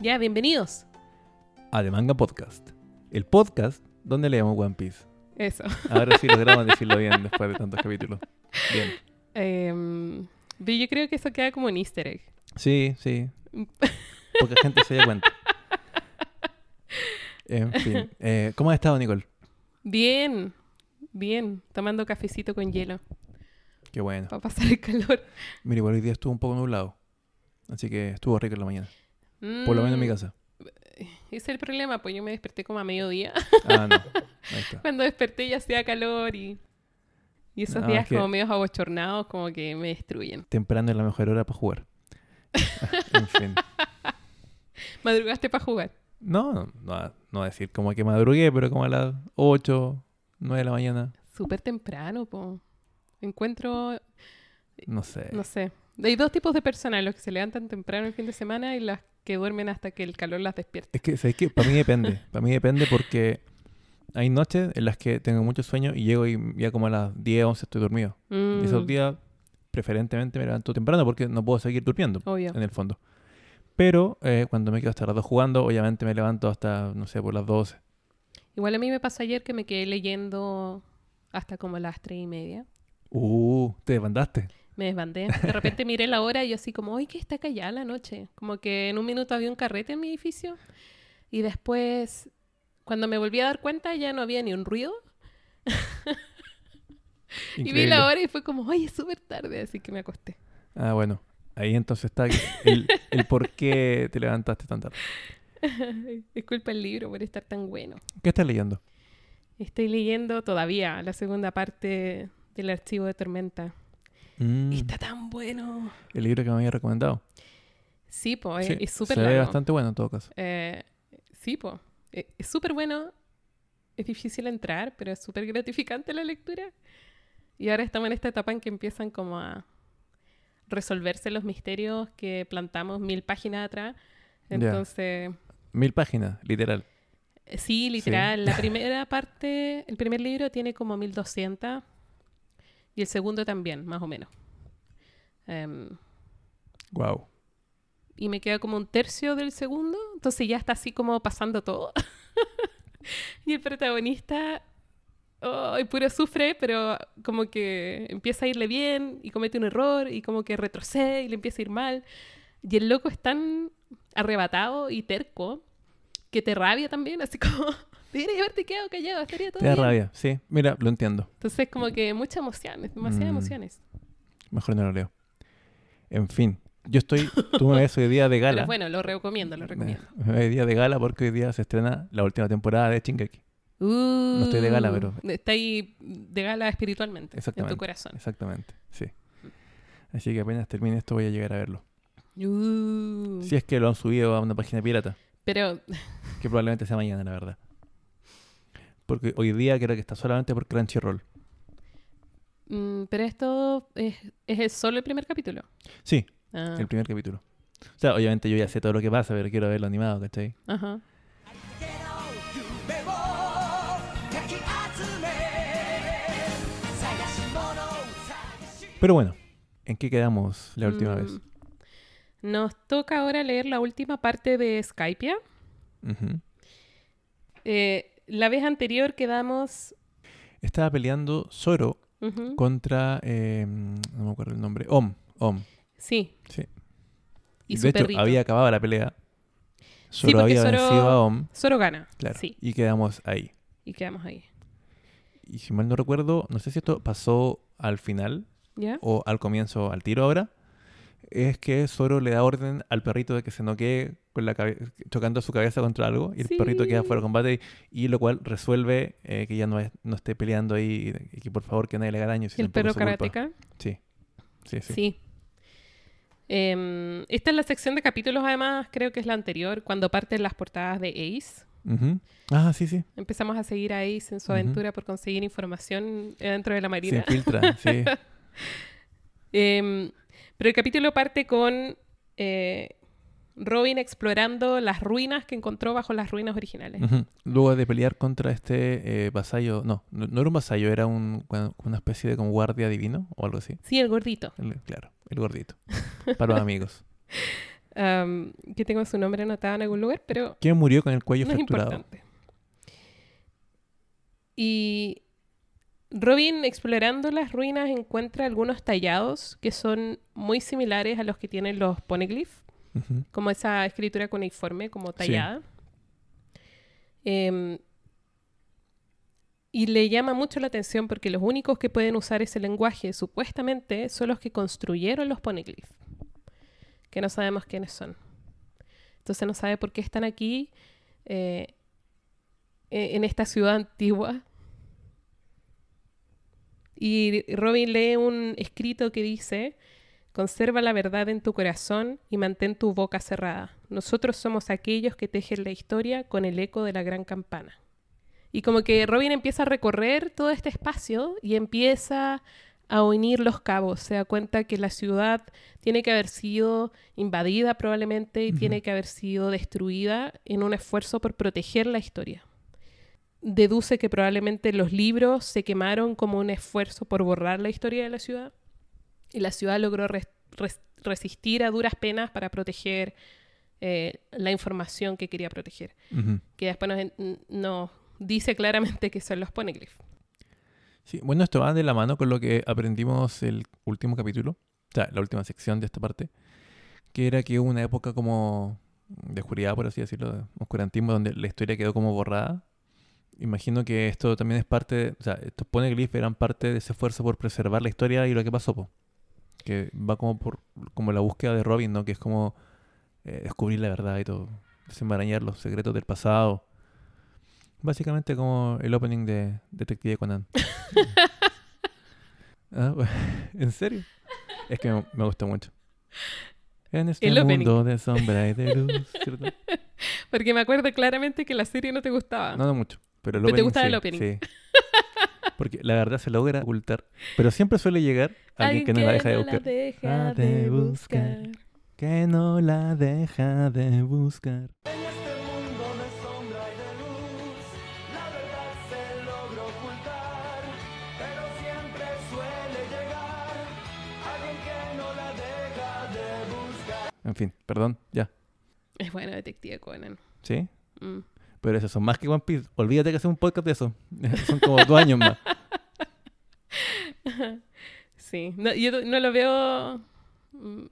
Ya, bienvenidos. a The Manga Podcast. El podcast donde leemos One Piece. Eso. Ahora sí logramos decirlo bien después de tantos capítulos. Bien. Pero yo creo que eso queda como un easter egg. Sí, sí. Poca gente se da cuenta. En fin. Eh, ¿Cómo has estado, Nicole? Bien, bien. Tomando cafecito con hielo Qué bueno. para pasar el calor. Mira, igual hoy día estuvo un poco nublado. Así que estuvo rico en la mañana. Por lo menos en mi Mm, casa. Ese es el problema, pues yo me desperté como a mediodía. Ah, no. Ahí está. Cuando desperté ya hacía calor y, y esos No, días es que- como medios abochornados como que me destruyen. Temprano es la mejor hora para jugar. en fin. ¿Madrugaste para jugar? No, no, no, no decir como que madrugué, pero como a las 8, 9 de la mañana. Súper temprano, po. Encuentro, No sé. no sé. Hay dos tipos de personas, los que se levantan temprano el fin de semana y las que duermen hasta que el calor las despierta. Es que, ¿sabes qué? Para mí depende. Para mí depende porque hay noches en las que tengo mucho sueño y llego y ya como a las 10, 11 estoy dormido. Y Mm, esos días, preferentemente, me levanto temprano porque no puedo seguir durmiendo, Obvio. en el fondo. Pero eh, cuando me quedo hasta las 2 jugando, obviamente me levanto hasta, no sé, por las 12. Igual a mí me pasó ayer que me quedé leyendo hasta como las tres y media. Uh, te desbandaste. Me desbandé. De repente miré la hora y yo así como, ¡ay, que está callada la noche! Como que en un minuto había un carrete en mi edificio. Y después, cuando me volví a dar cuenta, ya no había ni un ruido. Y vi la hora y fue como, ¡ay, es súper tarde! Así que me acosté. Ah, bueno. Ahí entonces está el, el por qué te levantaste tan tarde. es culpa del libro por estar tan bueno. ¿Qué estás leyendo? Estoy leyendo todavía la segunda parte del archivo de Tormenta. Mm, Está tan bueno. el libro que me había recomendado. Sí, pues, Sí, es súper se ve bastante bueno en todo caso. Eh, sí, pues. Es súper bueno. Es difícil entrar, pero es súper gratificante la lectura. Y ahora estamos en esta etapa en que empiezan como a resolverse los misterios que plantamos mil páginas atrás. Entonces, Mil páginas, literal. sí, literal. La primera parte, el primer libro tiene como 1200 y el segundo también, más o menos. Em, Wow. y me queda como un tercio del segundo, entonces ya está así como pasando todo. y el protagonista, ay, puro sufre, pero como que empieza a irle bien y comete un error y como que retrocede y le empieza a ir mal. Y el loco es tan arrebatado y terco que te rabia también, así como, debería haberte quedado callado, estaría todo Te da bien. rabia, sí. Mira, lo entiendo. Entonces como que muchas emociones, demasiadas Mm. emociones. Mejor no lo leo. En fin, yo estoy. Tú me ves hoy día de Pero gala. bueno, lo recomiendo, lo recomiendo. Me ves hoy día de gala porque hoy día se estrena la última temporada de Shingeki. no estoy de gala, pero- Está ahí de gala espiritualmente, en Exactamente. tu corazón. Exactamente, sí. Así que apenas termine esto voy a llegar a verlo. Uh. Si es que lo han subido a una página pirata, Pero, que probablemente sea mañana, la verdad porque hoy día creo que está solamente por Crunchyroll. Mm, pero esto es, es, solo el primer capítulo. Sí, ah. el primer capítulo. O sea, obviamente yo ya sé todo lo que pasa, pero quiero verlo animado, ¿cachai? Ajá. Pero bueno, ¿en qué quedamos la última mm. vez? Nos toca ahora leer la última parte de Skypia. Uh eh, la vez anterior quedamos... Estaba peleando Zoro contra. eh, no me acuerdo el nombre. Om. Om. Sí. Sí. Y de su hecho, perrito. había acabado la pelea. Sí, Zoro porque había Zoro- vencido a Om. Zoro gana. Claro. Sí, Y quedamos ahí. y quedamos ahí. Y si mal no recuerdo, no sé si esto pasó al final ¿Ya? o al comienzo, al tiro ahora. Es que Zoro le da orden al perrito de que se noquee con la chocando su cabeza contra algo y el perrito queda fuera de combate y, y lo cual resuelve eh, que ya no, es- no esté peleando ahí y que por favor que nadie le haga daño. si ¿Y el perro karateca? Sí. Sí, sí. Sí. Em, esta es la sección de capítulos, además, creo que es la anterior, cuando parten las portadas de Ace. Ah, sí, sí. Empezamos a seguir a Ace en su aventura por conseguir información eh, dentro de la Se marina. infiltra, sí. Em, pero el capítulo parte con eh, Robin explorando las ruinas que encontró bajo las ruinas originales. Luego de pelear contra este eh, vasallo, no, no, no era un vasallo, era un, una especie de como guardia divino o algo así. Sí, el gordito. El- claro, el gordito. Para los amigos. am, que tengo su nombre anotado en algún lugar, pero ¿Quién murió con el cuello no es fracturado? importante. Y Robin, explorando las ruinas, encuentra algunos tallados que son muy similares a los que tienen los poneglyphs, como esa escritura cuneiforme, como tallada. Em, y le llama mucho la atención porque los únicos que pueden usar ese lenguaje, supuestamente, son los que construyeron los poneglyphs, que no sabemos quiénes son. Entonces no sabe por qué están aquí, eh, e- en esta ciudad antigua. Y Robin lee un escrito que dice, conserva la verdad en tu corazón y mantén tu boca cerrada. Nosotros somos aquellos que tejen la historia con el eco de la gran campana. Y como que Robin empieza a recorrer todo este espacio y empieza a unir los cabos. Se da cuenta que la ciudad tiene que haber sido invadida probablemente y tiene que haber sido destruida en un esfuerzo por proteger la historia. Deduce que probablemente los libros se quemaron como un esfuerzo por borrar la historia de la ciudad y la ciudad logró res- res- resistir a duras penas para proteger eh, la información que quería proteger que después nos dice claramente que son los poneglyphs. Sí, bueno, esto va de la mano con lo que aprendimos el último capítulo, o sea, la última sección de esta parte, que era que hubo una época como de oscuridad, por así decirlo, de oscurantismo, donde la historia quedó como borrada. Imagino que esto también es parte, o sea, estos poneglyphs eran parte de ese esfuerzo por preservar la historia y lo que pasó, po. que va como por como la búsqueda de Robin, ¿no? Que es como eh, descubrir la verdad y todo, desenmarañar los secretos del pasado. Básicamente como el opening de Detective Conan. Ah, ¿En serio? Es que me, me gusta mucho. En este El opening. mundo de sombra y de luz, ¿cierto? Porque me acuerdo claramente que la serie no te gustaba. No, no mucho. Pero, el Pero te gustaba sí, el opening. Sí. Porque la verdad se logra ocultar. Pero siempre suele llegar alguien que no la deja de no buscar. deja de de buscar. buscar. Que no la deja de buscar. En este mundo de sombra y de luz, la verdad se logra ocultar, pero siempre suele llegar alguien que no la deja de buscar. En fin, perdón, ya. Es bueno Detective Conan. ¿Sí? Mm. Pero eso son más que One Piece. Olvídate que hacer un podcast de eso. Son como dos años más. Sí, no, yo no lo veo mm,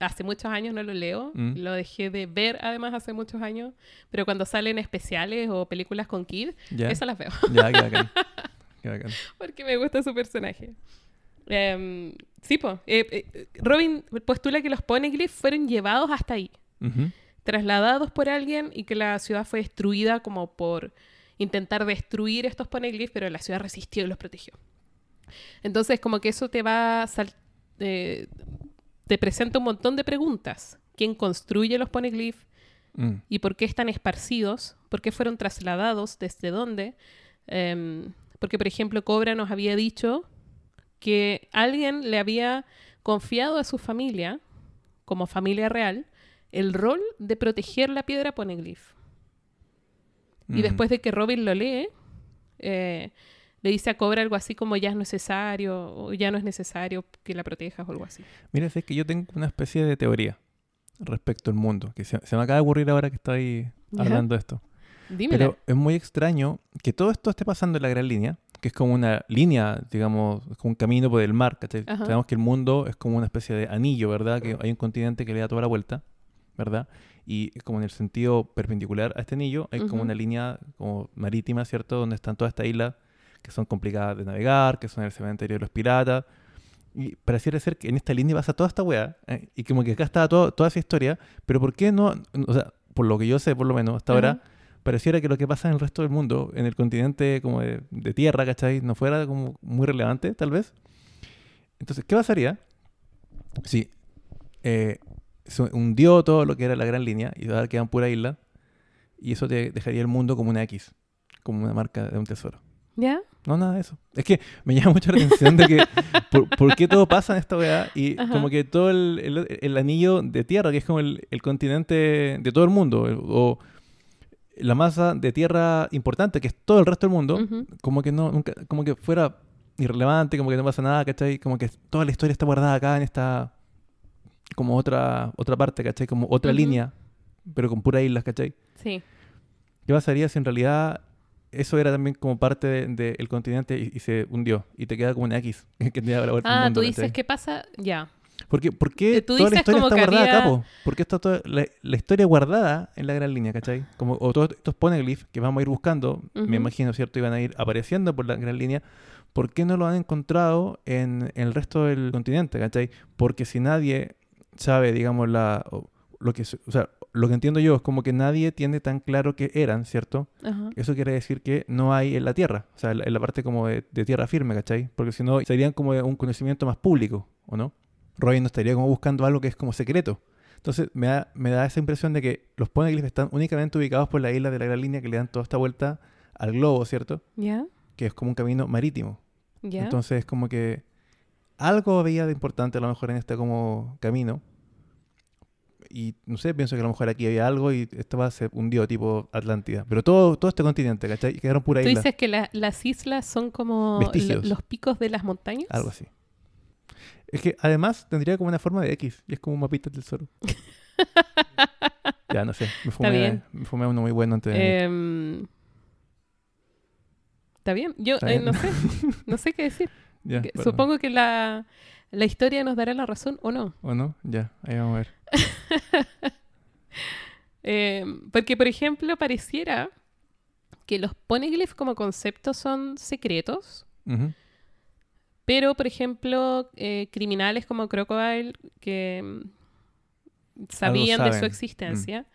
hace muchos años, no lo leo. Mm. Lo dejé de ver además hace muchos años. Pero cuando salen especiales o películas con Kid, Ya, esas las veo. ya, qué bacán. Qué bacán. Porque me gusta su personaje. Em, sí, po. eh, eh, Robin postula que los poneglyphs fueron llevados hasta ahí, Ujú. Trasladados por alguien y que la ciudad fue destruida como por intentar destruir estos poneglyphs, pero la ciudad resistió y los protegió. Entonces, como que eso te va a eh, te presenta un montón de preguntas. ¿Quién construye los poneglyphs? Mm. y por qué están esparcidos, por qué fueron trasladados, desde dónde. Em, porque, por ejemplo, Cobra nos había dicho que alguien le había confiado a su familia, como familia real, el rol de proteger la piedra poneglyph. Y Mm. después de que Robin lo lee, eh, le dice a Cobra algo así como ya es necesario, o ya no es necesario que la protejas o algo así. Mira, es que yo tengo una especie de teoría respecto al mundo, que se, se me acaba de ocurrir ahora que estoy hablando de esto. Dímela. Pero es muy extraño que todo esto esté pasando en la gran línea, que es como una línea, digamos, como un camino por el mar. Sabemos que el mundo es como una especie de anillo, ¿verdad? Que hay un continente que le da toda la vuelta, ¿verdad? Y como en el sentido perpendicular a este anillo hay como Ujú. una línea como marítima, ¿cierto? Donde están todas estas islas que son complicadas de navegar, que son el cementerio de los piratas. Y pareciera ser que en esta línea pasa toda esta weá, ¿eh? y como que acá está todo- toda esa historia, pero ¿por qué no? O sea, por lo que yo sé, por lo menos hasta Ajá. ahora, pareciera que lo que pasa en el resto del mundo, en el continente como de, de tierra, ¿cachai? No fuera como muy relevante, tal vez. Entonces, ¿qué pasaría si eh, se hundió todo lo que era la gran línea y ahora quedan pura isla y eso te dejaría el mundo como una X, como una marca de un tesoro? ¿Ya? No, nada de eso. Es que me llama mucho la atención de que por, por qué todo pasa en esta weá y Ajá. como que todo el, el- el anillo de tierra, que es como el, el continente de todo el mundo, o la masa de tierra importante, que es todo el resto del mundo, Ujú. como que no, nunca, como que fuera irrelevante, como que no pasa nada, ¿cachai? Como que toda la historia está guardada acá en esta como otra, otra parte, ¿cachai? Como otra línea, pero con puras islas, ¿cachai? Sí. ¿Qué pasaría si en realidad eso era también como parte del de, del continente y, y se hundió? Y te queda como una X que la vuelta Ah, mundo, tú dices, ¿cachai? ¿qué pasa? Ya. Porque, ¿Por qué Eh, toda la historia está guardada había- acá, po? ¿Por qué está toda la, la historia guardada en la gran línea, ¿cachai? Como, o todos estos poneglyphs que vamos a ir buscando, me imagino, ¿cierto? Iban a ir apareciendo por la gran línea. ¿Por qué no lo han encontrado en, en el resto del continente, ¿cachai? Porque si nadie sabe, digamos, la, lo que, o sea, lo que entiendo yo es como que nadie tiene tan claro qué eran, ¿cierto? Ajá. Eso quiere decir que no hay en la tierra, o sea, en la, en la parte como de, de tierra firme, ¿cachai? Porque si no, serían como un conocimiento más público, ¿o no? Robin no estaría como buscando algo que es como secreto. Entonces me da, me da esa impresión de que los poneglyphs están únicamente ubicados por la isla de la Gran Línea que le dan toda esta vuelta al globo, ¿cierto? ¿Ya? Que es como un camino marítimo. ¿Ya? Entonces es como que algo había de importante a lo mejor en este como camino. Y no sé, pienso que a lo mejor aquí había algo y esto va a ser hundido tipo Atlántida. Pero todo, todo este continente, ¿cachai? Quedaron pura Tú isla. dices que la- las islas son como los picos de las montañas. Algo así. Es que además tendría como una forma de X y es como un mapita del tesoro. ya, no sé. Me fumé, me fumé uno muy bueno antes de. Em, Está bien. Yo Está eh, no sé. No sé qué decir. Ya, Que- bueno. Supongo que la, la historia nos dará la razón o no. ¿O no? Ya, ahí vamos a ver. Em, porque, por ejemplo, pareciera que los poneglyphs como concepto son secretos, pero, por ejemplo, eh, criminales como Crocodile que mm, sabían de su existencia,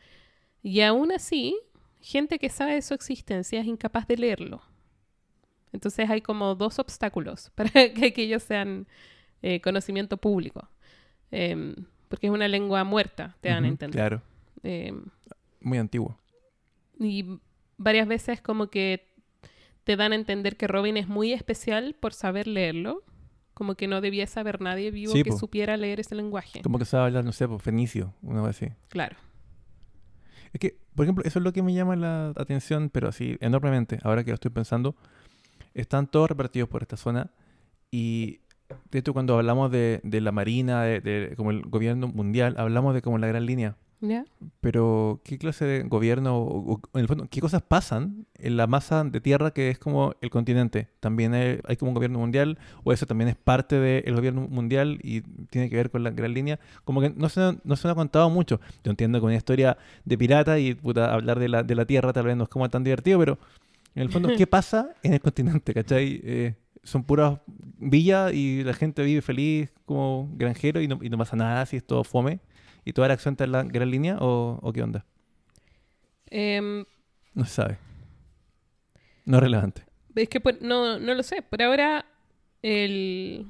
y aún así, gente que sabe de su existencia es incapaz de leerlo. Entonces hay como dos obstáculos para que aquellos sean eh, conocimiento público. Em, porque es una lengua muerta, te dan a entender. Claro, Em, muy antiguo. y varias veces como que te dan a entender que Robin es muy especial por saber leerlo. Como que no debía saber nadie vivo Sí, que po. supiera leer ese lenguaje. Como que sabe hablar, no sé, pues, fenicio, una vez así. Claro. Es que, por ejemplo, eso es lo que me llama la atención, pero así enormemente, ahora que lo estoy pensando. Están todos repartidos por esta zona y de hecho cuando hablamos de, de la marina, de, de como el gobierno mundial, hablamos de como la gran línea. ¿Ya? Pero, ¿qué clase de gobierno, o, o, en el fondo, qué cosas pasan en la masa de tierra que es como el continente? ¿También hay, hay como un gobierno mundial? ¿O eso también es parte del gobierno mundial y tiene que ver con la gran línea? Como que no se, no se nos ha contado mucho. Yo entiendo que una historia de pirata y puta, hablar de la, de la tierra tal vez no es como tan divertido, pero en el fondo, ¿qué pasa en el continente? ¿Cachai? Eh, son puras villas y la gente vive feliz como granjero y no, y no pasa nada si es todo fome. ¿Y toda la acción está en la gran línea o, o qué onda? Em, No se sabe. No es relevante. es que por- no, no lo sé. Por ahora, el,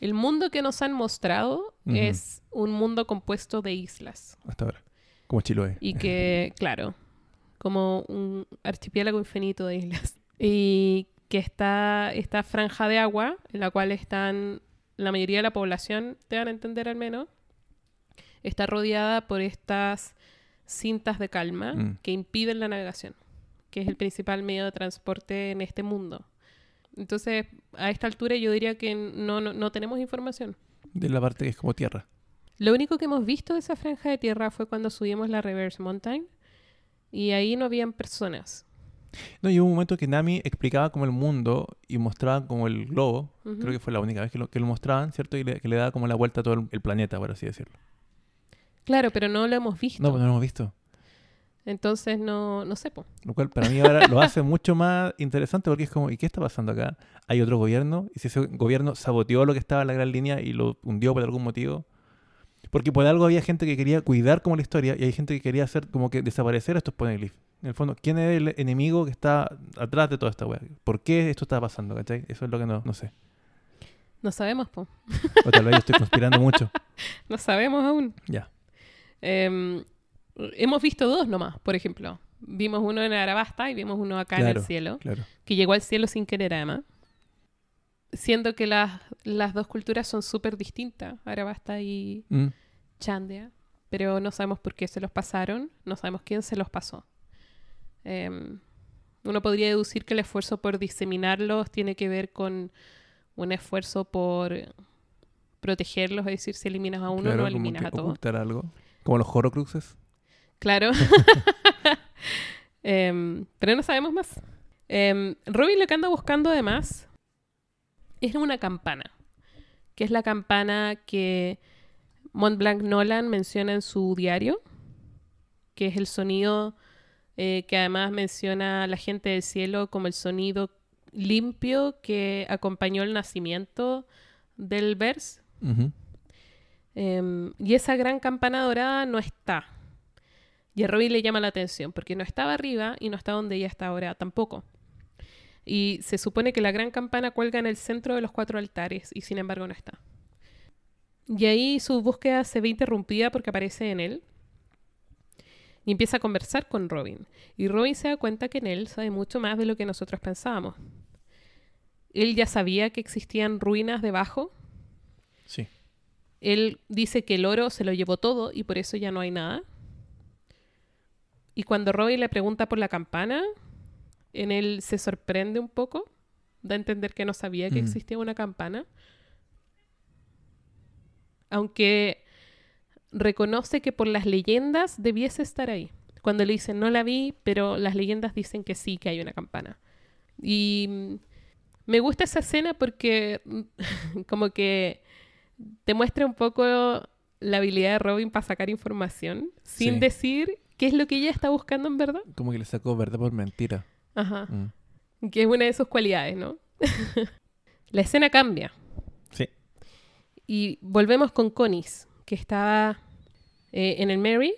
el mundo que nos han mostrado es un mundo compuesto de islas. Hasta ahora. Como Chiloé. Y que, claro, como un archipiélago infinito de islas. Y que está esta franja de agua en la cual están la mayoría de la población, te van a entender al menos, está rodeada por estas cintas de calma Mm. que impiden la navegación, que es el principal medio de transporte en este mundo. Entonces, a esta altura yo diría que no, no, no tenemos información. De la parte que es como tierra. Lo único que hemos visto de esa franja de tierra fue cuando subimos la Reverse Mountain y ahí no habían personas. No, y hubo un momento que Nami explicaba como el mundo y mostraba como el globo. Creo que fue la única vez que lo, que lo mostraban, ¿cierto? Y le, que le daba como la vuelta a todo el, el planeta, por así decirlo. Claro, pero no lo hemos visto. No, pues no lo hemos visto. Entonces no, no sé. po. Lo cual para mí ahora lo hace mucho más interesante porque es como, ¿y qué está pasando acá? ¿Hay otro gobierno? ¿Y si ese gobierno saboteó lo que estaba en la gran línea y lo hundió por algún motivo? Porque por algo había gente que quería cuidar como la historia y hay gente que quería hacer como que desaparecer a estos poneglyphs. En el fondo, ¿quién es el enemigo que está atrás de toda esta weá? ¿Por qué esto está pasando? ¿Cachai? Eso es lo que no, no sé. No sabemos, po. O tal vez yo estoy conspirando mucho. No sabemos aún. Ya. Em, hemos visto dos nomás, por ejemplo. Vimos uno en Arabasta y vimos uno acá en el cielo, Claro. que llegó al cielo sin querer además. Siendo que las, las dos culturas son súper distintas, Arabasta y Mm. Chandia, pero no sabemos por qué se los pasaron, no sabemos quién se los pasó. Em, uno podría deducir que el esfuerzo por diseminarlos tiene que ver con un esfuerzo por, protegerlos, es decir, si eliminas a uno, Claro, no eliminas a todos. algo. Como los Horrocruxes. Claro. Em, pero no sabemos más. Em, Robin lo que anda buscando además es una campana, que es la campana que Montblanc Nolan menciona en su diario, que es el sonido eh, que además menciona la gente del cielo como el sonido limpio que acompañó el nacimiento del Vers. Em, y esa gran campana dorada no está. Y a Robin le llama la atención porque no estaba arriba y no está donde ella está ahora tampoco. Y se supone que la gran campana cuelga en el centro de los cuatro altares y sin embargo no está. Y ahí su búsqueda se ve interrumpida porque aparece en él y empieza a conversar con Robin. Y Robin se da cuenta que en él sabe mucho más de lo que nosotros pensábamos. Él ya sabía que existían ruinas debajo Sí. él dice que el oro se lo llevó todo y por eso ya no hay nada. Y cuando Robin le pregunta por la campana, en él se sorprende un poco, da a entender que no sabía que Mm. existía una campana. Aunque reconoce que por las leyendas debiese estar ahí. Cuando le dicen no la vi, pero las leyendas dicen que sí, que hay una campana. Y me gusta esa escena porque como que te muestra un poco la habilidad de Robin para sacar información sin Sí. decir qué es lo que ella está buscando en verdad. Como que le sacó verdad por mentira. Ajá. Mm. Que es una de sus cualidades, ¿no? la escena cambia Sí. y volvemos con Conis, que estaba eh, en el Mary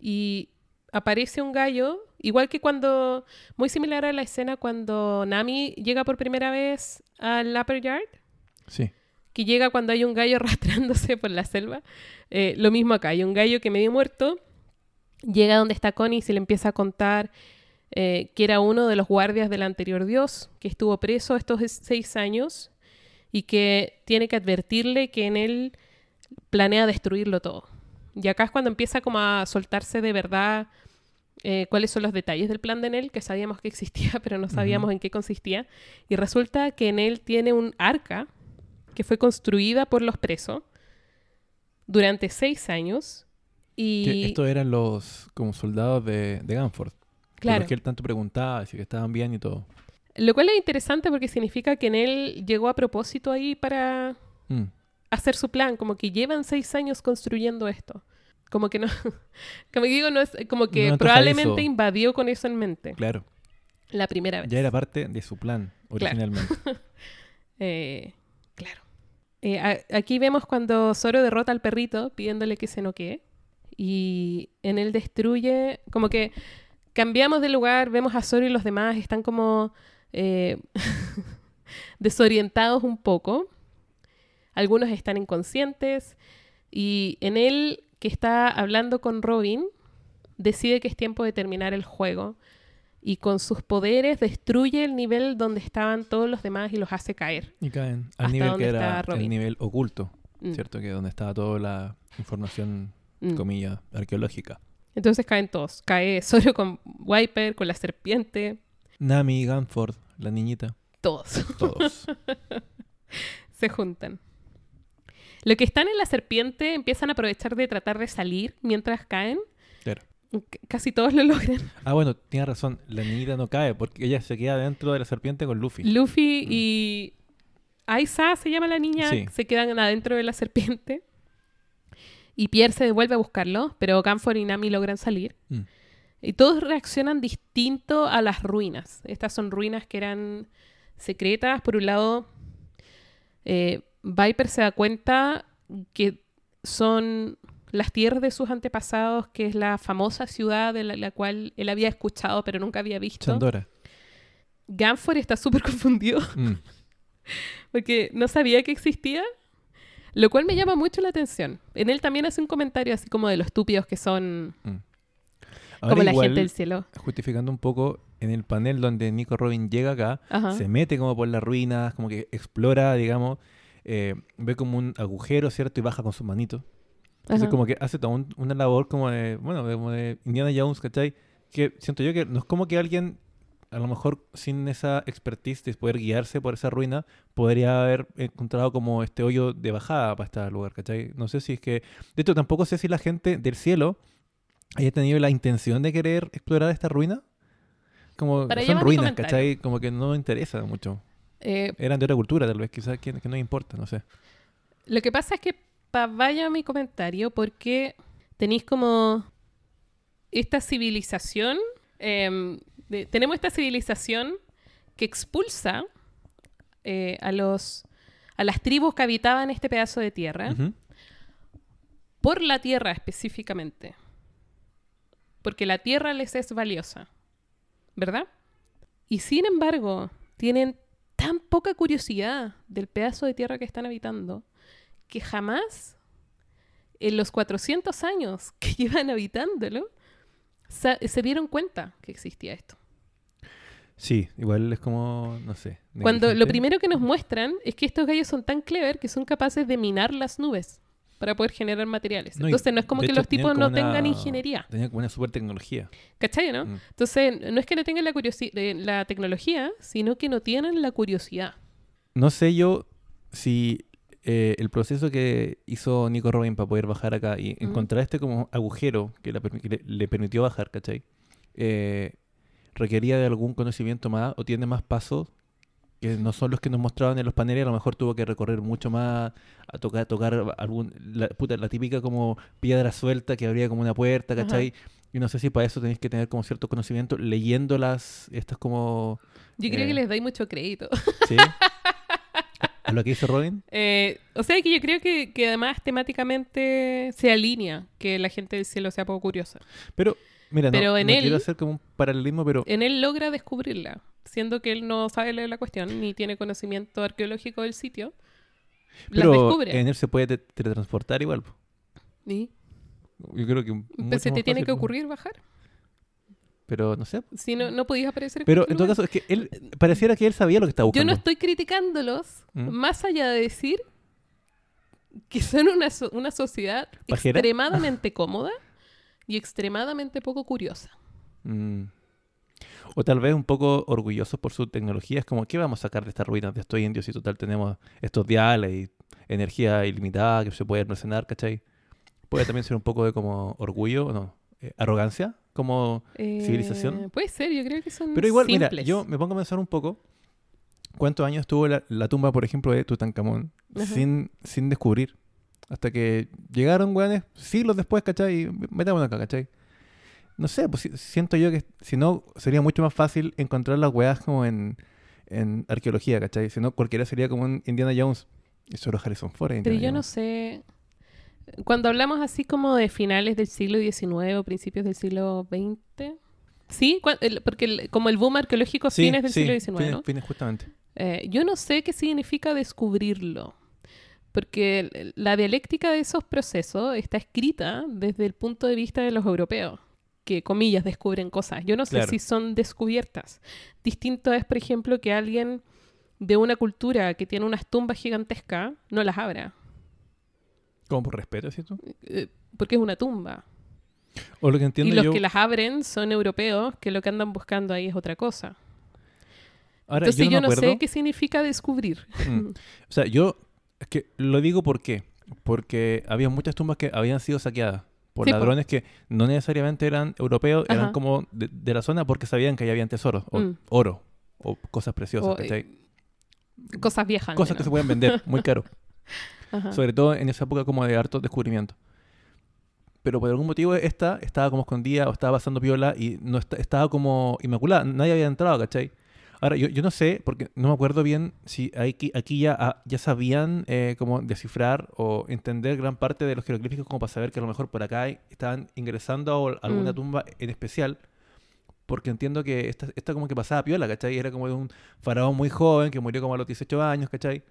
y aparece un gallo, igual que cuando, muy similar a la escena cuando Nami llega por primera vez al Upper Yard. Sí. que llega cuando hay un gallo arrastrándose por la selva. Eh, lo mismo acá, hay un gallo que medio muerto, llega donde está Connie y se le empieza a contar eh, que era uno de los guardias del anterior dios, que estuvo preso estos es- seis años y que tiene que advertirle que en él planea destruirlo todo. Y acá es cuando empieza como a soltarse de verdad eh, cuáles son los detalles del plan de Enel, que sabíamos que existía, pero no sabíamos en qué consistía. Y resulta que Enel tiene un arca que fue construida por los presos durante seis años. Y estos eran los como soldados de, de Ganford. Claro, los que él tanto preguntaba, si que estaban bien y todo. lo cual es interesante porque significa que Enel llegó a propósito ahí para Mm. hacer su plan, como que llevan seis años construyendo esto. Como que no, como que digo, no es como que No probablemente invadió con eso en mente Claro. la primera vez. Ya era parte de su plan originalmente. Eh, claro. Eh, a- aquí vemos cuando Zoro derrota al perrito pidiéndole que se noquee. Y en él destruye. Como que cambiamos de lugar, vemos a Zoro y los demás están como eh, desorientados un poco. Algunos están inconscientes. Y en él, que está hablando con Robin, decide que es tiempo de terminar el juego. Y con sus poderes destruye el nivel donde estaban todos los demás y los hace caer. Y caen al nivel que era el nivel oculto, Mm, ¿cierto? Que donde estaba toda la información, mm. comillas, arqueológica. Entonces caen todos. Cae Zoro con Wiper, con la serpiente, Nami, Ganford, la niñita, todos todos. se juntan. Lo que están en la serpiente empiezan a aprovechar de tratar de salir mientras caen. Claro. C- Casi todos lo logran. Ah, bueno, tiene razón. La niñita no cae porque ella se queda dentro de la serpiente con Luffy. Luffy Mm. y Aiza se llama la niña, Sí. se quedan adentro de la serpiente. Y Pierre se devuelve a buscarlo, pero Ganford y Nami logran salir. Mm. Y todos reaccionan distinto a las ruinas. Estas son ruinas que eran secretas. Por un lado, eh, Viper se da cuenta que son las tierras de sus antepasados, que es la famosa ciudad de la, la cual él había escuchado pero nunca había visto. Chandora. Ganford está súper confundido Mm. porque no sabía que existía, lo cual me llama mucho la atención. En él también hace un comentario así como de los estúpidos que son Ahora como la gente del cielo. justificando un poco, en el panel donde Nico Robin llega acá, Ajá. se mete como por las ruinas, como que explora, digamos, eh, ve como un agujero, ¿cierto? Y baja con sus manitos. Entonces Ajá. como que hace toda un- una labor como de, bueno, como de Indiana Jones, ¿cachai? Que siento yo que no es como que alguien a lo mejor sin esa expertise de poder guiarse por esa ruina, podría haber encontrado como este hoyo de bajada para este lugar, ¿cachai? No sé si es que... De hecho, tampoco sé si la gente del cielo haya tenido la intención de querer explorar esta ruina. Como Para son ruinas. ¿cachai? Como que no interesa mucho. Eh, Eran de otra cultura, tal vez, quizás que, que no importa, no sé. Lo que pasa es que pa vaya mi comentario porque tenéis como esta civilización, em, de- tenemos esta civilización que expulsa eh, a los a las tribus que habitaban este pedazo de tierra por la tierra específicamente, porque la tierra les es valiosa, ¿verdad? Y sin embargo tienen tan poca curiosidad del pedazo de tierra que están habitando que jamás en los 400 años que llevan habitándolo se dieron cuenta que existía esto. Sí, igual es como, no sé. Cuando lo primero que nos muestran es que estos gallos son tan clever que son capaces de minar las nubes para poder generar materiales. No, Entonces no es como que hecho los tipos no una- tengan ingeniería. Tenían como una super tecnología. ¿Cachai, no? Mm. Entonces no es que no tengan la, eh, la tecnología, sino que no tienen la curiosidad. No sé yo si eh, el proceso que hizo Nico Robin para poder bajar acá y encontrar este como agujero que, la permi- que le, le permitió bajar, ¿cachai? Eh, requería de algún conocimiento más o tiene más pasos que no son los que nos mostraban en los paneles, a lo mejor tuvo que recorrer mucho más, a tocar, tocar algún, la, puta, la típica como piedra suelta que abría como una puerta, Ajá. ¿cachai? Y no sé si para eso tenéis que tener como cierto conocimiento leyendo las, estas como, Yo creo Eh. que les doy mucho crédito. ¿sí? a lo que hizo Robin. Eh, o sea que yo creo que, que además temáticamente se alinea que la gente del cielo sea poco curiosa. Pero, mira, no- Pero no, en quiero él- hacer como un paralelismo, pero En él logra descubrirla, siendo que él no sabe leer la cuestión ni tiene conocimiento arqueológico del sitio. La Pero descubre. en él se puede te- teletransportar igual. ¿Y? Yo creo que Pues se te más tiene fácil, que ocurrir bajar. Pero no sé. Si no, no podías aparecer en Pero en todo lugar. caso, es que él pareciera que él sabía lo que estaba Yo buscando. no estoy criticándolos, ¿Mm? más allá de decir que son una, so- una sociedad ¿Pajera? extremadamente cómoda y extremadamente poco curiosa. Mm. O tal vez un poco orgullosos por su tecnología. Es como, ¿qué vamos a sacar de estas ruinas de estos indios si total tenemos estos diales y energía ilimitada que se puede almacenar, ¿cachai? Puede también ser un poco de como orgullo, ¿o no? Eh, arrogancia, como ¿Civilización? Eh, puede ser, yo creo que son Pero igual, mira, simples. yo me pongo a pensar un poco cuántos años tuvo la, la tumba, por ejemplo, de Tutankamón Ajá. sin, sin descubrir. Hasta que llegaron, weones, siglos después, ¿cachai? Y metamos acá, ¿cachai? No sé, pues si- siento yo que si no, sería mucho más fácil encontrar las weas como en, en arqueología, ¿cachai? Si no, cualquiera sería como un Indiana Jones. Y solo Harrison Ford. Pero yo no Jones. sé. Cuando hablamos así como de finales del siglo XIX o principios del siglo XX. Sí, el- porque el- como el boom arqueológico Sí, fines del sí, siglo XIX, fines- ¿no? fines justamente. Eh, yo no sé qué significa descubrirlo, porque la dialéctica de esos procesos está escrita desde el punto de vista de los europeos, que comillas descubren cosas. Yo no sé Claro. si son descubiertas. Distinto es, por ejemplo, que alguien de una cultura que tiene unas tumbas gigantescas no las abra, Como por respeto, ¿cierto? eh, porque es una tumba. O lo que Y entiendo los yo... que las abren son europeos, que lo que andan buscando ahí es otra cosa. Ahora, Entonces yo yo no, no, me acuerdo- sé qué significa descubrir. Mm. O sea, yo es que lo digo por qué. Porque había muchas tumbas que habían sido saqueadas por Sí, ladrones que no necesariamente eran europeos, eran como de, de la zona porque sabían que ahí habían tesoros, o Mm. oro, o cosas preciosas, O, eh. Cosas viejas. Cosas que se pueden vender muy caro. Ajá. Sobre todo en esa época como de harto descubrimiento. Pero por algún motivo esta estaba como escondida o estaba pasando piola y no esta- estaba como inmaculada. Nadie había entrado, ¿cachai? Ahora, yo, yo no sé, porque no me acuerdo bien si aquí, aquí ya, ah, ya sabían eh, como descifrar o entender gran parte de los jeroglíficos como para saber que a lo mejor por acá estaban ingresando a alguna Mm. tumba en especial. Porque entiendo que esta, esta como que pasaba piola, ¿cachai? Era como de un faraón muy joven que murió como a los 18 años, ¿cachai?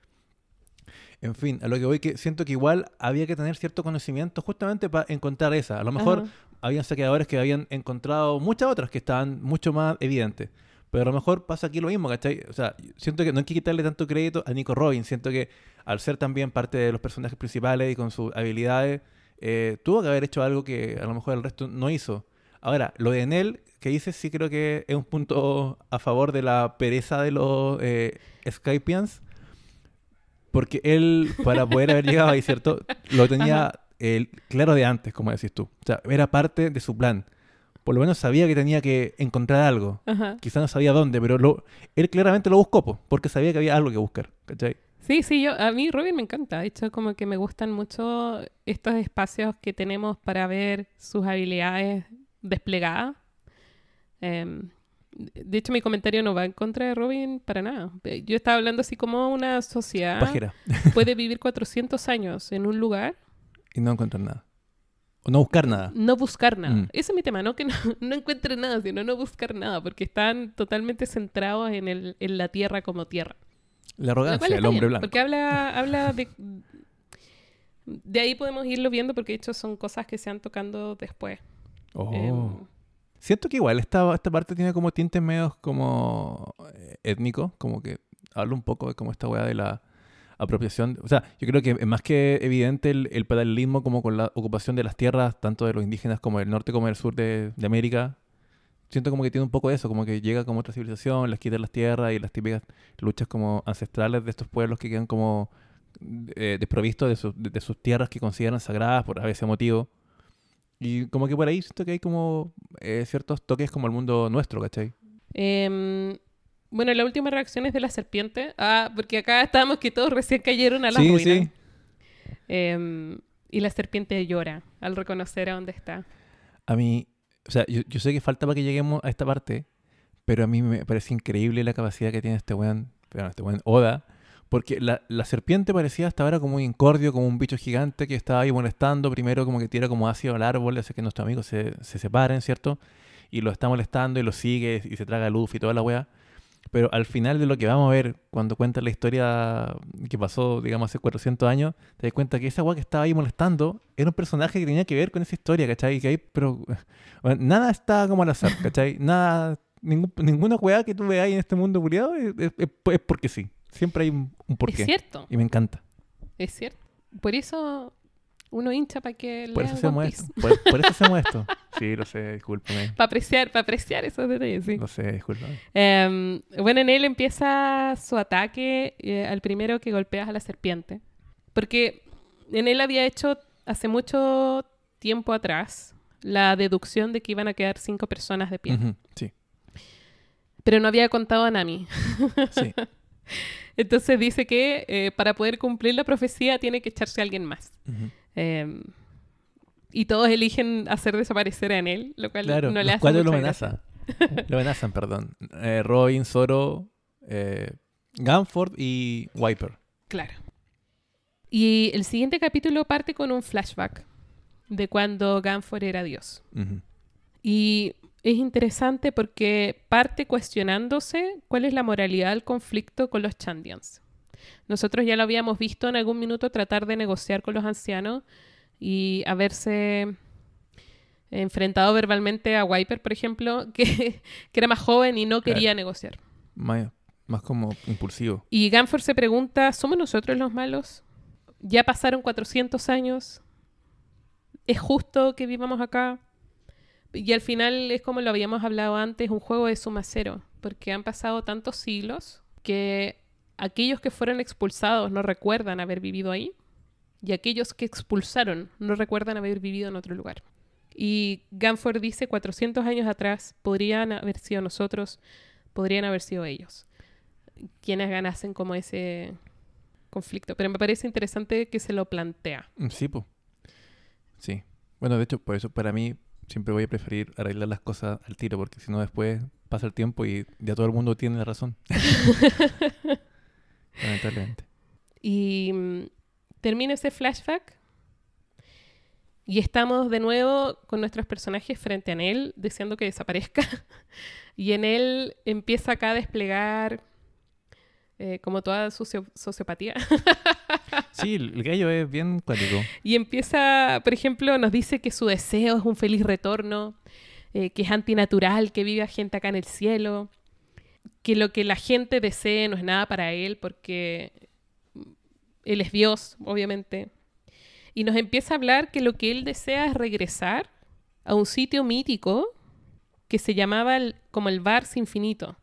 En fin, a lo que voy que siento que igual había que tener cierto conocimiento justamente para encontrar esa. A lo mejor Ajá. habían saqueadores que habían encontrado muchas otras que estaban mucho más evidentes. Pero a lo mejor pasa aquí lo mismo, ¿cachai? O sea, siento que no hay que quitarle tanto crédito a Nico Robin. Siento que al ser también parte de los personajes principales y con sus habilidades, eh, tuvo que haber hecho algo que a lo mejor el resto no hizo. Ahora, lo de Enel, que dices sí creo que es un punto a favor de la pereza de los eh, Skypians. Porque él, para poder haber llegado ahí, ¿cierto? Lo tenía eh, claro de antes, como decís tú. O sea, era parte de su plan. Por lo menos sabía que tenía que encontrar algo. Ajá. Quizá no sabía dónde, pero lo, él claramente lo buscó, po, porque sabía que había algo que buscar. ¿Cachai? Sí, sí, yo, a mí Robin me encanta. De hecho, como que me gustan mucho estos espacios que tenemos para ver sus habilidades desplegadas. Em, de hecho, mi comentario no va en contra de Robin para nada. Eh, Yo estaba hablando así como una sociedad Pajera. puede vivir 400 años en un lugar, Y no encontrar nada. O no buscar nada. no buscar nada. Mm. Ese es mi tema, no que no, no encuentren nada, sino no buscar nada, porque están totalmente centrados en, el, en la tierra como tierra. La arrogancia del hombre blanco. Porque habla, habla de... De ahí podemos irlo viendo porque de hecho son cosas que se han tocando después. Oh. Em, Siento que igual esta, esta parte tiene como tintes medios como eh, étnicos, como que habla un poco de como esta weá de la apropiación. O sea, yo creo que es más que evidente el, el paralelismo como con la ocupación de las tierras, tanto de los indígenas como del norte como del sur de, de América. Siento como que tiene un poco de eso, como que llega como otra civilización, les quita las tierras y las típicas luchas como ancestrales de estos pueblos que quedan como eh, desprovistos de, sus- de- de sus tierras que consideran sagradas por a veces motivo. Y como que por ahí siento que hay como eh, ciertos toques como el mundo nuestro, ¿cachai? em, bueno, la última reacción es de la serpiente. Ah, porque acá estábamos que todos recién cayeron a la sí, ruina. sí. Em, y la serpiente llora al reconocer a dónde está. A mí, o sea, yo, yo sé que falta para que lleguemos a esta parte, pero a mí me parece increíble la capacidad que tiene este weón, bueno, este weón Oda, porque la, la serpiente parecía hasta ahora como un incordio, como un bicho gigante que estaba ahí molestando, primero como que tira como ácido al árbol, hace que nuestros amigos se, se separen, ¿cierto? Y lo está molestando y lo sigue y se traga luz y toda la weá. Pero al final de lo que vamos a ver, cuando cuenta la historia que pasó, digamos, hace 400 años, te das cuenta que esa weá que estaba ahí molestando era un personaje que tenía que ver con esa historia, ¿cachai? Que ahí, pero bueno, nada está como al azar, ¿cachai? Nada, ningún- ninguna weá que tú veas en este mundo culiado es, es- es- porque sí. Siempre hay un, un Es porqué. cierto, Y me encanta. es cierto. Por eso uno hincha para que Por eso hacemos esto. Por, por eso hacemos esto. Sí, lo sé, discúlpame. Para apreciar, para apreciar esos detalles, sí. Lo sé, discúlpame. Em, bueno, en él empieza su ataque eh, al primero que golpeas a la serpiente. Porque en él había hecho hace mucho tiempo atrás la deducción de que iban a quedar cinco personas de pie. Sí, Pero no había contado a Nami. sí. Entonces dice que eh, para poder cumplir la profecía tiene que echarse a alguien más. Em, y todos eligen hacer desaparecer a él, lo cual Claro, no le hace cuatro lo amenazan. lo amenazan, perdón. Eh, Robin, Zoro, eh, Gunford y Wiper. Claro. Y el siguiente capítulo parte con un flashback de cuando Ganfor era Dios. Y es interesante porque parte cuestionándose cuál es la moralidad del conflicto con los Chandians. Nosotros ya lo habíamos visto en algún minuto tratar de negociar con los ancianos y haberse enfrentado verbalmente a Wiper, por ejemplo, que, que era más joven y no quería negociar. Más, más como impulsivo. Y Ganford se pregunta, ¿somos nosotros los malos? Ya pasaron 400 años. ¿Es justo que vivamos acá? Y al final es como lo habíamos hablado antes, un juego de suma cero, porque han pasado tantos siglos que aquellos que fueron expulsados no recuerdan haber vivido ahí y aquellos que expulsaron no recuerdan haber vivido en otro lugar. Y Ganford dice 400 años atrás podrían haber sido nosotros, podrían haber sido ellos quienes ganasen como ese conflicto. Pero me parece interesante que se lo plantea. Mm, Sí, pues. Sí. Bueno, de hecho, por eso para mí siempre voy a preferir arreglar las cosas al tiro, porque si no después pasa el tiempo y ya todo el mundo tiene la razón. Lamentablemente. Y mm, termina ese flashback y estamos de nuevo con nuestros personajes frente a él, deseando que desaparezca. y en él empieza acá a desplegar eh, como toda su socio- sociopatía. Sí, el gallo es bien cuático. Y empieza, por ejemplo, nos dice que su deseo es un feliz retorno, eh, que es antinatural, que viva gente acá en el cielo, que lo que la gente desee no es nada para él porque él es Dios, obviamente. Y nos empieza a hablar que lo que él desea es regresar a un sitio mítico que se llamaba el- como el Vars infinito,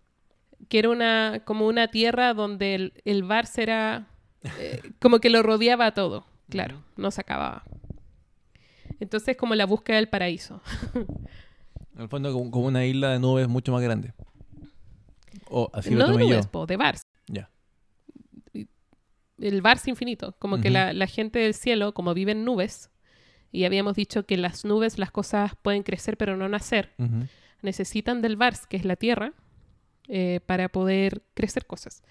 que era una, como una tierra donde el, el Vars era eh, como que lo rodeaba todo, claro, no se acababa. Entonces como la búsqueda del paraíso. El fondo, como, una isla de nubes mucho más grande. O así lo de tomé yo. nubes, po, de Vars. Ya. El Vars infinito, como que la, la gente del cielo, como vive en nubes, y habíamos dicho que las nubes las cosas pueden crecer pero no nacer, necesitan del Vars, que es la tierra, eh, para poder crecer cosas.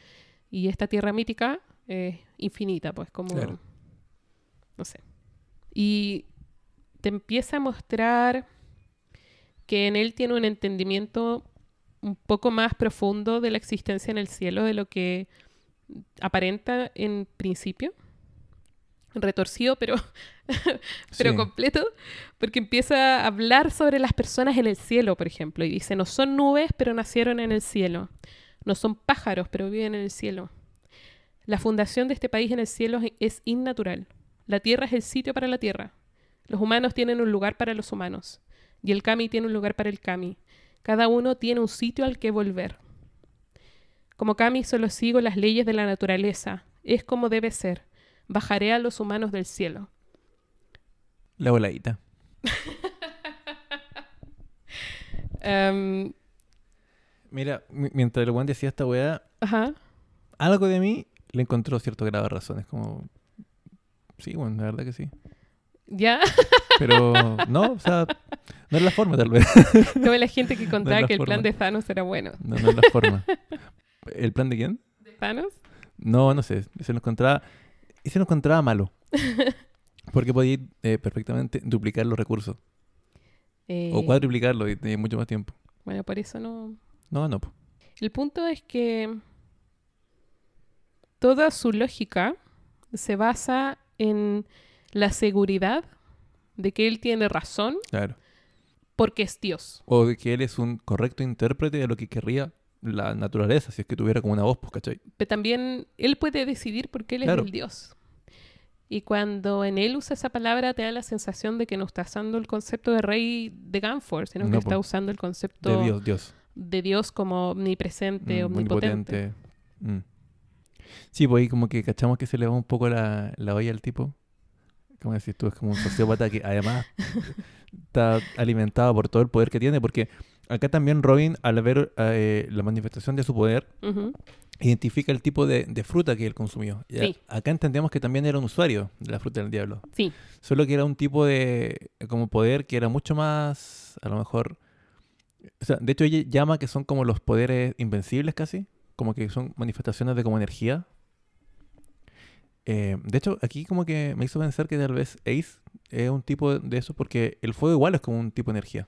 Y esta tierra mítica es infinita, pues como... Claro. No sé. Y te empieza a mostrar que en él tiene un entendimiento un poco más profundo de la existencia en el cielo de lo que aparenta en principio. Retorcido, pero pero Sí. completo, porque empieza a hablar sobre las personas en el cielo, por ejemplo, y dice, no son nubes, pero nacieron en el cielo, no son pájaros, pero viven en el cielo. La fundación de este país en el cielo es- innatural. La tierra es el sitio para la tierra. Los humanos tienen un lugar para los humanos, y el kami tiene un lugar para el kami. Cada uno tiene un sitio al que volver. Como kami solo sigo las leyes de la naturaleza. Es como debe ser. Bajaré a los humanos del cielo. La voladita. Em, Mira, mi- mientras el buen decía esta weá, ajá. algo de mí le encontró cierto grado de razones. Como. Sí, bueno, la verdad que sí. Ya, Pero no, o sea, no es la forma tal vez. como la gente que contaba la que el plan de Thanos era bueno. No, no es la forma. ¿El plan de quién? ¿De Thanos? No, no sé. Se lo encontraba. Y se lo encontraba malo. Porque podía eh, perfectamente duplicar los recursos. Eh, O cuadruplicarlo y tenía mucho más tiempo. Bueno, por eso no. No, no. El punto es que toda su lógica se basa en la seguridad de que él tiene razón Claro. porque es Dios. O de que él es un correcto intérprete de lo que querría la naturaleza, si es que tuviera como una voz, pues, ¿cachai? Pero también él puede decidir porque él Claro. es el Dios. Y cuando en él usa esa palabra, te da la sensación de que no está usando el concepto de rey de Ganfor, sino que está po. usando el concepto De Dios, Dios. de Dios como omnipresente, Mm, omnipotente. Mm. Sí, pues ahí como que cachamos que se le va un poco la, la olla al tipo. Como decís tú, es como un sociópata que además está alimentado por todo el poder que tiene, porque acá también Robin, al ver eh, la manifestación de su poder, Ujú. identifica el tipo de, de fruta que él consumió. Sí. Acá entendemos que también era un usuario de la fruta del diablo. Sí, Solo que era un tipo de como poder que era mucho más, a lo mejor... O sea, de hecho ella llama que son como los poderes invencibles casi, como que son manifestaciones de como energía. Eh, de hecho, aquí como que me hizo pensar que tal vez Ace es un tipo de eso porque el fuego igual es como un tipo de energía.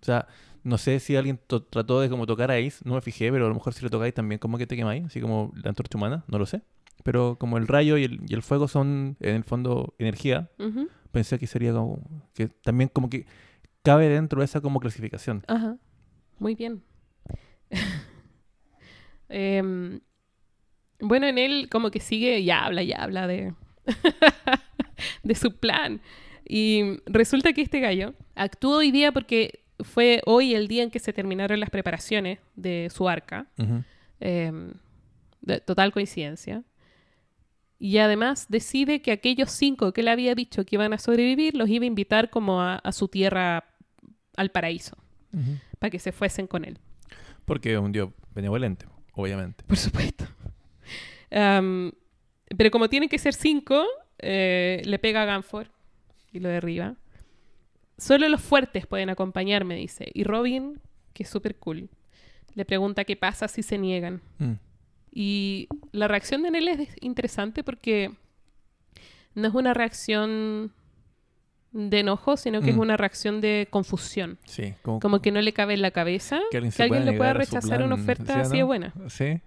O sea, no sé si alguien trató de como tocar a Ace, no me fijé, pero a lo mejor si lo tocáis también como que te quemáis, así como la antorcha humana, no lo sé. Pero como el rayo y el, y el fuego son en el fondo energía, ujú. pensé que sería como que también como que cabe dentro de esa como clasificación. Ajá. Muy bien. Em, bueno, en él como que sigue y habla y habla de, de su plan. Y resulta que este gallo actuó hoy día porque fue hoy el día en que se terminaron las preparaciones de su arca. Em, de total coincidencia. Y además decide que aquellos cinco que él había dicho que iban a sobrevivir los iba a invitar como a, a su tierra, al paraíso, para que se fuesen con él. Porque es un dios benevolente, obviamente. Por supuesto. Pero como tienen que ser cinco, eh, le pega a Ganfor y lo derriba. Solo los fuertes pueden acompañarme, dice. Y Robin, que es súper cool, le pregunta qué pasa si se niegan. Mm. Y la reacción de Nell es interesante porque no es una reacción de enojo, sino que es Mm. una reacción de confusión. Sí, como, Como que no le cabe en la cabeza que alguien, que le pueda rechazar una oferta ¿sí así de buena. Sí.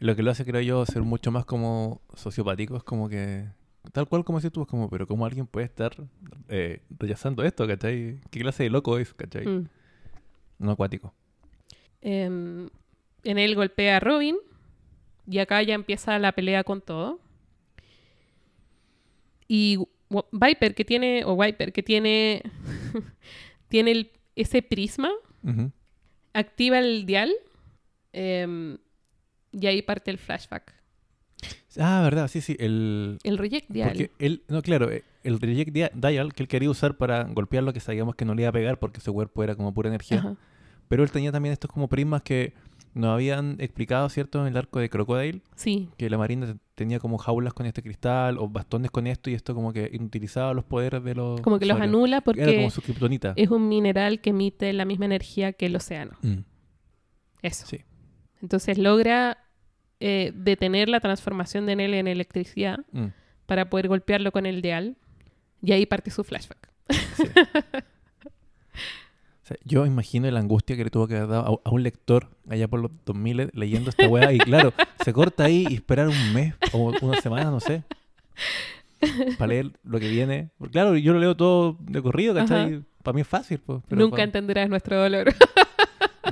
Lo que lo hace, creo yo, ser mucho más como sociopático es como que, tal cual como decís tú, es como, pero ¿cómo alguien puede estar eh, rechazando esto, cachai? ¿Qué clase de loco es, cachai? Mm. No acuático. Em, en él golpea a Robin y acá ya empieza la pelea con todo. Y Viper que tiene, o Viper que tiene, tiene el- ese prisma activa el dial em, y ahí parte el flashback. Ah, verdad, sí, sí. El, El reject dial. Porque él, no, claro, eh, el reject dia- dial que él quería usar para golpear lo que sabíamos que no le iba a pegar porque su cuerpo era como pura energía. Ajá. Pero él tenía también estos como prismas que nos habían explicado, ¿cierto? En el arco de Crocodile, Sí, que la marina te- tenía como jaulas con este cristal o bastones con esto y esto como que inutilizaba los poderes de los como que los anula Era porque como su kriptonita. es un mineral que emite la misma energía que el océano. Mm, Eso. sí. Entonces logra eh, detener la transformación de él en electricidad Mm, para poder golpearlo con el dial. Y ahí parte su flashback. sí. Sea, yo imagino la angustia que le tuvo que haber dado a, a un lector allá por los 2000 leyendo esta weá y claro, se corta ahí y esperar un mes o una semana, no sé, para leer lo que viene. Porque, claro, yo lo leo todo de corrido, ¿cachai? Para mí es fácil. Pues, pero Nunca pa- entenderás nuestro dolor.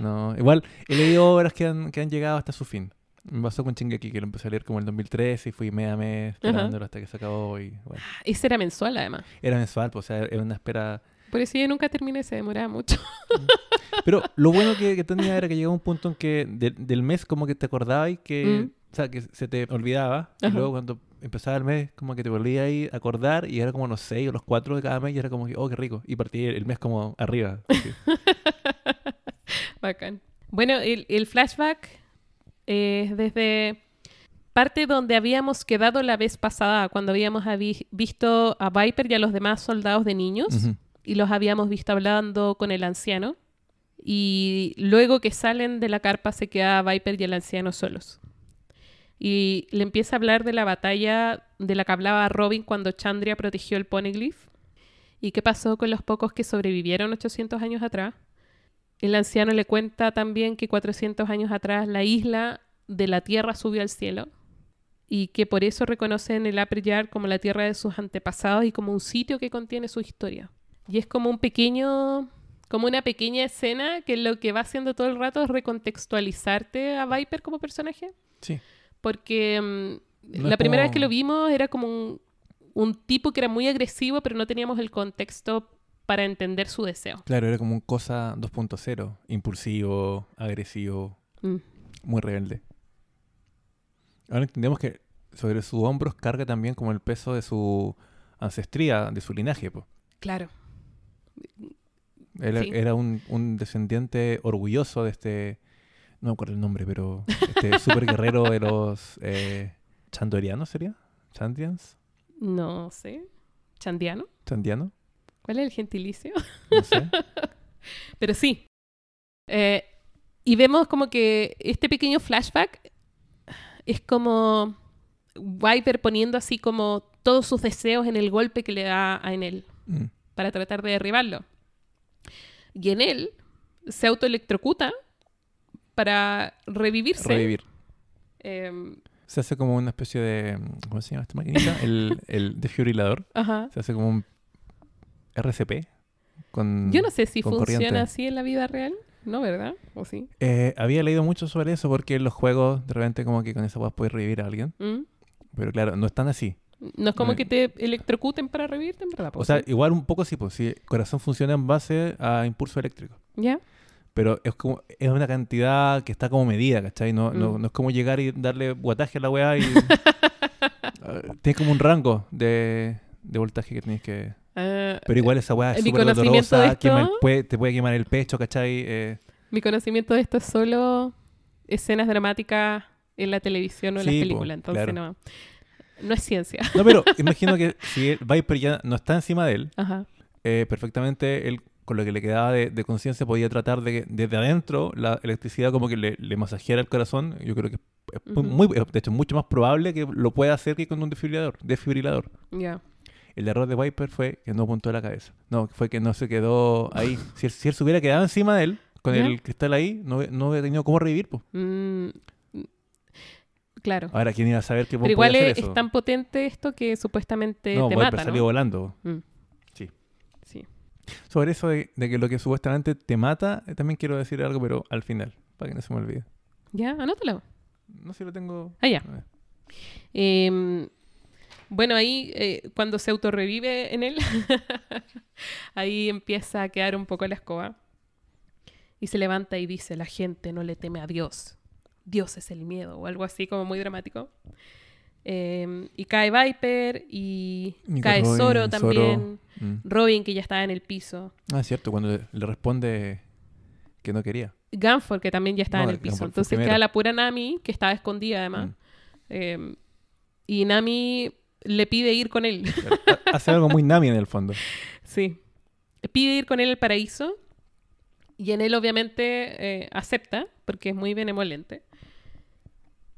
No, igual he leído obras que han, que han llegado hasta su fin. Me pasó con Shingeki, que lo empecé a leer como en el 2013 y fui mes a mes esperándolo hasta que se acabó y bueno. Ese era mensual, además. Era mensual, pues, o sea, era una espera... Por eso yo nunca terminé, se demoraba mucho. Pero lo bueno que, que tenía era que llegaba un punto en que de- del mes como que te acordabas y que... Mm. O sea, que se te olvidaba. Y luego cuando empezaba el mes, como que te volvías ahí a acordar y era como los seis o los cuatro de cada mes y era como que, oh, qué rico. Y partí el mes como arriba. Bacán. Bueno, el, el flashback es desde parte donde habíamos quedado la vez pasada, cuando habíamos visto a Viper y a los demás soldados de niños. Y los habíamos visto hablando con el anciano. Y luego que salen de la carpa se queda Viper y el anciano solos. Y le empieza a hablar de la batalla de la que hablaba Robin cuando Chandria protegió el Poneglyph. ¿Y qué pasó con los pocos que sobrevivieron 800 años atrás? El anciano le cuenta también que 400 años atrás la isla de la tierra subió al cielo y que por eso reconocen el Upper como la tierra de sus antepasados y como un sitio que contiene su historia. Y es como un pequeño, como una pequeña escena que lo que va haciendo todo el rato es recontextualizarte a Viper como personaje. Sí. Porque mm, No la primera como- vez que lo vimos era como un, un tipo que era muy agresivo, pero no teníamos el contexto para entender su deseo. Claro, era como un cosa 2.0. Impulsivo, agresivo, Mm. muy rebelde. Ahora entendemos que sobre sus hombros carga también como el peso de su ancestría, de su linaje. po. Claro. Él Sí. era un, un descendiente orgulloso de este, no me acuerdo el nombre, pero este super guerrero de los eh, chandorianos, ¿sería? ¿Chandrians? No sé. ¿Chandiano? ¿Chandiano? ¿Cuál es el gentilicio? No sé. Pero sí. Eh, y vemos como que este pequeño flashback es como Viper poniendo así como todos sus deseos en el golpe que le da a Enel Mm. Para tratar de derribarlo. Y en él se autoelectrocuta para revivirse. Revivir. Em, Se hace como una especie de, ¿cómo se llama esta maquinita? El, el desfibrilador. ajá. Se hace como un RCP. Con, Yo no sé si funciona corriente. así en la vida real. ¿No, verdad? ¿O sí? Eh, había leído mucho sobre eso porque en los juegos de repente como que con esa puedes revivir a alguien. ¿Mm? Pero claro, no están así. No es como Eh. que te electrocuten para revivirte, en verdad. O sea, igual un poco sí, pues sí, el corazón funciona en base a impulso eléctrico. ¿Ya? Pero es como es una cantidad que está como medida, ¿cachai? No, no, Mm. no es como llegar y darle guataje a la weá y... Tienes como un rango de, de voltaje que tienes que... Ah, Pero igual esa weá es súper dolorosa, de quema el esto- pue- te puede quemar el pecho, ¿cachai? Eh, Mi conocimiento de esto es solo escenas dramáticas en la televisión o en Sí, las po, películas. Entonces claro. no, no es ciencia. No, pero imagino que si Viper ya no está encima de él, Ajá. eh, perfectamente él con lo que le quedaba de, de conciencia podía tratar de que desde adentro la electricidad como que le, le masajeara el corazón. Yo creo que es muy, de hecho, mucho más probable que lo pueda hacer que con un desfibrilador. desfibrilador. Ya. El error de Viper fue que no apuntó la cabeza. No, fue que no se quedó ahí. Si él, si él se hubiera quedado encima de él, con ¿Ya? el cristal ahí, no, no hubiera tenido cómo revivir. mm, claro. Ahora, ¿quién iba a saber que Pero igual es, eso? es tan potente esto que supuestamente no, te Viper mata, salió ¿no? volando. Mm. Sí. Sí. Sobre eso de, de que lo que supuestamente te mata, eh, también quiero decir algo, pero al final, para que no se me olvide. Ya, anótalo. No sé si lo tengo. Ah, ya. Eh, Em, bueno, ahí eh, cuando se autorrevive en él, ahí empieza a quedar un poco la escoba. Y se levanta y dice, la gente no le teme a Dios. Dios es el miedo, o algo así como muy dramático. Eh, y cae Viper y, Y cae Robin, Zoro Zoro. también. Mm. Robin, que ya estaba en el piso. Ah, es cierto, cuando le, le responde que no quería. Gunford, que también ya estaba No, en el piso. Entonces queda la pura Nami, que estaba escondida además. Mm. Eh, y Nami le pide ir con él. Hace algo muy Nami en el fondo. sí. Pide ir con él al paraíso. Y en él obviamente eh, acepta, porque es muy benevolente.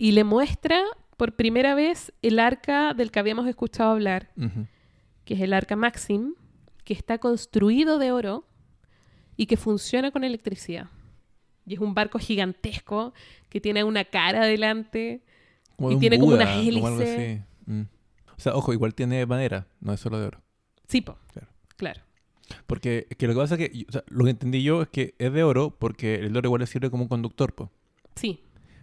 Y le muestra por primera vez el arca del que habíamos escuchado hablar, que es el arca Maxim, que está construido de oro y que funciona con electricidad. Y es un barco gigantesco que tiene una cara adelante. Como Y tiene como una Buda, algo hélice. así. Mm. O sea, ojo, igual tiene madera, no es solo de oro. Sí, po. Claro. Claro. Porque que lo que pasa es que, o sea, lo que entendí yo es que es de oro porque el oro igual le sirve como un conductor, po. Sí.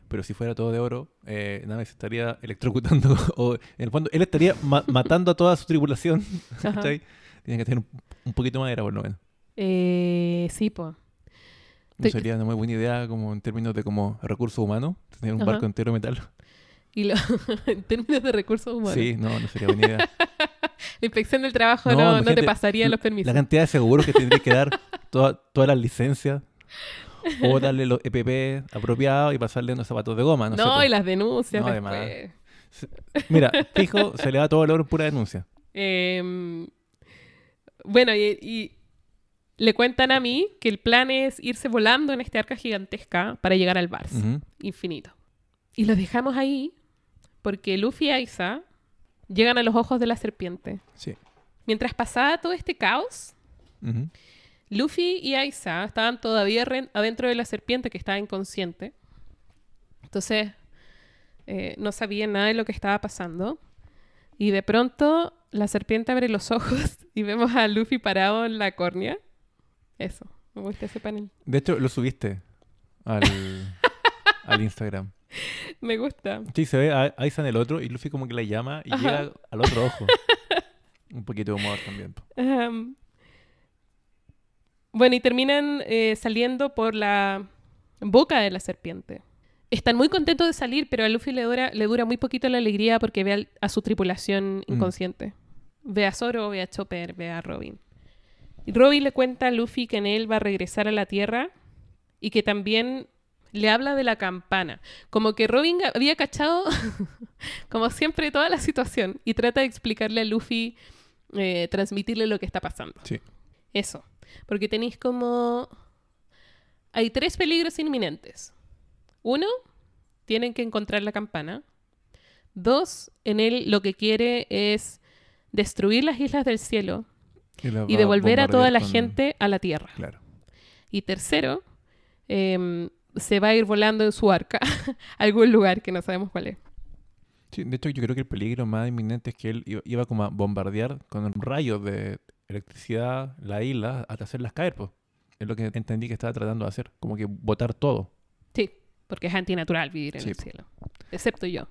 Pero si fuera todo de oro, eh, nada, se estaría electrocutando. o en el fondo, él estaría ma- matando a toda su tripulación. Ajá. ¿cachai? Tiene que tener un, un poquito de madera, por lo menos. Eh, sí, po. No Te- sería una muy buena idea como en términos de como recurso humano, tener un Ajá. barco entero de metal. Y lo- en términos de recursos humanos. Sí, no, no sería buena idea. La inspección del trabajo No, no, no, te pasaría los permisos. La cantidad de seguros que tendrías que dar, toda- todas las licencias, o darle los EPP apropiados y pasarle unos zapatos de goma. No, No, sé, pues. y las denuncias No, después. además. Mira, fijo, se le da todo el oro en pura denuncia. Em, bueno, y, y le cuentan a mí que el plan es irse volando en este arca gigantesca para llegar al Ujú. infinito. Y los dejamos ahí porque Luffy y Aiza llegan a los ojos de la serpiente. Sí. Mientras pasaba todo este caos. Luffy y Aiza estaban todavía adentro de la serpiente que estaba inconsciente. Entonces, eh, no sabían nada de lo que estaba pasando. Y de pronto, la serpiente abre los ojos y vemos a Luffy parado en la córnea. Eso, me gusta ese panel. De hecho, lo subiste al, al Instagram. Me gusta. Sí, se ve a Aiza en el otro y Luffy como que la llama y Ajá. llega al otro ojo. Un poquito de humor también. Bueno, y terminan eh, saliendo por la boca de la serpiente. Están muy contentos de salir, pero a Luffy le dura, le dura muy poquito la alegría porque ve al- a su tripulación Mm. inconsciente. Ve a Zoro, ve a Chopper, ve a Robin. Y Robin le cuenta a Luffy que en él va a regresar a la Tierra y que también le habla de la campana. Como que Robin había cachado, como siempre, toda la situación y trata de explicarle a Luffy, eh, transmitirle lo que está pasando. Sí. Eso. Porque tenéis como... Hay tres peligros inminentes. Uno, tienen que encontrar la campana. Dos, en él lo que quiere es destruir las islas del cielo y devolver a toda la con- gente a la tierra. Claro. Y tercero, em, se va a ir volando en su arca a algún lugar que no sabemos cuál es. Sí, de hecho, yo creo que el peligro más inminente es que él iba, iba como a bombardear con rayos de electricidad la isla hasta hacerlas caer, pues. Es lo que entendí que estaba tratando de hacer, como que botar todo. Sí, porque es antinatural vivir en Sí, el cielo. Excepto yo.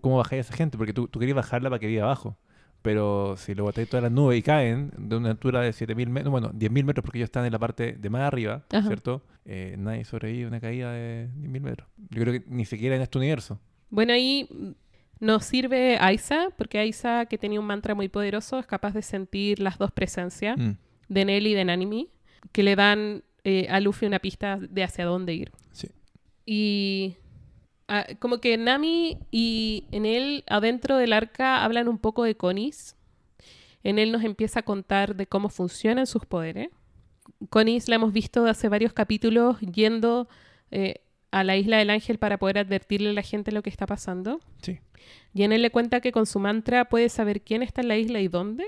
¿Cómo bajáis a esa gente? Porque tú, tú querías bajarla para que viva abajo. Pero si lo botáis todas las nubes y caen de una altura de 7.000 metros, bueno, 10.000 metros porque ellos están en la parte de más arriba, Ajá. ¿cierto? Eh, nadie sobrevive a una caída de 10.000 metros. Yo creo que ni siquiera en este universo. Bueno, ahí nos sirve Aiza, porque Aiza, que tenía un mantra muy poderoso, es capaz de sentir las dos presencias, Mm, de Nelly y de Nanimi, que le dan eh, a Luffy una pista de hacia dónde ir. sí. Y ah, como que Nami y en él, adentro del arca, hablan un poco de Conis. En él nos empieza a contar de cómo funcionan sus poderes. Conis la hemos visto de hace varios capítulos yendo eh, a la isla del ángel para poder advertirle a la gente lo que está pasando. Sí. Y en él le cuenta que con su mantra puede saber quién está en la isla y dónde.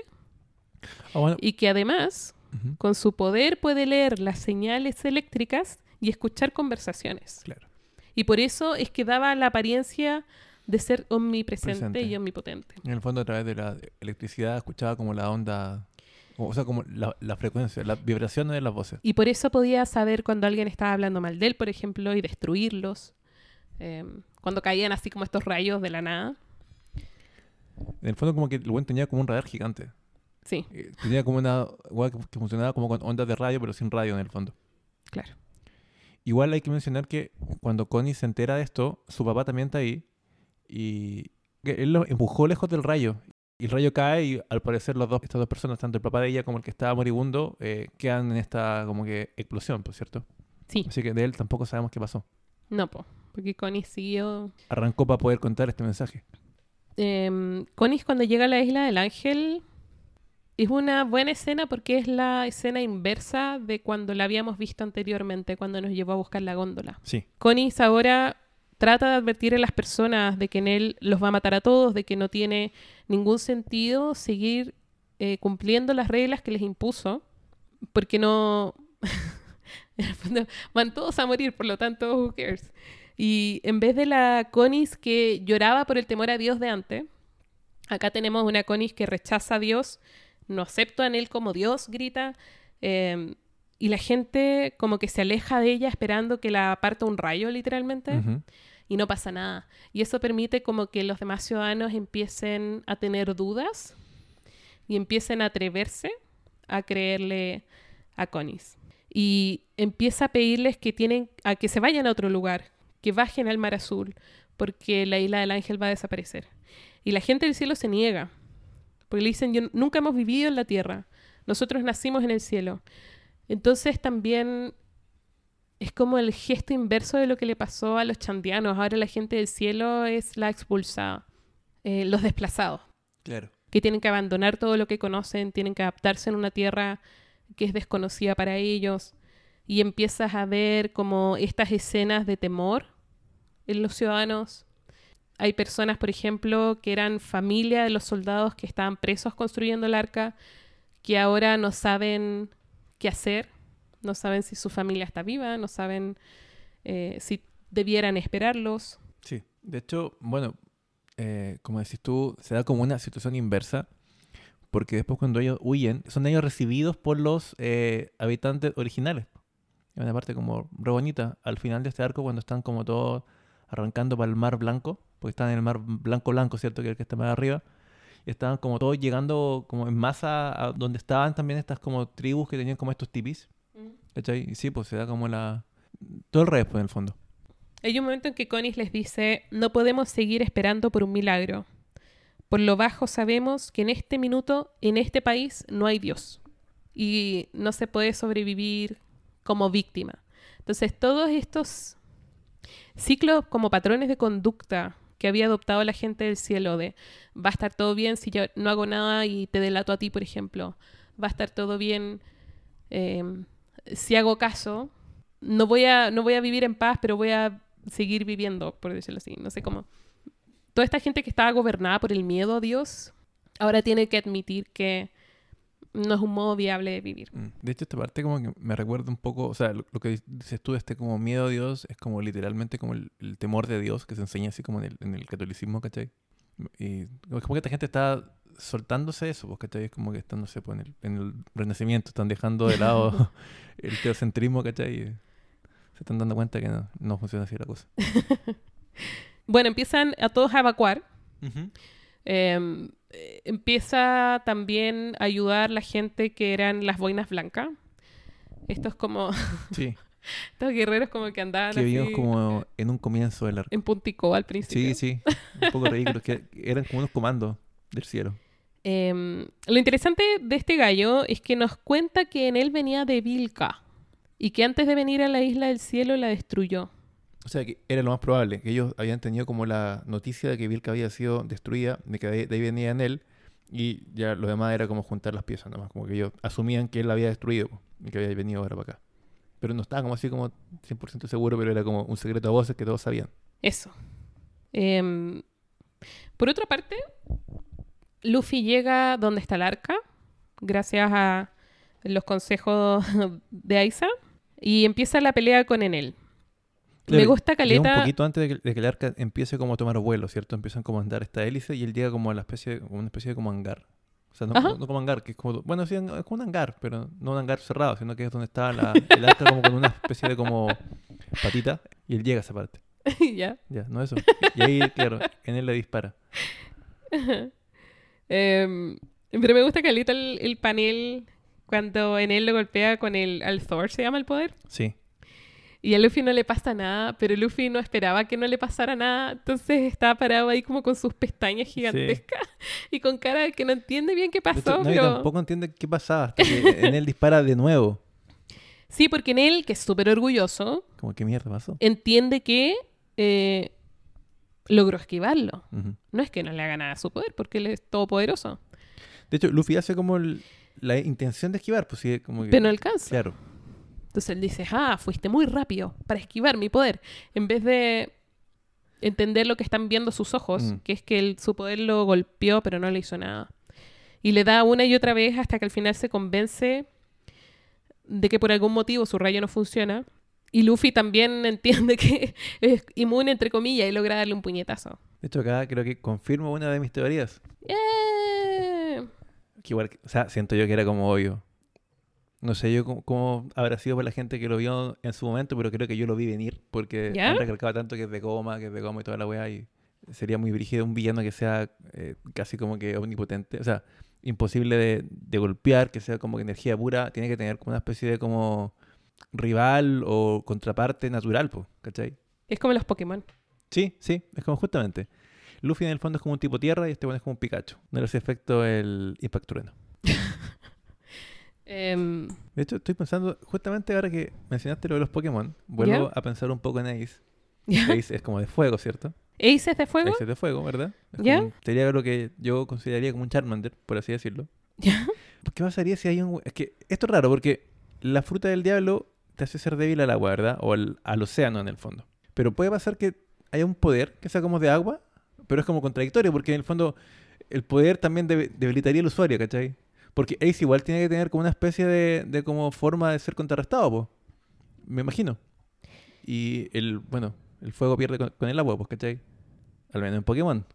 Ah, bueno, Y que además, con su poder, puede leer las señales eléctricas y escuchar conversaciones. claro. Y por eso es que daba la apariencia de ser omnipresente Presente. y omnipotente. En el fondo, a través de la electricidad, escuchaba como la onda, o sea, como la, la frecuencia, las vibraciones de las voces. Y por eso podía saber cuando alguien estaba hablando mal de él, por ejemplo, y destruirlos. Eh, cuando caían así como estos rayos de la nada. En el fondo, como que el buen tenía como un radar gigante. Sí, Eh, Tenía como una hueá que, funcionaba como con ondas de radio, pero sin radio en el fondo. claro. Igual hay que mencionar que cuando Connie se entera de esto, su papá también está ahí y él lo empujó lejos del rayo. Y el rayo cae y al parecer los dos, estas dos personas, tanto el papá de ella como el que estaba moribundo, eh, quedan en esta como que explosión, por cierto. Sí, Así que de él tampoco sabemos qué pasó. no, po, porque Connie siguió... Arrancó para poder contar este mensaje. Eh, Connie cuando llega a la isla del ángel es una buena escena porque es la escena inversa de cuando la habíamos visto anteriormente, cuando nos llevó a buscar la góndola. Sí, Conis ahora trata de advertir a las personas de que en él los va a matar a todos, de que no tiene ningún sentido seguir eh, cumpliendo las reglas que les impuso, porque no... van todos a morir, por lo tanto, who cares. Y en vez de la Conis que lloraba por el temor a Dios de antes, acá tenemos una Conis que rechaza a Dios, no acepta en él como Dios, grita, eh, y la gente como que se aleja de ella esperando que la parta un rayo, literalmente y no pasa nada. Y eso permite como que los demás ciudadanos empiecen a tener dudas y empiecen a atreverse a creerle a Conis. Y empieza a pedirles que tienen a que se vayan a otro lugar, que bajen al mar azul, porque la isla del ángel va a desaparecer. Y la gente del cielo se niega, porque le dicen, "Yo- nunca hemos vivido en la tierra, nosotros nacimos en el cielo. Entonces también es como el gesto inverso de lo que le pasó a los chandianos. Ahora la gente del cielo es la expulsada, eh, los desplazados, Claro. que tienen que abandonar todo lo que conocen, tienen que adaptarse en una tierra que es desconocida para ellos. Y empiezas a ver como estas escenas de temor en los ciudadanos. Hay personas, por ejemplo, que eran familia de los soldados que estaban presos construyendo el arca, que ahora no saben qué hacer, no saben si su familia está viva, no saben eh, si debieran esperarlos. Sí, de hecho, bueno, eh, como decís tú, se da como una situación inversa, porque después cuando ellos huyen, son ellos recibidos por los eh, habitantes originales. Es una parte como re bonita, al final de este arco, cuando están como todos arrancando para el mar blanco, porque están en el mar blanco blanco, ¿cierto? Que es el que está más arriba. Estaban como todos llegando como en masa a donde estaban también estas como tribus que tenían como estos tipis. Y sí, pues se da como la... Todo el revés, pues, en el fondo. Hay un momento en que Conis les dice, no podemos seguir esperando por un milagro. Por lo bajo sabemos que en este minuto, en este país, no hay Dios. Y no se puede sobrevivir como víctima. Entonces, todos estos ciclos como patrones de conducta que había adoptado la gente del cielo de va a estar todo bien si yo no hago nada y te delato a ti, por ejemplo. Va a estar todo bien eh, si hago caso. No voy, a, no voy a vivir en paz, pero voy a seguir viviendo, por decirlo así. No sé cómo. Toda esta gente que estaba gobernada por el miedo a Dios, ahora tiene que admitir que no es un modo viable de vivir. Mm. De hecho, esta parte como que me recuerda un poco, o sea, lo, lo que dices tú, este como miedo a Dios, es como literalmente como el, el temor de Dios que se enseña así como en el, en el catolicismo, ¿cachai? Y es como que esta gente está soltándose eso, pues, ¿cachai? Es como que están, no sé, pues, en el, en el renacimiento, están dejando de lado el teocentrismo, ¿cachai? Y se están dando cuenta que no, no funciona así la cosa. Bueno, empiezan a todos a evacuar. Eh, eh, empieza también a ayudar la gente que eran las boinas blancas. Estos como, Sí, estos guerreros como que andaban que así vimos como en un comienzo del arco. en puntico al principio. Sí, sí, un poco ridículos, que eran como unos comandos del cielo. Em, lo interesante de este gallo es que nos cuenta que en él venía de Vilca y que antes de venir a la isla del cielo la destruyó. O sea, que era lo más probable, que ellos habían tenido como la noticia de que Vilca había sido destruida, de que de ahí venía en él, y ya lo demás era como juntar las piezas nomás, como que ellos asumían que él la había destruido y que había venido ahora para acá. Pero no estaba como así como 100% seguro, pero era como un secreto a voces que todos sabían. Eso. Em, por otra parte, Luffy llega donde está el arca, gracias a los consejos de Aiza, y empieza la pelea con Enel. Me Claro, gusta llega Caleta. un poquito antes de que, de que el arca empiece como a tomar vuelo, ¿cierto? Empiezan como a andar esta hélice y él llega como a la especie, como una especie de como hangar. O sea, no- no como hangar, que es como, bueno, sí, es como un hangar, pero no un hangar cerrado, sino que es donde está la, el arca como con una especie de como patita y él llega a esa parte. ya. Ya, no eso. Y ahí, claro, en él le dispara. Em, pero me gusta Caleta el, el panel cuando Enel lo golpea con el al Thor, se llama el poder. Sí. Y a Luffy no le pasa nada, pero Luffy no esperaba que no le pasara nada. Entonces estaba parado ahí como con sus pestañas gigantescas y con cara de que no entiende bien qué pasó. nadie pero... tampoco entiende qué pasaba hasta que en él dispara de nuevo. Sí, porque en él, que es súper orgulloso, Como, ¿qué mierda pasó? entiende que eh, logró esquivarlo. No es que no le haga nada a su poder, porque él es todopoderoso. De hecho, Luffy hace como el- la intención de esquivar, pues sí, como que... Pero no alcanza. Claro. Entonces él dice, ah, fuiste muy rápido para esquivar mi poder. En vez de entender lo que están viendo sus ojos, Mm. que es que su poder lo golpeó, pero no le hizo nada. Y le da una y otra vez hasta que al final se convence de que por algún motivo su rayo no funciona. Y Luffy también entiende que es inmune, entre comillas, y logra darle un puñetazo. De hecho, acá creo que confirmo una de mis teorías. ¡Eh! Que igual, o sea, siento yo que era como obvio. No sé yo cómo, cómo habrá sido para la gente que lo vio en su momento, pero creo que yo lo vi venir porque ¿Ya? han recalcado tanto que es de goma, que es de goma y toda la weá. Y sería muy brígido un villano que sea eh, casi como que omnipotente. O sea, imposible de, de golpear, que sea como que energía pura. Tiene que tener como una especie de como rival o contraparte natural, pues, ¿cachai? Es como los Pokémon. Sí, sí, es como justamente. Luffy en el fondo es como un tipo tierra y este bueno es como un Pikachu. No le hace efecto el Impact Trueno. Em, De hecho, estoy pensando, justamente ahora que mencionaste lo de los Pokémon, vuelvo ¿Ya? a pensar un poco en Ace. ¿Ya? Ace es como de fuego, ¿cierto? ¿Ace es de fuego? Ace es de fuego, ¿verdad? ¿Ya? como- sería lo que yo consideraría como un Charmander, por así decirlo. ¿Ya? ¿Qué pasaría si hay un... Es que esto es raro porque la fruta del diablo te hace ser débil al agua, ¿verdad? O al, al océano en el fondo. Pero puede pasar que haya un poder que sea como de agua, pero es como contradictorio porque en el fondo el poder también debilitaría al usuario, ¿cachai? Porque Ace igual tiene que tener como una especie de, de como forma de ser contrarrestado, pues. Me imagino. Y el, bueno, el fuego pierde con, con el agua, pues, ¿cachai? Al menos en Pokémon.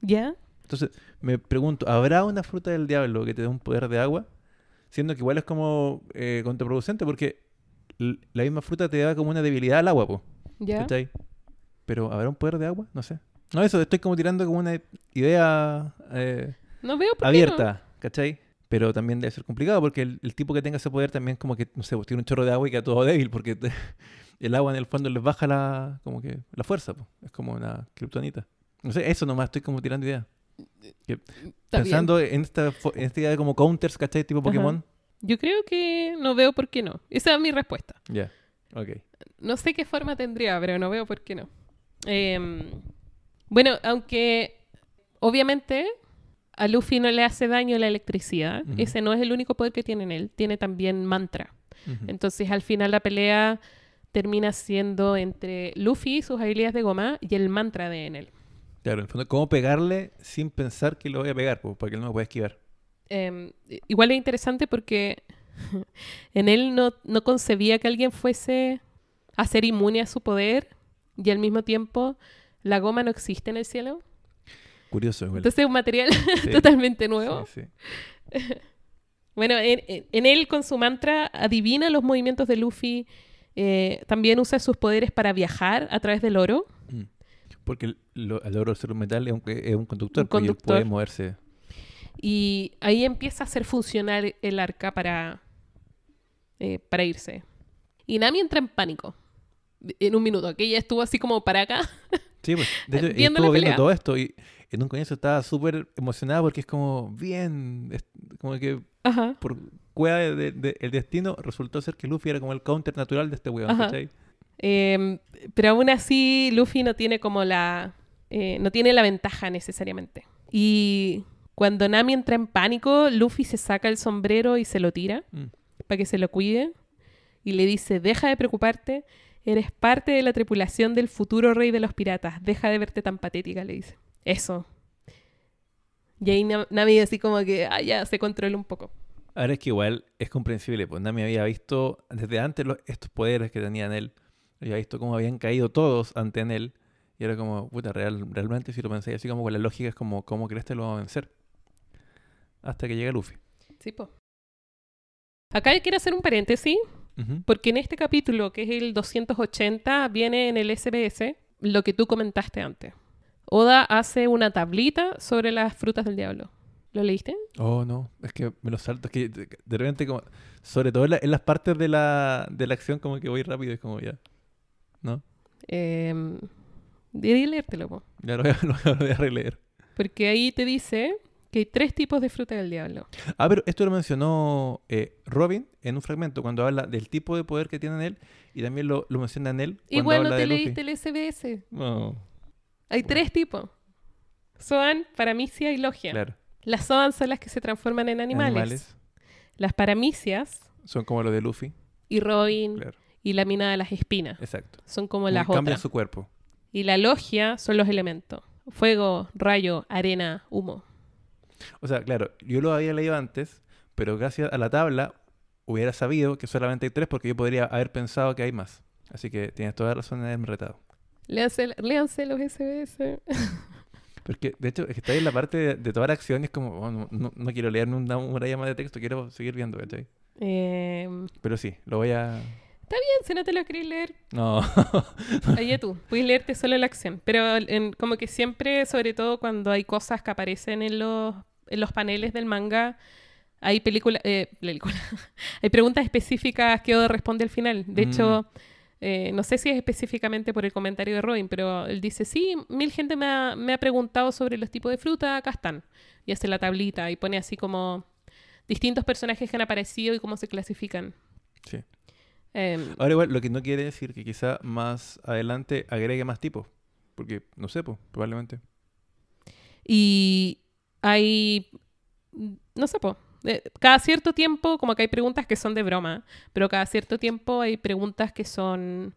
¿Ya? Entonces, me pregunto, ¿habrá una fruta del diablo que te dé un poder de agua? Siendo que igual es como eh, contraproducente porque la misma fruta te da como una debilidad al agua, po, ¿Ya? ¿cachai? Pero ¿habrá un poder de agua? No sé. No, eso, estoy como tirando como una idea eh, No veo por qué abierta, ¿cachai? Pero también debe ser complicado porque el, el tipo que tenga ese poder también como que, no sé, pues tiene un chorro de agua y queda todo débil porque te- el agua en el fondo les baja la, como que, la fuerza, po. es como una kriptonita. No sé, eso nomás estoy como tirando ideas. Que- bien. pensando en esta, en esta idea de como counters, ¿cachai? Tipo Ajá. Pokémon. Yo creo que no veo por qué no. Esa es mi respuesta. Ya, ok. No sé qué forma tendría, pero no veo por qué no. Em, bueno, aunque obviamente a Luffy no le hace daño la electricidad, Ujú. ese no es el único poder que tiene en él, tiene también mantra. Entonces al final la pelea termina siendo entre Luffy, sus habilidades de goma, y el mantra de Enel. Claro, en el fondo, ¿cómo pegarle sin pensar que lo voy a pegar? po? Porque él no me puede esquivar. Em, igual es interesante porque en él no, no concebía que alguien fuese a ser inmune a su poder y al mismo tiempo la goma no existe en el cielo. Curioso, igual. Entonces es un material Sí, totalmente nuevo. sí, sí. Bueno, en, en- en él con su mantra adivina los movimientos de Luffy. eh, también usa sus poderes para viajar a través del oro. Porque el, lo- el oro ser un metal es un, es un conductor, Un él conductor. puede moverse. Y ahí empieza a hacer funcionar el arca para, eh, para irse. Y Nami entra en pánico. En un minuto, que ella estuvo así como para acá. Sí, pues, de hecho, Viendo estuvo viendo todo esto y en un comienzo estaba súper emocionada porque es como, bien, es como que Ajá. por cueva de- de- de- el destino resultó ser que Luffy era como el counter natural de este weón. ¿cachai? Eh, pero aún así, Luffy no tiene como la. eh, no tiene la ventaja necesariamente. Y cuando Nami entra en pánico, Luffy se saca el sombrero y se lo tira Mm. para que se lo cuide. Y le dice: Deja de preocuparte, eres parte de la tripulación del futuro rey de los piratas. Deja de verte tan patética, le dice. Eso. Y ahí Na- Nami así como que, ah, ya, se controla un poco. Ahora es que igual es comprensible, pues Nami había visto desde antes los- estos poderes que tenía en él, había visto cómo habían caído todos ante él, y era como, puta, real, realmente si lo pensáis así como con la lógica es como, ¿cómo crees que lo vamos a vencer? Hasta que llega Luffy. Sí, po. Acá quiero hacer un paréntesis. Porque en este capítulo, que es el 280, viene en el SBS lo que tú comentaste antes. Oda hace una tablita sobre las frutas del diablo. ¿Lo leíste? Oh, no, es que me lo salto. Es que de de repente, como, sobre todo en, la- en las partes de la, de la acción, como que voy rápido, es como ya. ¿No? Eh, debería leértelo, po. Ya lo voy a, lo voy a releer. porque ahí te dice que hay tres tipos de fruta del diablo. Ah, pero esto lo mencionó eh, Robin en un fragmento cuando habla del tipo de poder que tiene en él y también lo, lo menciona en él Igual no te de leíste el SBS. No, Hay tres tipos. Zoan, Paramicia y Logia. claro. Las Zoan son las que se transforman en animales. Las Paramicias son como lo de Luffy. y Robin Claro, y la mina de las espinas exacto. son como las que cambian otras. su cuerpo. Y la Logia son los elementos. Fuego, rayo, arena, humo. O sea, claro, yo lo había leído antes, pero gracias a la tabla hubiera sabido que solamente hay tres porque yo podría haber pensado que hay más. Así que tienes toda la razón en haberme retado. Léanse, léanse los SBS. Porque, de hecho, está ahí en la parte de, de toda la acción y es como, oh, no, no- no quiero leerme una muralla más de texto, quiero seguir viendo, ¿cachai? Eh, Pero sí, lo voy a... bien, si no te lo querés leer, No, allá tú. Puedes leerte solo la acción. Pero en- como que siempre, sobre todo cuando hay cosas que aparecen en los, en los paneles del manga, hay película, eh, película. hay preguntas específicas que Oda responde al final. De Mm. hecho, eh, no sé si es específicamente por el comentario de Robin, pero él dice, sí, mil gente me ha, me ha preguntado sobre los tipos de fruta, acá están. Y hace la tablita y pone así como distintos personajes que han aparecido y cómo se clasifican. sí. Em, Ahora igual, lo que no quiere decir que quizá más adelante agregue más tipos. Porque, no sé, pues, probablemente. Y hay, no sé, po, eh, cada cierto tiempo, como que hay preguntas que son de broma, pero cada cierto tiempo hay preguntas que son,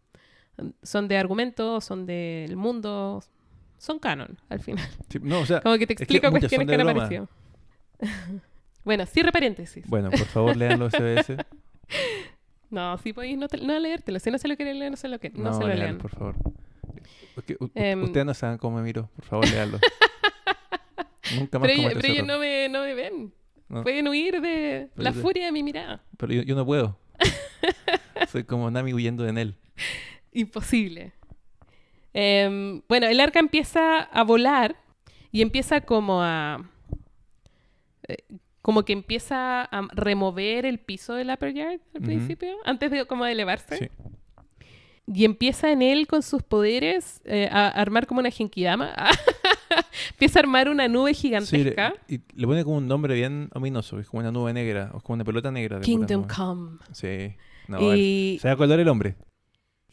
son de argumento, son del mundo, son canon al final. Sí, no, o sea, Como que te que explica muchas cuestiones que broma. aparecido. bueno, cierre paréntesis. bueno, por favor, lean los SBS. No, si podéis no, te- no leértelo. Si no se lo quieren leer, no se lo, que, no No, se lo lean, lean. por favor. Em, ustedes no saben cómo me miro. Por favor, leanlo. Nunca más Pero, ellos, pero ellos no me, no me ven. No. Pueden huir de Pero la furia de mi mirada. Pero yo, yo no puedo. Soy como Nami huyendo de él. Imposible. Em, bueno, el arca empieza a volar y empieza como a... eh, como que empieza a remover el piso del upper yard al principio, antes de como de elevarse. Sí. Y empieza en él con sus poderes eh, a armar como una genkidama. empieza a armar una nube Sí, le, gigantesca. y le pone como un nombre bien ominoso. Es como una nube negra. O como una pelota negra. de Kingdom. Come. Sí. No, y, se va a acordar el hombre.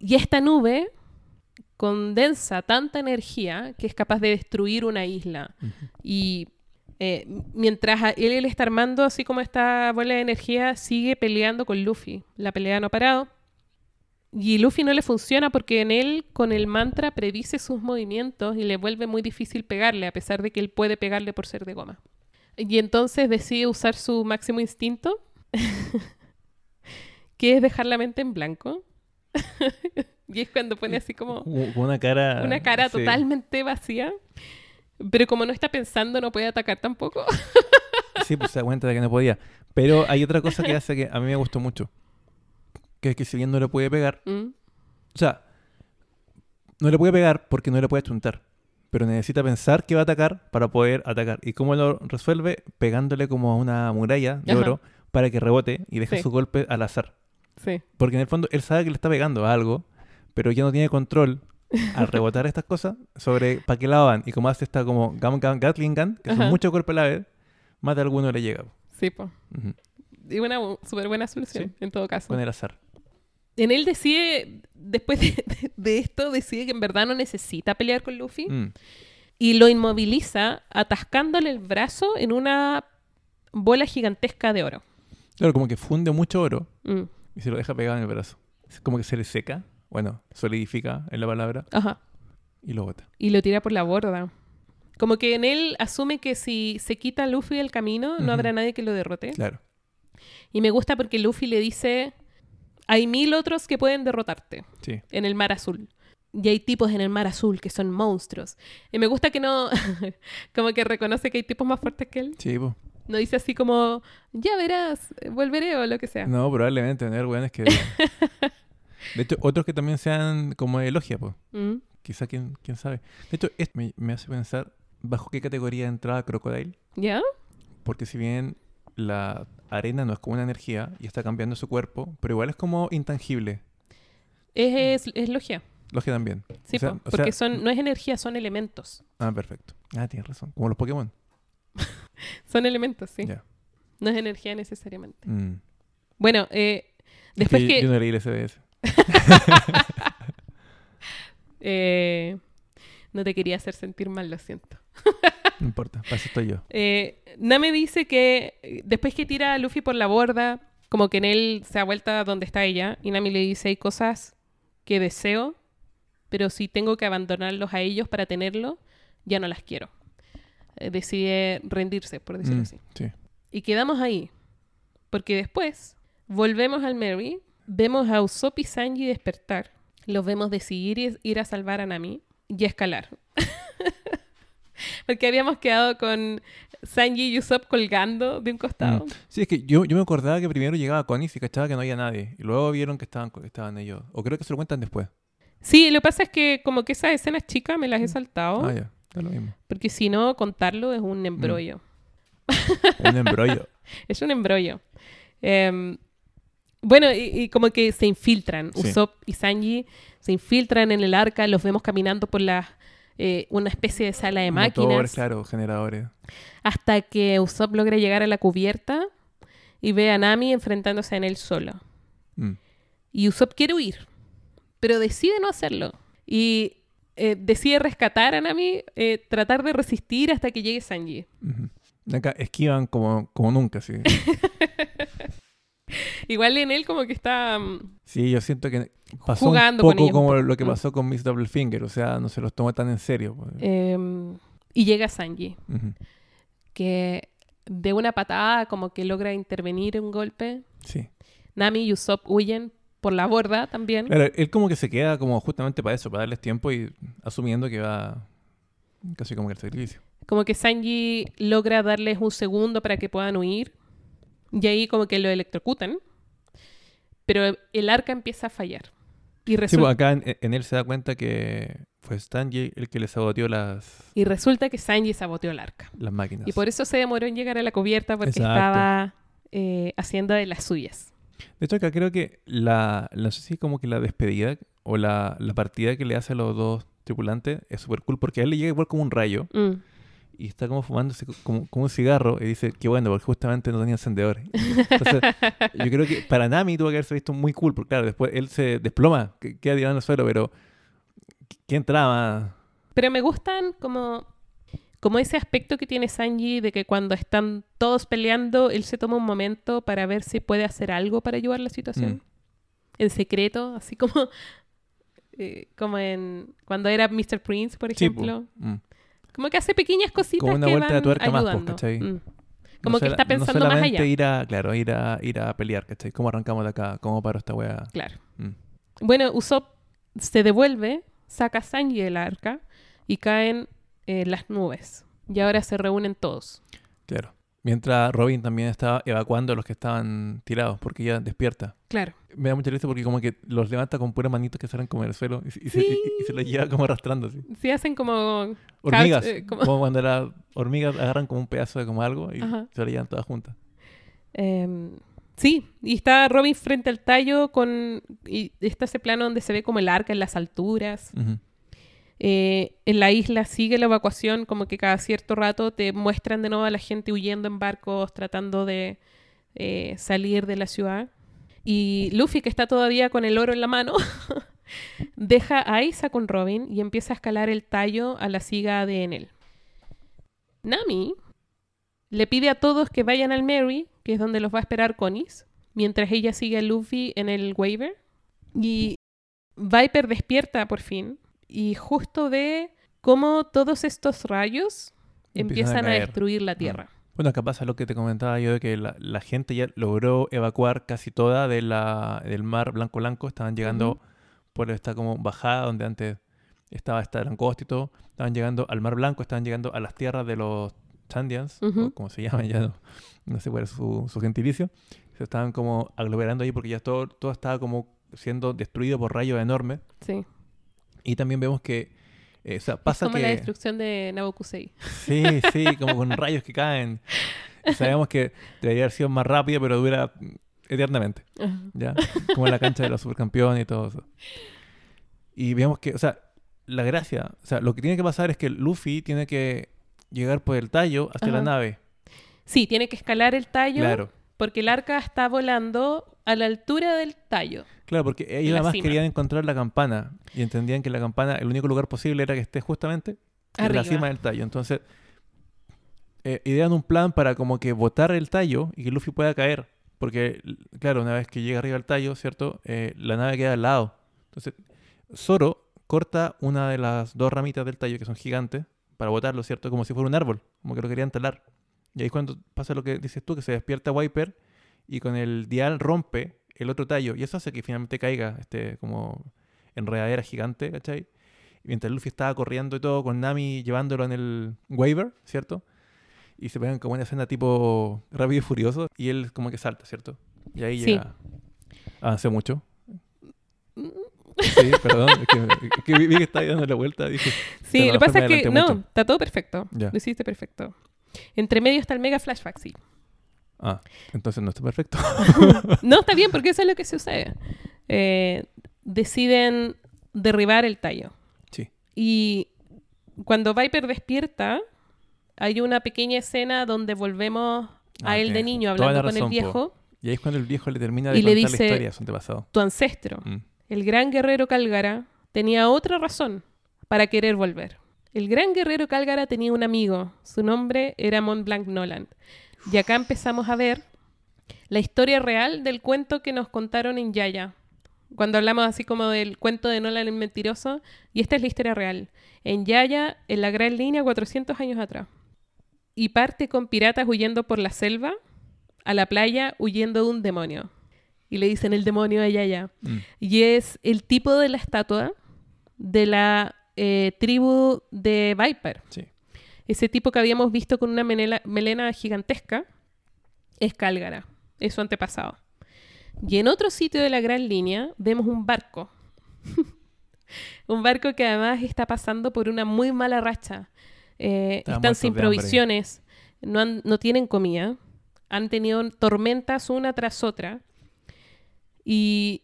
y esta nube condensa tanta energía que es capaz de destruir una isla. Y eh, mientras él, él está armando así como esta bola de energía, sigue peleando con Luffy. La pelea no ha parado. Y Luffy no le funciona porque en él, con el mantra, predice sus movimientos y le vuelve muy difícil pegarle, a pesar de que él puede pegarle por ser de goma. Y entonces decide usar su máximo instinto, que es dejar la mente en blanco. y es cuando pone así como una cara. una cara sí. totalmente vacía. Pero como no está pensando, no puede atacar tampoco. Sí, pues se da cuenta de que no podía. Pero hay otra cosa que hace que a mí me gustó mucho. Que es que si bien no le puede pegar, Mm. o sea, no le puede pegar porque no le puede chuntar. Pero necesita pensar que va a atacar para poder atacar. ¿Y cómo lo resuelve? Pegándole como a una muralla de Ajá. oro para que rebote y deje Sí. su golpe al azar. Sí. Porque en el fondo él sabe que le está pegando a algo, pero ya no tiene control al rebotar estas cosas sobre para qué lado van. Y como hace esta como Gatling Gun, que son muchos golpes a la vez, más de alguno le llega. Sí, po. Y una súper buena solución, Sí. en todo caso. Con el azar. En él decide, después de, de- de esto, decide que en verdad no necesita pelear con Luffy. Mm. Y lo inmoviliza atascándole el brazo en una bola gigantesca de oro. Claro, como que funde mucho oro Mm. y se lo deja pegado en el brazo. Es como que se le seca, bueno, solidifica en la palabra Ajá. y lo bota. Y lo tira por la borda. Como que en él asume que si se quita Luffy del camino, no habrá nadie que lo derrote. Claro. Y me gusta porque Luffy le dice, hay mil otros que pueden derrotarte Sí. en el mar azul. Y hay tipos en el mar azul que son monstruos. Y me gusta que no, como que reconoce que hay tipos más fuertes que él. Sí, po. No dice así como, ya verás, eh, volveré o lo que sea. No, probablemente tener weones que. De hecho, otros que también sean como de logia, pues. Mm. Quizá quién, quién sabe. De hecho, esto me, me hace pensar bajo qué categoría entraba Crocodile. ¿Ya? porque si bien la arena no es como una energía y está cambiando su cuerpo, pero igual es como intangible. Es, es, es logia. Logia también. Sí, O sea- po, o porque sea- son, no es energía, son elementos. Ah, perfecto. Ah, tienes razón. Como los Pokémon. Son elementos, sí. Ya. No es energía necesariamente. Mm. Bueno, eh, Es después que que... Yo no leí el SBS. Eh, no te quería hacer sentir mal, lo siento. No importa, para eso estoy yo. Eh, Nami dice que eh, después que tira a Luffy por la borda, como que en él se ha vuelto a donde está ella, y Nami le dice, hay cosas que deseo, pero si tengo que abandonarlos a ellos para tenerlo, ya no las quiero. Eh, decide rendirse, por decirlo Mm, así. sí. Y quedamos ahí, porque después volvemos al Mary, vemos a Usopp y Sanji despertar, los vemos decidir ir, ir a salvar a Nami y escalar. porque habíamos quedado con Sanji y Usopp colgando de un costado. Mm. Sí, es que yo, yo me acordaba que primero llegaba Connie y cachaba que no había nadie. Y luego vieron que estaban, que estaban ellos. O creo que se lo cuentan después. Sí, lo que pasa es que como que esas escenas chicas me las he saltado, Ah, ya. Es lo mismo. porque si no, contarlo es un embrollo. Un embrollo. Es un embrollo. Em, bueno, y, y como que se infiltran. Sí. Usopp y Sanji se infiltran en el arca, los vemos caminando por la, eh, una especie de sala de máquinas, claro, generadores. hasta que Usopp logra llegar a la cubierta y ve a Nami enfrentándose en él solo. Mm. Y Usopp quiere huir, pero decide no hacerlo. Y eh, decide rescatar a Nami, eh, tratar de resistir hasta que llegue Sanji. Acá esquivan como, como nunca, sí. Igual en él como que está... mm, Sí, yo siento que pasó Jugando un poco como lo que Mm. pasó con Miss Double Finger. O sea, no se los tomó tan en serio. pues. em, y llega Sanji. Que de una patada como que logra intervenir un golpe. Sí. Nami y Usopp huyen por la borda también. Claro, él como que se queda como justamente para eso, para darles tiempo y asumiendo que va casi como que al sacrificio. Como que Sanji logra darles un segundo para que puedan huir. Y ahí como que lo electrocutan. Pero el arca empieza a fallar. Y Sí, resulta, pues acá en, en él se da cuenta que fue Stanley el que le saboteó las, y resulta que Sanji saboteó el arca. las máquinas. Y por eso se demoró en llegar a la cubierta porque Exacto. estaba eh, haciendo de las suyas. De hecho, acá creo que la, no sé si como que la despedida o la, la partida que le hace a los dos tripulantes es súper cool porque a él le llega igual como un rayo Mm. Y está como fumándose co- como, como un cigarro y dice que bueno, porque justamente no tenía encendedor. Entonces, yo creo que para Nami tuvo que haberse visto muy cool porque claro, después él se desploma, que- queda tirado en el suelo, pero ¿quién trama? Pero me gustan como, como ese aspecto que tiene Sanji de que cuando están todos peleando, él se toma un momento para ver si puede hacer algo para ayudar la situación. Mm. En secreto, así como, eh, como en cuando era Mr. Prince, por Sí, po. ejemplo. Mm. Como que hace pequeñas cositas Como una que vuelta de tuerca más, po, ayudando. ¿cachai? Mm. No Como que está pensando no más allá. ir a, claro, ir a, ir a pelear, ¿cachai? ¿Cómo arrancamos de acá? ¿Cómo paro esta wea? Claro. Mm. Bueno, Usopp se devuelve, saca a Sanji del arca y caen eh, las nubes. Y ahora se reúnen todos. Claro. Mientras Robin también estaba evacuando a los que estaban tirados, porque ella despierta. Claro. Me da mucha risa porque como que los levanta con puras manitos que salen como del suelo y, se- y se, Sí. y- y se los lleva como arrastrando así. Sí, hacen como... Hormigas. eh, como- como... cuando las hormigas agarran como un pedazo de como algo y Ajá. se las llevan todas juntas. em, sí, y está Robin frente al tallo con... Y está ese plano donde se ve como el arca en las alturas. Eh, en la isla sigue la evacuación, como que cada cierto rato te muestran de nuevo a la gente huyendo en barcos, tratando de eh, salir de la ciudad. Y Luffy, que está todavía con el oro en la mano, deja a Isa con Robin y empieza a escalar el tallo a la siga de Enel. Nami le pide a todos que vayan al Mary, que es donde los va a esperar Conis, mientras ella sigue a Luffy en el waiver. Y Viper despierta por fin y justo ve cómo todos estos rayos empiezan, a, destruir la Tierra. Bueno, acá pasa lo que te comentaba yo de que la, la gente ya logró evacuar casi toda de la, del mar Blanco Blanco. Estaban llegando por esta como bajada donde antes estaba esta langosta y todo. Estaban llegando al mar Blanco, estaban llegando a las tierras de los Chandians, Ujú. o como se llaman ya, no, no sé cuál es su, su gentilicio. Se estaban como aglomerando ahí porque ya todo, todo estaba como siendo destruido por rayos enormes. Sí. Y también vemos que Eh, o sea, Es pasa como que... la destrucción de Nabokusei. Sí, sí, como con rayos que caen. Sabemos que debería haber sido más rápido, pero dura eternamente. ¿ya? Como en la cancha de los supercampeones y todo eso. Y vemos que, o sea, la gracia, o sea, lo que tiene que pasar es que Luffy tiene que llegar por el tallo hacia la nave. Sí, tiene que escalar el tallo Claro. Porque el arca está volando a la altura del tallo. Claro, porque ellos además cima. querían encontrar la campana y entendían que la campana, el único lugar posible era que esté justamente en la cima del tallo. Entonces, eh, idean un plan para como que botar el tallo y que Luffy pueda caer. Porque, claro, una vez que llega arriba del tallo, ¿cierto? Eh, la nave queda al lado. Entonces, Zoro corta una de las dos ramitas del tallo que son gigantes para botarlo, ¿cierto? Como si fuera un árbol, como que lo querían talar. Y ahí es cuando pasa lo que dices tú, que se despierta Wiper y con el dial rompe el otro tallo. Y eso hace que finalmente caiga este como enredadera gigante, ¿cachai? Y mientras Luffy estaba corriendo y todo, con Nami llevándolo en el waiver, ¿cierto? Y se pegan como una escena tipo rápido y furioso. Y él como que salta, ¿cierto? Y ahí Sí. llega. Avancé mucho. Sí, perdón. Es que, es que vi, que estaba dando la vuelta. Dije, Sí, lo que pasa es que no, mucho. está todo perfecto. Ya. Lo hiciste perfecto. Entre medio está el mega flashback, sí. ah, entonces no está perfecto. No, está bien, porque eso es lo que sucede. Eh, deciden derribar el tallo. Sí. Y cuando Viper despierta, hay una pequeña escena donde volvemos a Ah, él de niño hablando con el po. viejo, Y ahí es cuando el viejo le termina de Y le contar dice- la historia de su antepasado. tu ancestro, Mm. el gran guerrero Calgara, tenía otra razón para querer volver. El gran guerrero Calgara tenía un amigo, su nombre era Mont Blanc Noland. Y acá empezamos a ver la historia real del cuento que nos contaron en Yaya. Cuando hablamos así como del cuento de Nolan el mentiroso, y esta es la historia real. En Yaya, en la gran línea, 400 años atrás. Y parte con piratas huyendo por la selva, a la playa huyendo de un demonio. Y le dicen el demonio de Yaya. Mm. Y es el tipo de la estatua de la eh, tribu de Viper. Sí. Ese tipo que habíamos visto con una menela- melena gigantesca es Cálgara, es su antepasado. Y en otro sitio de la gran línea vemos un barco. un barco que además está pasando por una muy mala racha. Eh, Están sin provisiones, no, han- no tienen comida, han tenido tormentas una tras otra. Y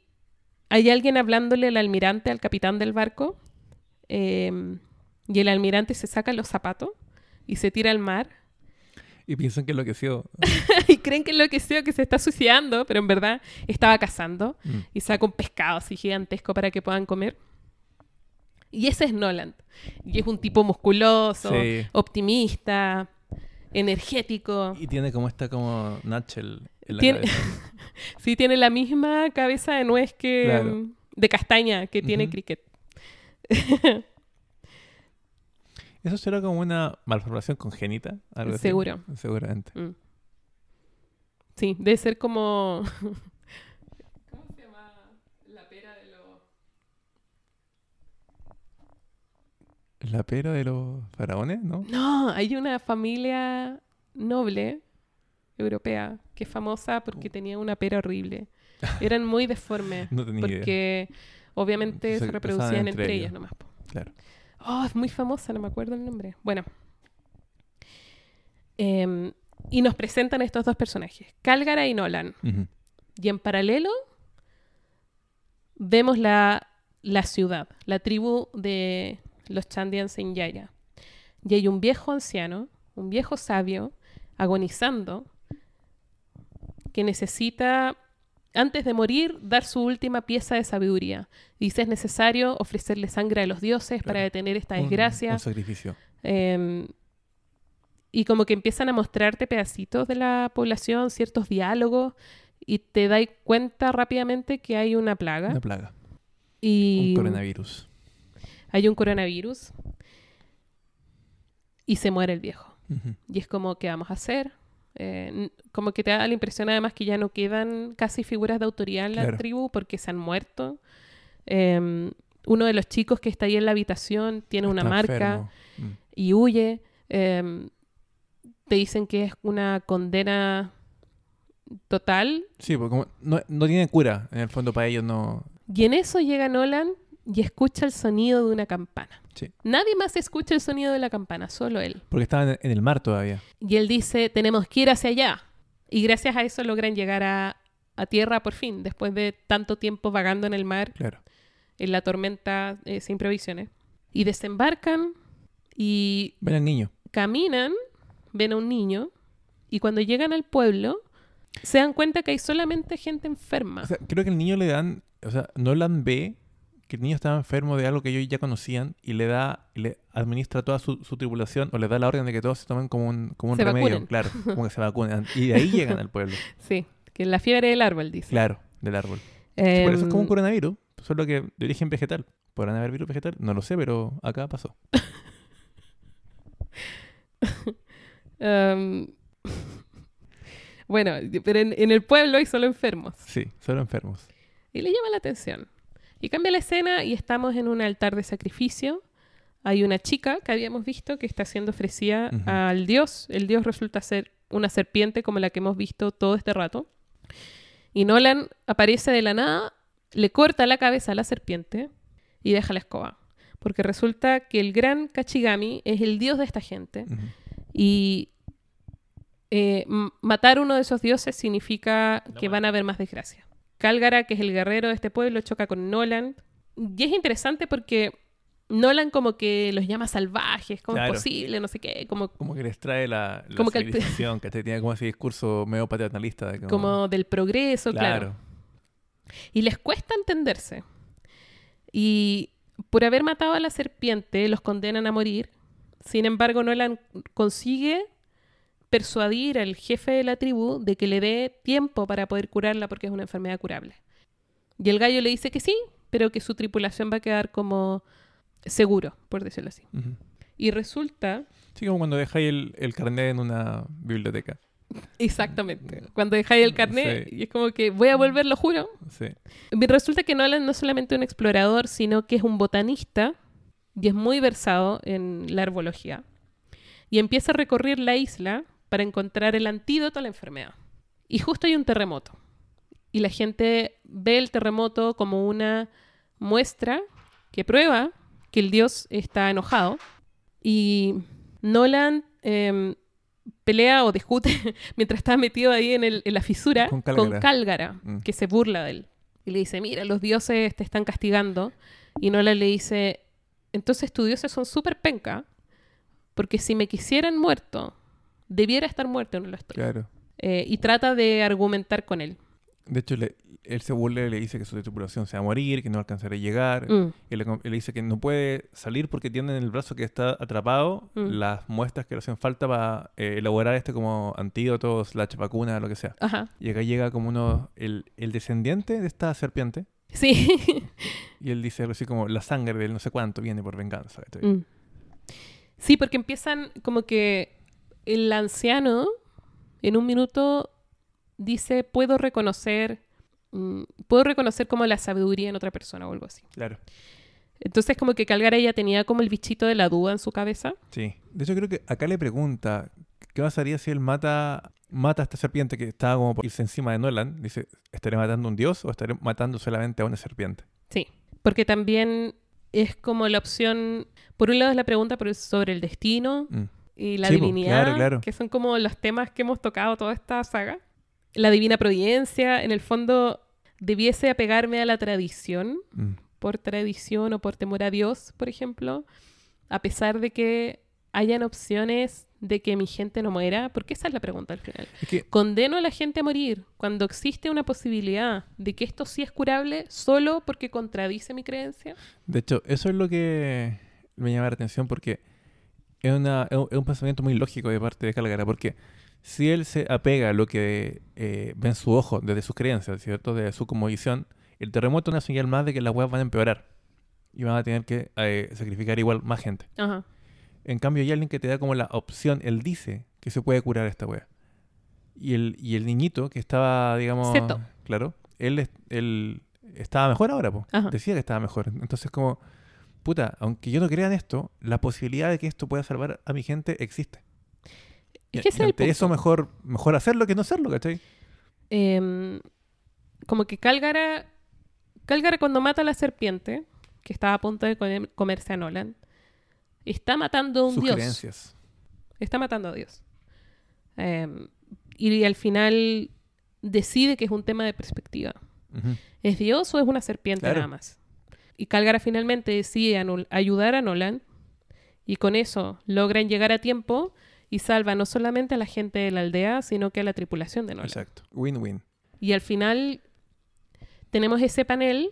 hay alguien hablándole al almirante, al capitán del barco, eh, y el almirante se saca los zapatos y se tira al mar. Y piensan que enloqueció. y creen que es lo que sea que se está suicidando, pero en verdad estaba cazando Mm. y saca un pescado así gigantesco para que puedan comer. Y ese es Noland. Y es un tipo musculoso, Sí. optimista, energético. Y tiene como esta como nutshell en la Tiene- cabeza. Sí, tiene la misma cabeza de nuez que Claro. mm, de castaña que tiene. Cricket. ¿Eso será como una malformación congénita? Algo así? Seguro. Seguramente. Mm. Sí, debe ser como. ¿Cómo se llama la pera de los. ¿La pera de los faraones? ¿No? No, hay una familia noble europea que es famosa porque tenía una pera horrible. Eran muy deformes. No tenía idea. Obviamente Se reproducían entre ellas nomás. po. Claro. Oh, es muy famosa, no me acuerdo el nombre. Bueno. Em, y nos presentan estos dos personajes, Cálgara y Nolan. Y en paralelo vemos la, la ciudad, la tribu de los Chandians en Yaya. Y hay un viejo anciano, un viejo sabio, agonizando, que necesita, antes de morir, dar su última pieza de sabiduría. Dice, es necesario ofrecerle sangre a los dioses para detener esta desgracia. Un, sacrificio. Em, y como que empiezan a mostrarte pedacitos de la población, ciertos diálogos, y te das cuenta rápidamente que hay una plaga. Una plaga. y Un coronavirus. hay un coronavirus. Y se muere el viejo. Y es como, ¿qué vamos a hacer? Eh, como que te da la impresión además que ya no quedan casi figuras de autoridad en la Claro. tribu porque se han muerto. Em, uno de los chicos que está ahí en la habitación tiene una marca. Mm. y huye. Em, te dicen que es una condena total. Sí, porque como no, no tiene cura. En el fondo para ellos no... Y en eso llega Nolan y escucha el sonido de una campana. Sí. Nadie más escucha el sonido de la campana, solo él. Porque estaban en el mar todavía. Y él dice, tenemos que ir hacia allá. Y gracias a eso logran llegar a, a tierra por fin, después de tanto tiempo vagando en el mar, Claro. en la tormenta eh, sin provisiones. Y desembarcan y Ven al niño. caminan, ven a un niño, y cuando llegan al pueblo, se dan cuenta que hay solamente gente enferma. O sea, creo que el niño le dan, o sea, Nolan ve que el niño estaba enfermo de algo que ellos ya conocían y le da, le administra toda su, su tripulación o le da la orden de que todos se tomen como un, como un Se remedio, vacunen. claro, como que se vacunen. Y de ahí llegan al pueblo, Sí, que la fiebre del árbol, dice. claro, del árbol. Sí, por eso es como un Em, coronavirus, solo que de origen vegetal. ¿Podrán haber virus vegetal? No lo sé, pero acá pasó. em, bueno, pero en, en el pueblo hay solo enfermos. Sí, solo enfermos. Y le llama la atención. Y cambia la escena y estamos en un altar de sacrificio. Hay una chica que habíamos visto que está siendo ofrecida al dios. El dios resulta ser una serpiente como la que hemos visto todo este rato. Y Nolan aparece de la nada, le corta la cabeza a la serpiente y deja la escoba. Porque resulta que el gran Kachigami es el dios de esta gente. Y eh, matar uno de esos dioses significa que van a haber más desgracia. Calgara, que es el guerrero de este pueblo, choca con Nolan. Y es interesante porque Nolan como que los llama salvajes, como Claro. es posible, no sé qué, como, Como que les trae la, la Como que el- que tiene como ese discurso medio paternalista. De como, como del progreso, claro. claro. Y les cuesta entenderse. Y por haber matado a la serpiente, los condenan a morir. Sin embargo, Nolan consigue persuadir al jefe de la tribu de que le dé tiempo para poder curarla porque es una enfermedad curable. Y el gallo le dice que sí, pero que su tripulación va a quedar como seguro, por decirlo así. Y resulta, Sí, como cuando dejáis el, el carnet en una biblioteca. exactamente, cuando dejáis el carnet, Sí. y es como que voy a volver, lo juro, Sí. Resulta que Nolan no es solamente un explorador, sino que es un botanista y es muy versado en la herbología. Y empieza a recorrer la isla para encontrar el antídoto a la enfermedad. Y justo hay un terremoto. Y la gente ve el terremoto como una muestra que prueba que el dios está enojado. Y Nolan em, pelea o discute mientras está metido ahí en, el- en la fisura Con. Cálgara, Mm. que se burla de él. Y le dice, mira, los dioses te están castigando. Y Nolan le dice, entonces tus dioses son súper penca, porque si me quisieran muerto, debiera estar muerto, no lo estoy. Claro. Eh, y trata de argumentar con él. De hecho, le- él se burla y le dice que su tripulación se va a morir, que no alcanzará a llegar. Mm, Y le, dice que no puede salir porque tiene en el brazo que está atrapado Mm. las muestras que le hacen falta para eh, elaborar este como antídoto, slash vacuna, lo que sea. Ajá. Y acá llega como uno, el, el descendiente de esta serpiente. Sí. Y él dice algo así como la sangre del no sé cuánto viene por venganza. Mm. Sí, porque empiezan como que el anciano en un minuto dice, puedo reconocer, mm, puedo reconocer como la sabiduría en otra persona o algo así. Claro. Entonces como que Calgara ya tenía como el bichito de la duda en su cabeza. Sí. De hecho, creo que acá le pregunta qué pasaría si él mata, mata a esta serpiente que estaba como por irse encima de Nolan. Dice, ¿estaré matando a un dios o estaré matando solamente a una serpiente? Sí, porque también es como la opción, por un lado es la pregunta pero es sobre el destino Mm. Y la Sí, divinidad, claro, claro. que son como los temas que hemos tocado toda esta saga. La divina providencia, en el fondo, debiese apegarme a la tradición, Mm. por tradición o por temor a Dios, por ejemplo, a pesar de que hayan opciones de que mi gente no muera, porque esa es la pregunta al final. Es que ¿Condeno a la gente a morir cuando existe una posibilidad de que esto sí es curable solo porque contradice mi creencia? De hecho, eso es lo que me llama la atención porque es, una, es, un, pensamiento muy lógico de parte de Calgara, porque si él se apega a lo que eh, ve en su ojo, desde sus creencias, ¿cierto? Desde su como visión, el terremoto es una señal más de que las weas van a empeorar y van a tener que eh, sacrificar igual más gente. Ajá. En cambio, hay alguien que te da como la opción, él dice que se puede curar esta wea. Y el, y el niñito que estaba, digamos, Seto. claro, él, él estaba mejor ahora, po. Ajá. decía que estaba mejor. Entonces, como, puta, aunque yo no crea en esto, la posibilidad de que esto pueda salvar a mi gente existe. Es que y ese es el ante punto. eso mejor, mejor hacerlo que no hacerlo, ¿cachai? Em, como que Cálgara, Cálgara cuando mata a la serpiente, que estaba a punto de come- comerse a Nolan, está matando a un Sus dios. creencias. Está matando a Dios. Eh, y al final decide que es un tema de perspectiva. ¿Es Dios o es una serpiente Claro. nada más? Y Calgara finalmente decide ayudar a Nolan y con eso logran llegar a tiempo y salva no solamente a la gente de la aldea, sino que a la tripulación de Nolan. Exacto. Win-win. Y al final tenemos ese panel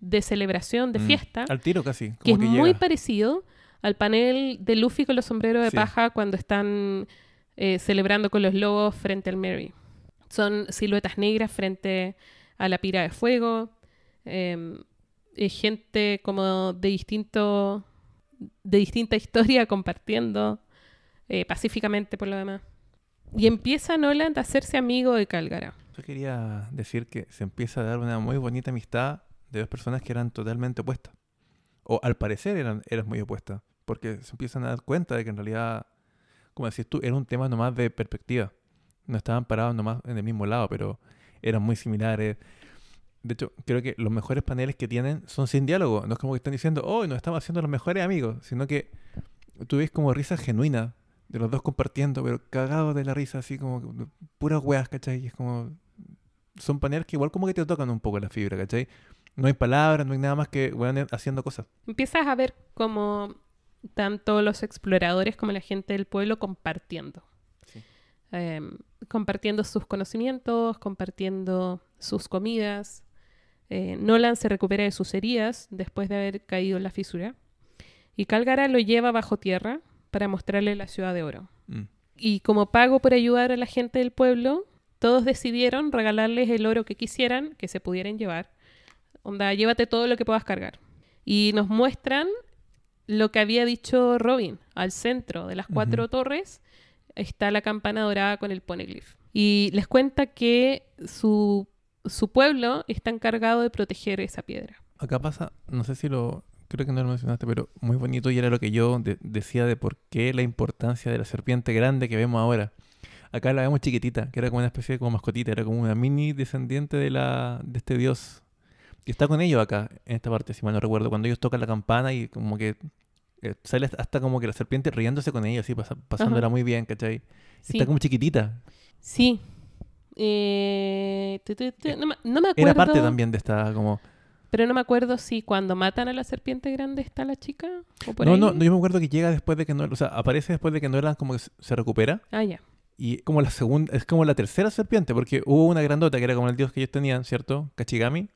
de celebración, de Mm. fiesta, Al tiro casi. que es que, muy llega. parecido al panel de Luffy con los sombreros de Sí. paja cuando están eh, celebrando con los lobos frente al Mary. Son siluetas negras frente a la pira de fuego. eh, eh, gente como de distinto de distinta historia compartiendo eh, pacíficamente por lo demás. Y empieza Nolan a hacerse amigo de Calgara. Yo quería decir que se empieza a dar una muy bonita amistad de dos personas que eran totalmente opuestas. O al parecer eran, eran muy opuestas. Porque se empiezan a dar cuenta de que en realidad, como decís tú, era un tema nomás de perspectiva. No estaban parados nomás en el mismo lado, pero eran muy similares. De hecho, creo que los mejores paneles que tienen son sin diálogo. No es como que están diciendo, oh, nos estamos haciendo los mejores amigos. Sino que tú ves como risa genuina de los dos compartiendo, pero cagados de la risa, así como puras weas, ¿cachai? Y es como. Son paneles que igual como que te tocan un poco la fibra, ¿cachai? No hay palabras, no hay nada más que weones haciendo cosas. Empiezas a ver como tanto los exploradores como la gente del pueblo compartiendo. Sí. Em, compartiendo sus conocimientos, compartiendo sus comidas. Eh, Nolan se recupera de sus heridas después de haber caído en la fisura. Y Calgara lo lleva bajo tierra para mostrarle la ciudad de oro. Mm. Y como pago por ayudar a la gente del pueblo, todos decidieron regalarles el oro que quisieran, que se pudieran llevar. Onda, llévate todo lo que puedas cargar. Y nos muestran lo que había dicho Robin. Al centro de las cuatro torres está la campana dorada con el poneglyph. Y les cuenta que su, su pueblo está encargado de proteger esa piedra. Acá pasa, no sé si lo. Creo que no lo mencionaste, pero muy bonito y era lo que yo de- decía de por qué la importancia de la serpiente grande que vemos ahora. Acá la vemos chiquitita, que era como una especie de como mascotita, era como una mini descendiente de, la, de este dios. Y está con ellos acá, en esta parte, si mal no recuerdo, cuando ellos tocan la campana y como que eh, sale hasta como que la serpiente riéndose con ellos, así, pasa- pasándola muy bien, ¿cachai? Sí, Está como chiquitita. sí. Eh, tu, tu, tu, no, me- no me acuerdo. Era parte también de esta como... Pero no me acuerdo si cuando matan a la serpiente grande está la chica o por No, ahí. no, no, yo me acuerdo que llega después de que no, o sea, aparece después de que Nolan como que se- se recupera Ah, ya. y como la segunda, es como la tercera serpiente, porque hubo una grandota que era como el dios que ellos tenían, ¿cierto? Kachigami.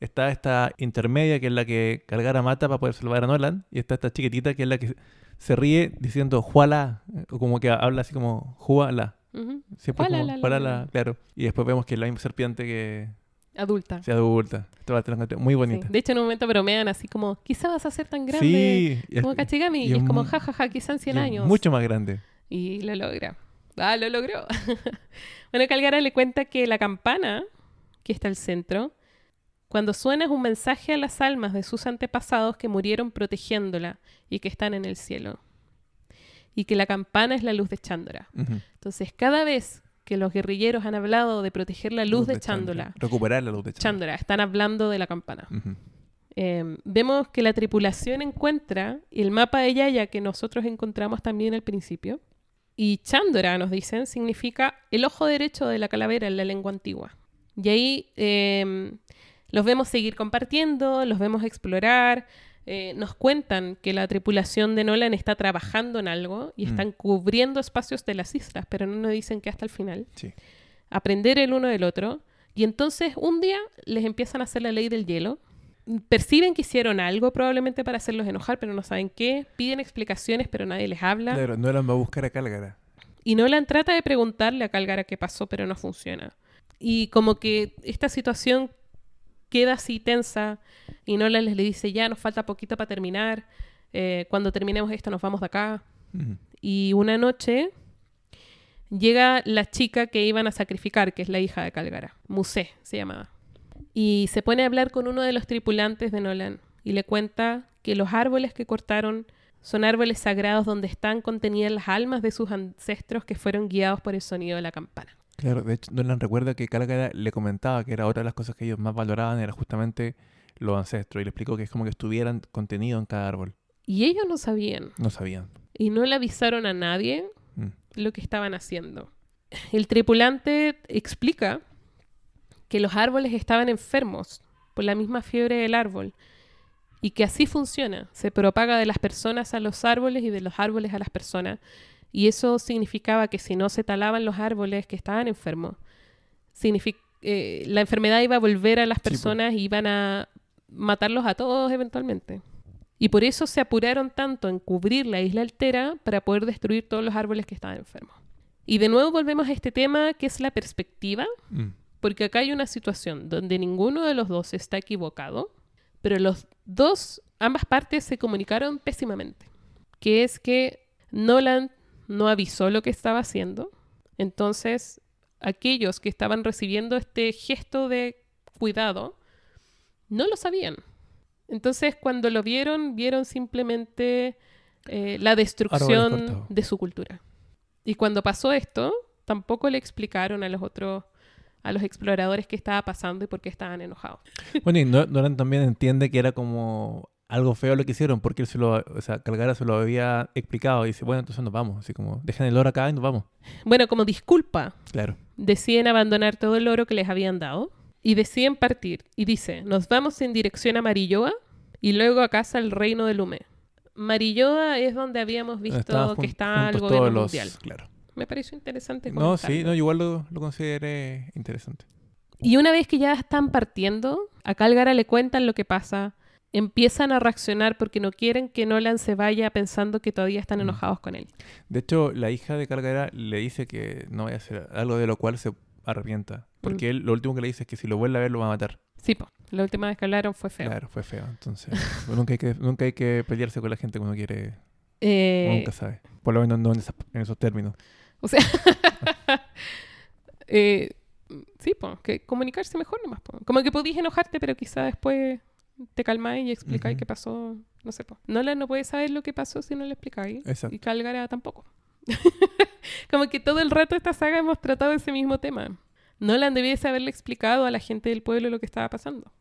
Está esta intermedia que es la que Cargara mata para poder salvar a Nolan y está esta chiquitita que es la que se ríe diciendo Juala, o como que habla así como Juala. Ujú. Siempre como, Juala, la, la, "Juala", la. claro. Y después vemos que es la misma serpiente que Adulta. se adulta. Muy Sí. bonita. De hecho, en un momento bromean así como, quizá vas a ser tan grande Sí, como Kachigami. y Y, es como, jajaja, quizá en 100 y es años. Mucho más grande. Y lo logra. Ah, lo logró. bueno, Calgara le cuenta que la campana, que está al centro, cuando suena es un mensaje a las almas de sus antepasados que murieron protegiéndola y que están en el cielo. Y que la campana es la luz de Chándora. Ujú. Entonces, cada vez que los guerrilleros han hablado de proteger la luz, de, Chándola, Recuperar la luz de Chándora. Chándora, están hablando de la campana. Eh, vemos que la tripulación encuentra el mapa de Yaya que nosotros encontramos también al principio. Y Chándora, nos dicen, significa el ojo derecho de la calavera en la lengua antigua. Y ahí eh, los vemos seguir compartiendo, los vemos explorar. Eh, nos cuentan que la tripulación de Nolan está trabajando en algo y Mm. están cubriendo espacios de las islas, pero no nos dicen que hasta el final Sí. aprender el uno del otro. Y entonces un día les empiezan a hacer la ley del hielo. Perciben que hicieron algo probablemente para hacerlos enojar, pero no saben qué. Piden explicaciones, pero nadie les habla. Claro, Nolan va a buscar a Calgara. Y Nolan trata de preguntarle a Calgara qué pasó, pero no funciona. Y como que esta situación queda así tensa y Nolan les le dice, ya nos falta poquito para terminar. eh, cuando terminemos esto nos vamos de acá. Y una noche llega la chica que iban a sacrificar, que es la hija de Calgara. Musé se llamaba. Y se pone a hablar con uno de los tripulantes de Nolan y le cuenta que los árboles que cortaron son árboles sagrados donde están contenidas las almas de sus ancestros que fueron guiados por el sonido de la campana. Claro, de hecho, Nolan recuerda que Calgara le comentaba que era otra de las cosas que ellos más valoraban, era justamente los ancestros, y le explicó que es como que estuvieran contenidos en cada árbol. Y ellos no sabían. No sabían. Y no le avisaron a nadie Mm. lo que estaban haciendo. El tripulante explica que los árboles estaban enfermos por la misma fiebre del árbol y que así funciona. Se propaga de las personas a los árboles y de los árboles a las personas. Y eso significaba que si no se talaban los árboles que estaban enfermos, signifi- eh, la enfermedad iba a volver a las po. personas y iban a matarlos a todos eventualmente. Y por eso se apuraron tanto en cubrir la isla altera para poder destruir todos los árboles que estaban enfermos. Y de nuevo volvemos a este tema que es la perspectiva, Mm. porque acá hay una situación donde ninguno de los dos está equivocado, pero los dos, ambas partes se comunicaron pésimamente. Que es que Nolan no avisó lo que estaba haciendo, entonces aquellos que estaban recibiendo este gesto de cuidado no lo sabían. Entonces cuando lo vieron, vieron simplemente eh, la destrucción de su cultura. Y cuando pasó esto, tampoco le explicaron a los otros, a los exploradores qué estaba pasando y por qué estaban enojados. Bueno, y Nolan también entiende que era como algo feo lo que hicieron, porque él se lo, o sea, Calgara se lo había explicado y dice, bueno, entonces nos vamos, así como, dejen el oro acá y nos vamos. Bueno, como disculpa, Claro. deciden abandonar todo el oro que les habían dado y deciden partir. Y dice, nos vamos en dirección a Marilloa y luego a casa al reino de Lume. Marilloa es donde habíamos visto que está el gobierno los- mundial. Claro. Me pareció interesante. No, sí, no, igual lo, lo consideré interesante. Y una vez que ya están partiendo, a Calgara le cuentan lo que pasa. Empiezan a reaccionar porque no quieren que Nolan se vaya pensando que todavía están Mm. enojados con él. De hecho, la hija de Calgara le dice que no vaya a hacer algo de lo cual se arrepienta. Porque él lo último que le dice es que si lo vuelve a ver lo va a matar. Sí, po. La última vez que hablaron fue feo. Claro, fue feo. Entonces, nunca, hay que, nunca hay que pelearse con la gente cuando quiere. Eh, nunca sabe. Por lo menos no en, esa- en esos términos. O sea, eh, sí, po, que comunicarse mejor nomás. po. Como que podías enojarte, pero quizá después te calmáis y explicáis qué pasó. No sé, po. Nolan no puede saber lo que pasó si no le explicáis. Exacto. Y Calgara tampoco. Como que todo el rato esta saga hemos tratado ese mismo tema. Nolan debiese haberle explicado a la gente del pueblo lo que estaba pasando.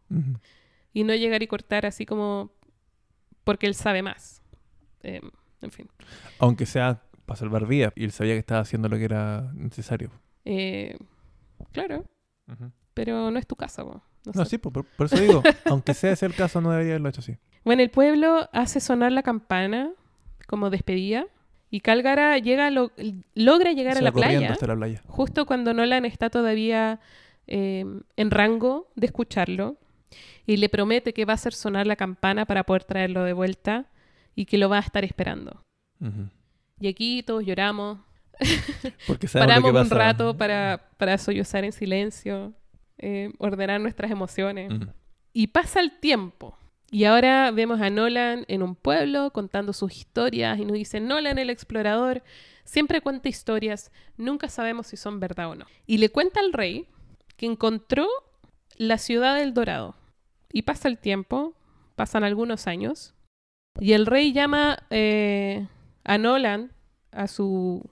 Y no llegar y cortar así como porque él sabe más. Eh, en fin. Aunque sea para salvar vidas. Y él sabía que estaba haciendo lo que era necesario. Eh, claro, pero no es tu casa. No No, sé. sí, por, por- por eso digo, aunque sea ese el caso, no debería haberlo hecho así. Bueno, el pueblo hace sonar la campana como despedida y Calgara llega lo- logra llegar a la playa hasta la playa. justo cuando Nolan está todavía eh, en rango de escucharlo y le promete que va a hacer sonar la campana para poder traerlo de vuelta y que lo va a estar esperando. Y aquí todos lloramos, Porque paramos un rato para, para sollozar en silencio, eh, ordenar nuestras emociones. Y pasa el tiempo. Y ahora vemos a Nolan en un pueblo contando sus historias y nos dice, Nolan el explorador siempre cuenta historias, nunca sabemos si son verdad o no. Y le cuenta al rey que encontró la ciudad del Dorado. Y pasa el tiempo, pasan algunos años, y el rey llama eh, a Nolan a su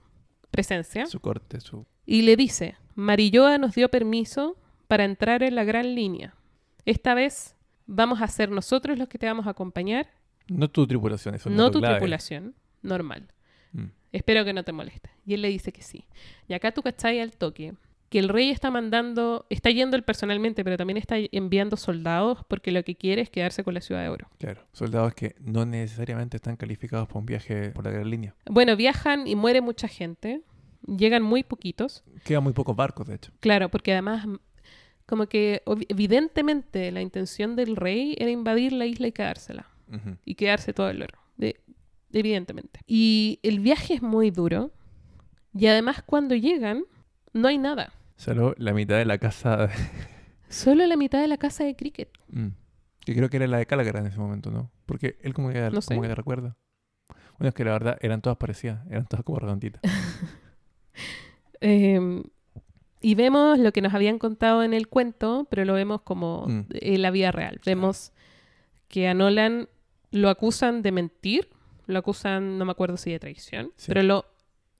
presencia Su corte, su... y le dice, Marilloa nos dio permiso para entrar en la gran línea. Esta vez vamos a ser nosotros los que te vamos a acompañar, No tu tripulación, eso no dato tu clave. tripulación, normal. Mm. Espero que no te moleste. Y él le dice que sí. Y acá tú cachai al toque que el rey está mandando, está yendo él personalmente, pero también está enviando soldados porque lo que quiere es quedarse con la ciudad de oro. Claro, soldados que no necesariamente están calificados para un viaje por la gran línea. Bueno, viajan y muere mucha gente. Llegan muy poquitos. Quedan muy pocos barcos, de hecho. Claro, porque además, como que evidentemente la intención del rey era invadir la isla y quedársela. Y quedarse todo el oro. De- evidentemente. Y el viaje es muy duro. Y además cuando llegan, no hay nada. Solo la mitad de la casa, Solo la mitad de la casa de cricket. Mm. que creo que era la de Calgara en ese momento, ¿no? Porque él como que, No sé. como que recuerda. Bueno, es que la verdad eran todas parecidas, eran todas como redonditas. Eh, y vemos lo que nos habían contado en el cuento, pero lo vemos como Mm. en la vida real. Vemos que a Nolan lo acusan de mentir, lo acusan, no me acuerdo si de traición, Sí. pero lo,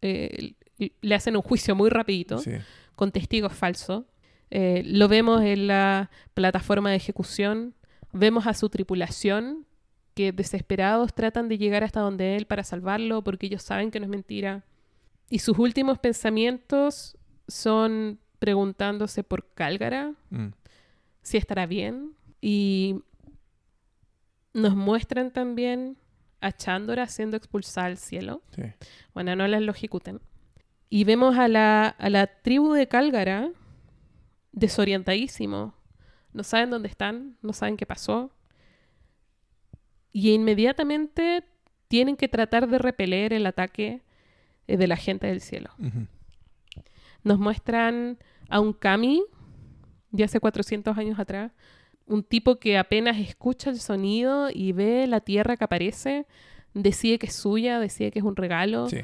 eh, le hacen un juicio muy rapidito, Sí. con testigos falsos. Eh, lo vemos en la plataforma de ejecución, vemos a su tripulación que desesperados tratan de llegar hasta donde él para salvarlo porque ellos saben que no es mentira. Y sus últimos pensamientos son preguntándose por Cálgara, Mm. si estará bien. Y nos muestran también a Chándora siendo expulsada al cielo. Sí. Bueno, no las lo ejecuten. Y vemos a la, a la tribu de Cálgara desorientadísimo. No saben dónde están, no saben qué pasó. Y inmediatamente tienen que tratar de repeler el ataque eh, de la gente del cielo. Nos muestran a un Kami de hace 400 años atrás. Un tipo que apenas escucha el sonido y ve la tierra que aparece, decide que es suya, decide que es un regalo Sí.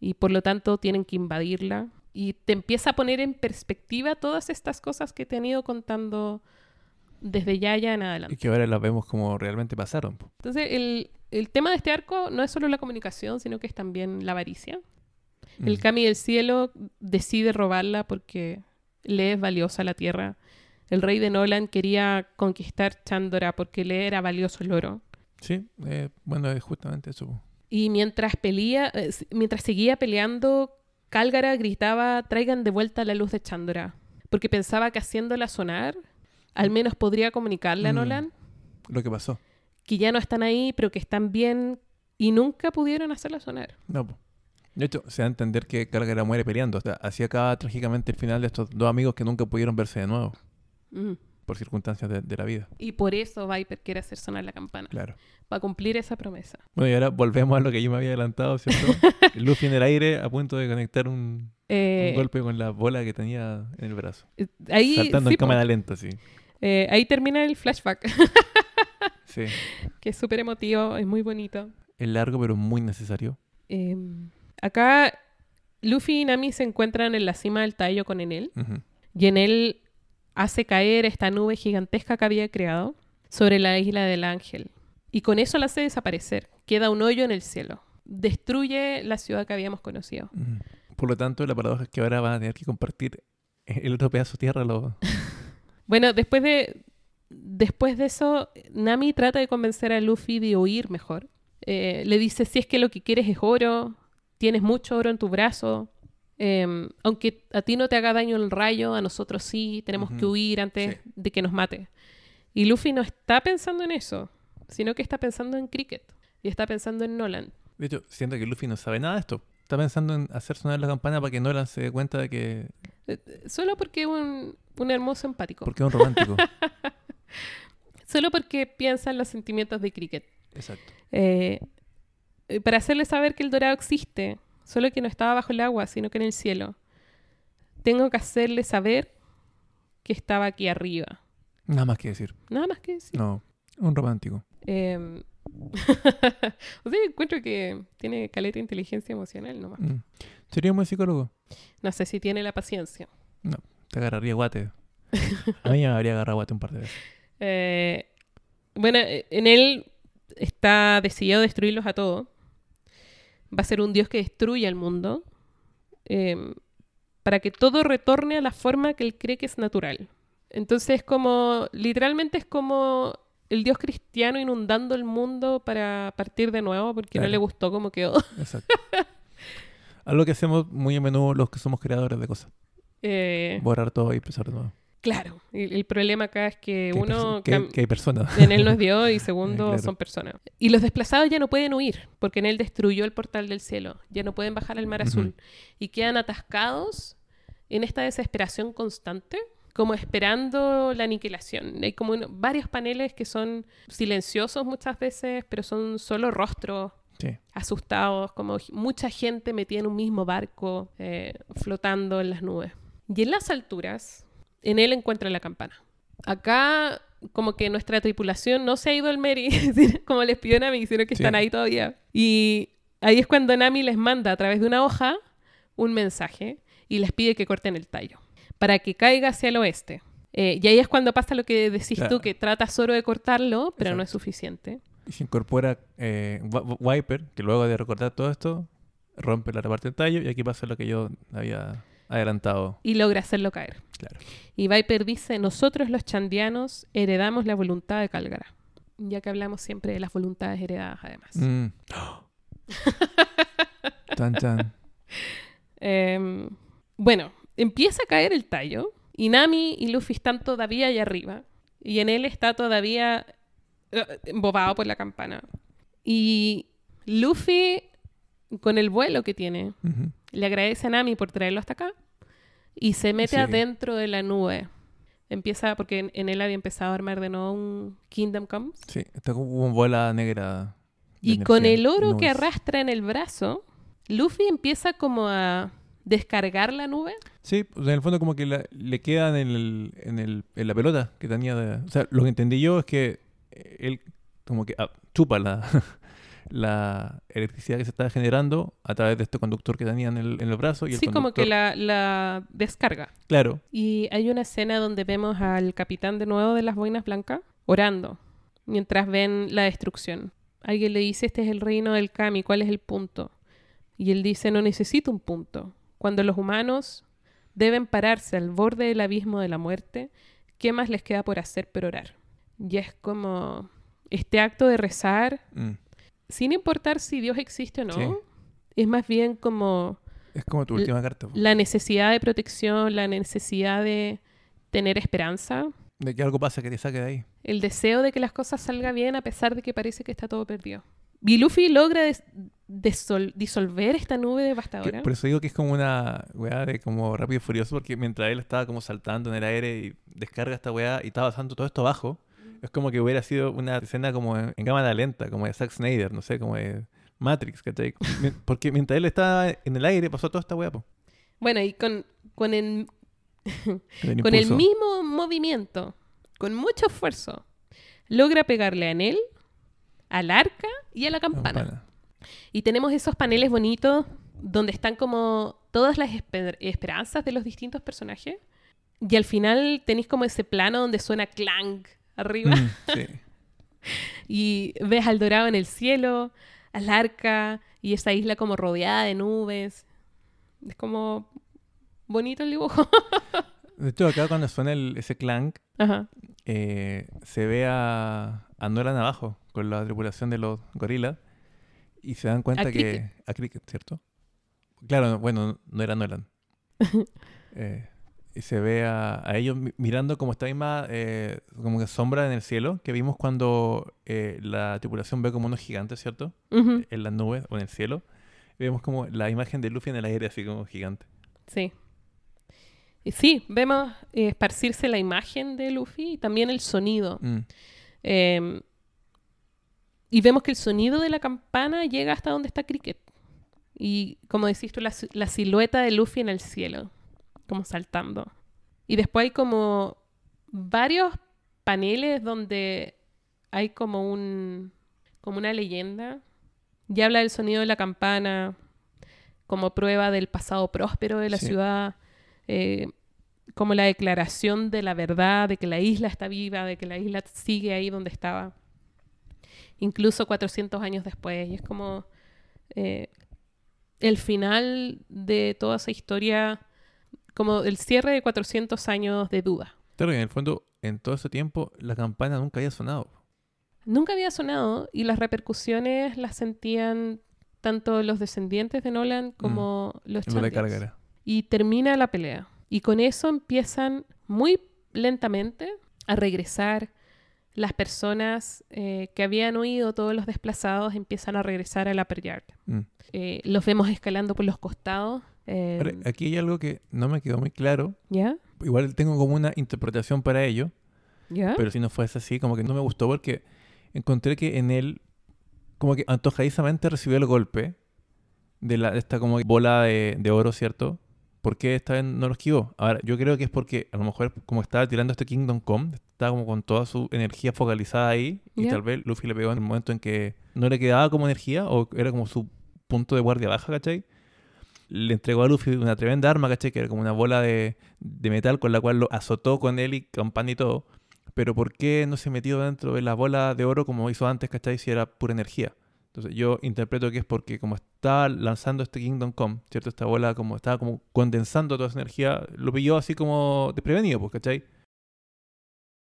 y por lo tanto tienen que invadirla. Y te empieza a poner en perspectiva todas estas cosas que te han ido contando desde Yaya en Y adelante. que ahora las vemos como realmente pasaron. Entonces, el, el tema de este arco no es solo la comunicación, sino que es también la avaricia. El Mm. Kami del cielo decide robarla porque le es valiosa la tierra. El rey de Nolan quería conquistar Chandora porque le era valioso el oro. Sí, eh, bueno, es justamente eso. Y mientras pelea, eh, mientras seguía peleando, Cálgara gritaba, traigan de vuelta la luz de Chandora. Porque pensaba que haciéndola sonar, al menos podría comunicarle a Mm. Nolan Lo que pasó. que ya no están ahí, pero que están bien y nunca pudieron hacerla sonar. No. De hecho, se da a entender que Cálgara muere peleando. O sea, así acaba trágicamente el final de estos dos amigos que nunca pudieron verse de nuevo Mm. por circunstancias de, de la vida. Y por eso Viper quiere hacer sonar la campana, Claro. para cumplir esa promesa. Bueno, y ahora volvemos a lo que yo me había adelantado, ¿cierto? Luffy en el aire a punto de conectar un, Eh, un golpe con la bola que tenía en el brazo. eh, ahí, Saltando sí, en cámara lenta, sí. Eh, ahí termina el flashback, Sí. que es súper emotivo, es muy bonito. Es largo, pero muy necesario. Eh, acá Luffy y Nami se encuentran en la cima del tallo con Enel y Enel hace caer esta nube gigantesca que había creado sobre la isla del ángel y con eso la hace desaparecer. Queda un hoyo en el cielo. Destruye la ciudad que habíamos conocido. Por lo tanto, la paradoja es que ahora van a tener que compartir el otro pedazo de tierra. Lo... Bueno, después de, después de eso, Nami trata de convencer a Luffy de oír mejor. Eh, le dice, si es que lo que quieres es oro, tienes mucho oro en tu brazo, em, aunque a ti no te haga daño el rayo, a nosotros sí, tenemos que huir antes Sí. de que nos mate. Y Luffy no está pensando en eso, sino que está pensando en Cricket y está pensando en Nolan. De hecho, siento que Luffy no sabe nada de esto. Está pensando en hacer sonar la campana para que Nolan se dé cuenta de que... Eh, eh, Solo porque es un, un hermoso empático. Porque es un romántico. Solo porque piensa en los sentimientos de Cricket. Exacto. Eh, para hacerle saber que el dorado existe, solo que no estaba bajo el agua, sino que en el cielo. Tengo que hacerle saber que estaba aquí arriba. Nada más que decir. Nada más que decir. No, un romántico. Eh, o sea, encuentro que tiene caleta de inteligencia emocional nomás. Mm. Sería un buen psicólogo. No sé si tiene la paciencia. Te agarraría guate. A mí me habría agarrado guate un par de veces. Eh, bueno, eh, en él está decidido a destruirlos a todos. Va a ser un dios que destruya el mundo eh, para que todo retorne a la forma que él cree que es natural. Entonces, como literalmente es como el dios cristiano inundando el mundo para partir de nuevo porque no le gustó cómo quedó. Exacto. Algo que hacemos muy a menudo los que somos creadores de cosas. Eh, Borrar todo y empezar de nuevo. Claro, el, el problema acá es que uno que, hay personas. En él no es Dios y segundo Claro. son personas. Y los desplazados ya no pueden huir porque en él destruyó el portal del cielo. Ya no pueden bajar al mar azul. Y quedan atascados en esta desesperación constante, como esperando la aniquilación. Hay como uno- varios paneles que son silenciosos muchas veces, pero son solo rostros Sí. asustados, como mucha gente metida en un mismo barco, eh, flotando en las nubes. Y en las alturas, en él encuentra la campana. Acá, como que nuestra tripulación no se ha ido al Meri, como les pidió Nami, sino que Sí. están ahí todavía. Y ahí es cuando Nami les manda a través de una hoja un mensaje y les pide que corten el tallo para que caiga hacia el oeste. Eh, y ahí es cuando pasa lo que decís Claro. tú, que trata solo de cortarlo, pero no es suficiente. Y se incorpora eh, Wi- Wi- Viper, que luego de recordar todo esto, rompe la parte del tallo y aquí pasa lo que yo había adelantado. Y logra hacerlo caer. Claro. Y Viper dice, nosotros los chandianos heredamos la voluntad de Cálgara. ya que hablamos siempre de las voluntades heredadas además. Mm. Chan, chan. Em, bueno, empieza a caer el tallo y Nami y Luffy están todavía allá arriba y en él está todavía eh, embobado por la campana. Y Luffy, con el vuelo que tiene, le agradece a Nami por traerlo hasta acá y se mete Sí. adentro de la nube. Empieza, porque en, en él había empezado a armar de nuevo un Kingdom Come. Sí, está como una bola negra. Y con el oro que arrastra en el brazo, Luffy empieza como a descargar la nube. Sí, pues, en el fondo como que la- le queda en, el, en, el, en la pelota que tenía. De, o sea, lo que entendí yo es que eh, él como que ah, chupa la, la electricidad que se estaba generando a través de este conductor que tenía en el, en el brazo. Y el Sí, como que la descarga. Claro, Y hay una escena donde vemos al capitán de nuevo de las boinas blancas orando mientras ven la destrucción. Alguien le dice, este es el reino del Kami, ¿cuál es el punto? Y él dice, no necesito un punto. Cuando los humanos deben pararse al borde del abismo de la muerte, ¿qué más les queda por hacer pero orar? Y es como este acto de rezar, mm, sin importar si Dios existe o no, Sí. es más bien como es como tu última carta. la necesidad de protección, la necesidad de tener esperanza, De que algo pasa que te saque de ahí. el deseo de que las cosas salgan bien a pesar de que parece que está todo perdido. Y Luffy logra disolver esta nube devastadora. por eso digo que es como una weá de como rápido y furioso, porque mientras él estaba como saltando en el aire y descarga esta weá y estaba pasando todo esto abajo, es como que hubiera sido una escena como en, en cámara lenta, como de Zack Snyder, no sé, como de Matrix, ¿cachai? Porque mientras él estaba en el aire pasó toda esta weá, po, Bueno, y con, con, el, con el con el impulso. mismo movimiento, con mucho esfuerzo, logra pegarle a él, al arca y a la campana. Campana. Y tenemos esos paneles bonitos donde están como todas las esper- esperanzas de los distintos personajes. Y al final tenéis como ese plano donde suena clank arriba Mm, sí. y ves al dorado en el cielo, al arca y esa isla como rodeada de nubes. Es como bonito el dibujo. De hecho, acá cuando suena el- ese clank, Ajá. eh, se ve a, a Nolan abajo con la tripulación de los gorilas y se dan cuenta A que... Cricket. A Cricket, ¿cierto? Claro, no- bueno, no era Nolan. Eh, y se ve a, a ellos mi- mirando como esta misma eh, como que sombra en el cielo que vimos cuando eh, la tripulación ve como unos gigantes, ¿cierto? En las nubes o en el cielo. Y vemos como la imagen de Luffy en el aire así como gigante. Sí. Y sí, vemos eh, esparcirse la imagen de Luffy y también el sonido. Mm, Eh, y vemos que el sonido de la campana llega hasta donde está Cricket. Y como decís tú, la, la silueta de Luffy en el cielo, como saltando. Y después hay como varios paneles donde hay como un como una leyenda. Y habla del sonido de la campana como prueba del pasado próspero de la Sí. ciudad. eh, como la declaración de la verdad, de que la isla está viva, de que la isla sigue ahí donde estaba. Incluso 400 años después. Y es como eh, el final de toda esa historia, como el cierre de 400 años de duda. Claro, y en el fondo, en todo ese tiempo, la campana nunca había sonado. Nunca había sonado y las repercusiones las sentían tanto los descendientes de Nolan como los En lo de Champions. carga Y termina la pelea. Y con eso empiezan muy lentamente a regresar las personas eh, que habían huido, todos los desplazados, empiezan a regresar al Upper Yard. Mm. Eh, los vemos escalando por los costados. Eh, aquí hay algo que no me quedó muy claro. ¿Ya? Igual tengo como una interpretación para ello, ¿Ya? pero si no fuese así, como que no me gustó porque encontré que en él, como que antojadizamente recibió el golpe de, la, de esta como bola de, de oro, ¿cierto? ¿Por qué esta vez no lo esquivó? Ahora, yo creo que es porque a lo mejor como estaba tirando este Kingdom Come, estaba como con toda su energía focalizada ahí y tal vez Luffy le pegó en el momento en que no le quedaba como energía o era como su punto de guardia baja, ¿cachai? Le entregó a Luffy una tremenda arma, ¿cachai? Que era como una bola de, de metal con la cual lo azotó con él y campana y todo. Pero ¿por qué no se metió dentro de la bola de oro como hizo antes, ¿cachai? Si era pura energía. Entonces yo interpreto que es porque como estaba lanzando este Kingdom Come, ¿cierto? Esta bola como estaba como condensando toda esa energía, lo pilló así como desprevenido, pues, ¿cachai?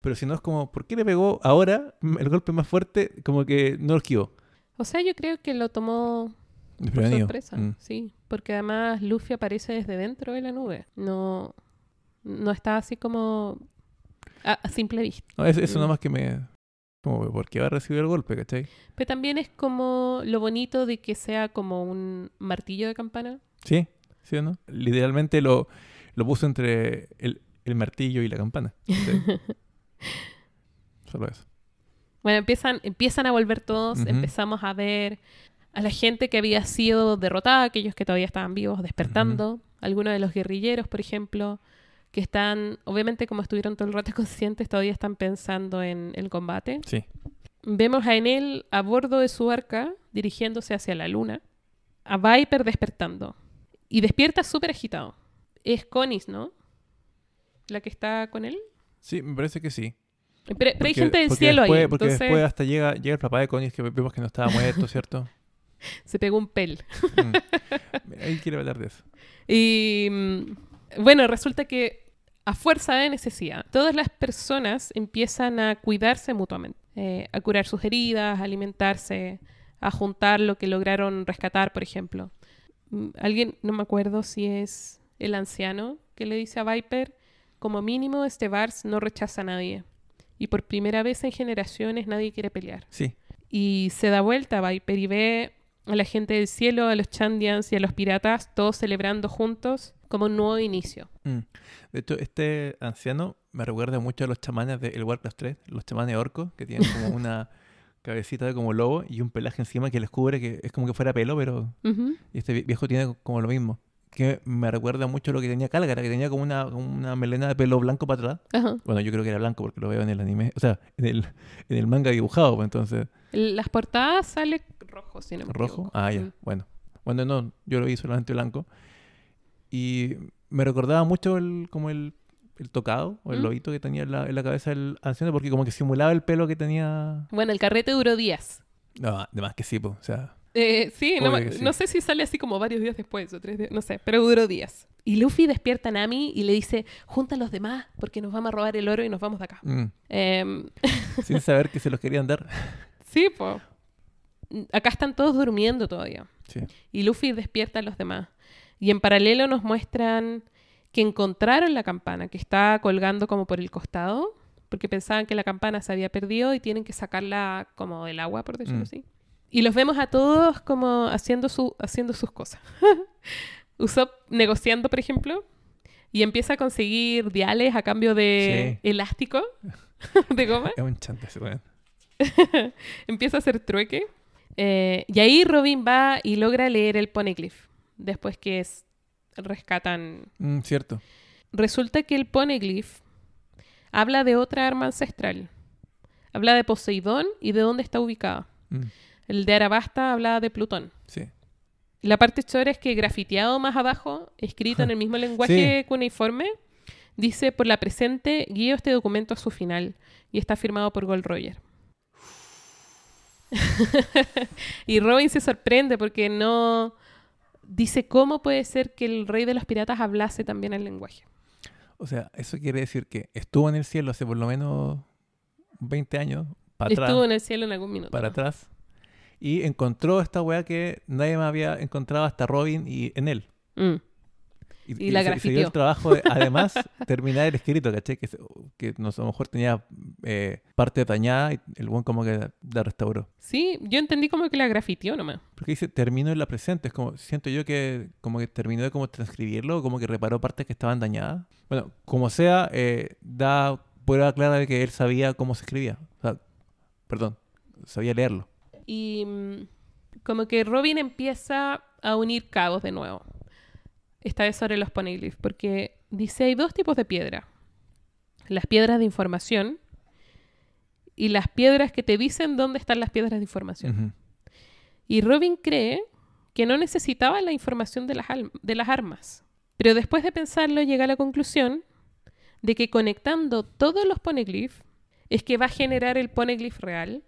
Pero si no es como, ¿por qué le pegó ahora el golpe más fuerte? Como que no lo esquivó. O sea, yo creo que lo tomó por sorpresa. Mm. Sí, porque además Luffy aparece desde dentro de la nube. No, no está así como a, a simple vista. No, es- eso Mm. nomás que me... Como, ¿por qué va a recibir el golpe, cachai? Pero también es como lo bonito de que sea como un martillo de campana. ¿Sí? ¿Sí o no? Literalmente lo, lo puso entre el, el martillo y la campana. Solo eso. Bueno, empiezan, empiezan a volver todos, empezamos a ver a la gente que había sido derrotada, aquellos que todavía estaban vivos, despertando, algunos de los guerrilleros, por ejemplo, que están, obviamente como estuvieron todo el rato conscientes, todavía están pensando en el combate. Sí. Vemos a Enel a bordo de su arca, dirigiéndose hacia la luna, a Viper despertando, y despierta súper agitado. Es Conis, ¿no? La que está con él. Sí, me parece que sí. Pero, pero hay gente del cielo después, ahí, Porque entonces después hasta llega, llega el papá de Connie, que vemos que no estaba muerto, ¿cierto? se pegó un pel. Mm. Ahí quiero hablar de eso. Y mm, bueno, resulta que a fuerza de necesidad, todas las personas empiezan a cuidarse mutuamente, eh, a curar sus heridas, a alimentarse, a juntar lo que lograron rescatar, por ejemplo. Mm, Alguien, no me acuerdo si es el anciano que le dice a Viper, como mínimo este Vars no rechaza a nadie. Y por primera vez en generaciones nadie quiere pelear. Sí. Y se da vuelta a Viper y ve a la gente del cielo, a los Chandians y a los piratas, todos celebrando juntos como un nuevo inicio. Mm. De hecho, este anciano me recuerda mucho a los chamanes del Warcraft 3, los chamanes orcos, que tienen como una cabecita de como lobo y un pelaje encima que les cubre, que es como que fuera pelo, pero y este vie- viejo tiene como lo mismo. Que me recuerda mucho a lo que tenía Calgara, que tenía como una, una melena de pelo blanco para atrás. Ajá. Bueno, yo creo que era blanco porque lo veo en el anime, o sea, en el, en el manga dibujado, pues entonces, El- Las portadas sale rojo, si no me rojo. equivoco. Ah, ya, Mm. bueno. Bueno, no, yo lo vi solamente blanco. Y me recordaba mucho el, como el, el tocado o el ¿Mm? lobito que tenía en la, en la cabeza del anciano, porque como que simulaba el pelo que tenía. Bueno, el carrete duró días. No, además que sí, pues, o sea, Eh, sí, no, sí. no sé si sale así como varios días después o tres días, no sé, pero duró días. Y Luffy despierta a Nami y le dice, junta a los demás porque nos vamos a robar el oro y nos vamos de acá. mm, Em, sin saber que se los querían dar. sí, pues. Acá están todos durmiendo todavía. Sí. y Luffy despierta a los demás. Y en paralelo nos muestran que encontraron la campana, que está colgando como por el costado, porque pensaban que la campana se había perdido y tienen que sacarla como del agua, por decirlo Mm. así. Y los vemos a todos como haciendo, su, haciendo sus cosas. Usopp negociando, por ejemplo, y empieza a conseguir diales a cambio de elástico de goma. Es un chante ese weón. empieza a hacer trueque. Eh, y ahí Robin va y logra leer el Poneglyph. Después que es- rescatan. Mm, cierto. Resulta que el Poneglyph habla de otra arma ancestral. Habla de Poseidón y de dónde está ubicada. Mm, El de Arabasta habla de Plutón. sí. La parte chora es que grafiteado más abajo, escrito en el mismo lenguaje cuneiforme, dice por la presente guío este documento a su final y está firmado por Gold Roger. y Robin se sorprende porque no dice cómo puede ser que el rey de los piratas hablase también el lenguaje. O sea, eso quiere decir que estuvo en el cielo hace por lo menos 20 años, para atrás, Estuvo en el cielo en algún minuto. para atrás, y encontró esta weá que nadie más había encontrado hasta Robin y en él. Mm. Y la se- se, dio el trabajo de, además, terminar el escrito, ¿cachai? Que, que no a lo mejor tenía eh, parte dañada y el buen como que la restauró. Sí, yo entendí como que la grafiteó nomás. Porque dice, terminó en la presente. Es como, siento yo que como que terminó de como transcribirlo, como que reparó partes que estaban dañadas. Bueno, como sea, eh, da prueba clara de que él sabía cómo se escribía. O sea, perdón, sabía leerlo. Y mm, como que Robin empieza a unir cabos de nuevo. Esta vez sobre los poneglyphs, porque dice hay dos tipos de piedra. Las piedras de información y las piedras que te dicen dónde están las piedras de información. Y Robin cree que no necesitaba la información de las, de las armas. Pero después de pensarlo llega a la conclusión de que conectando todos los poneglyphs es que va a generar el poneglyph real,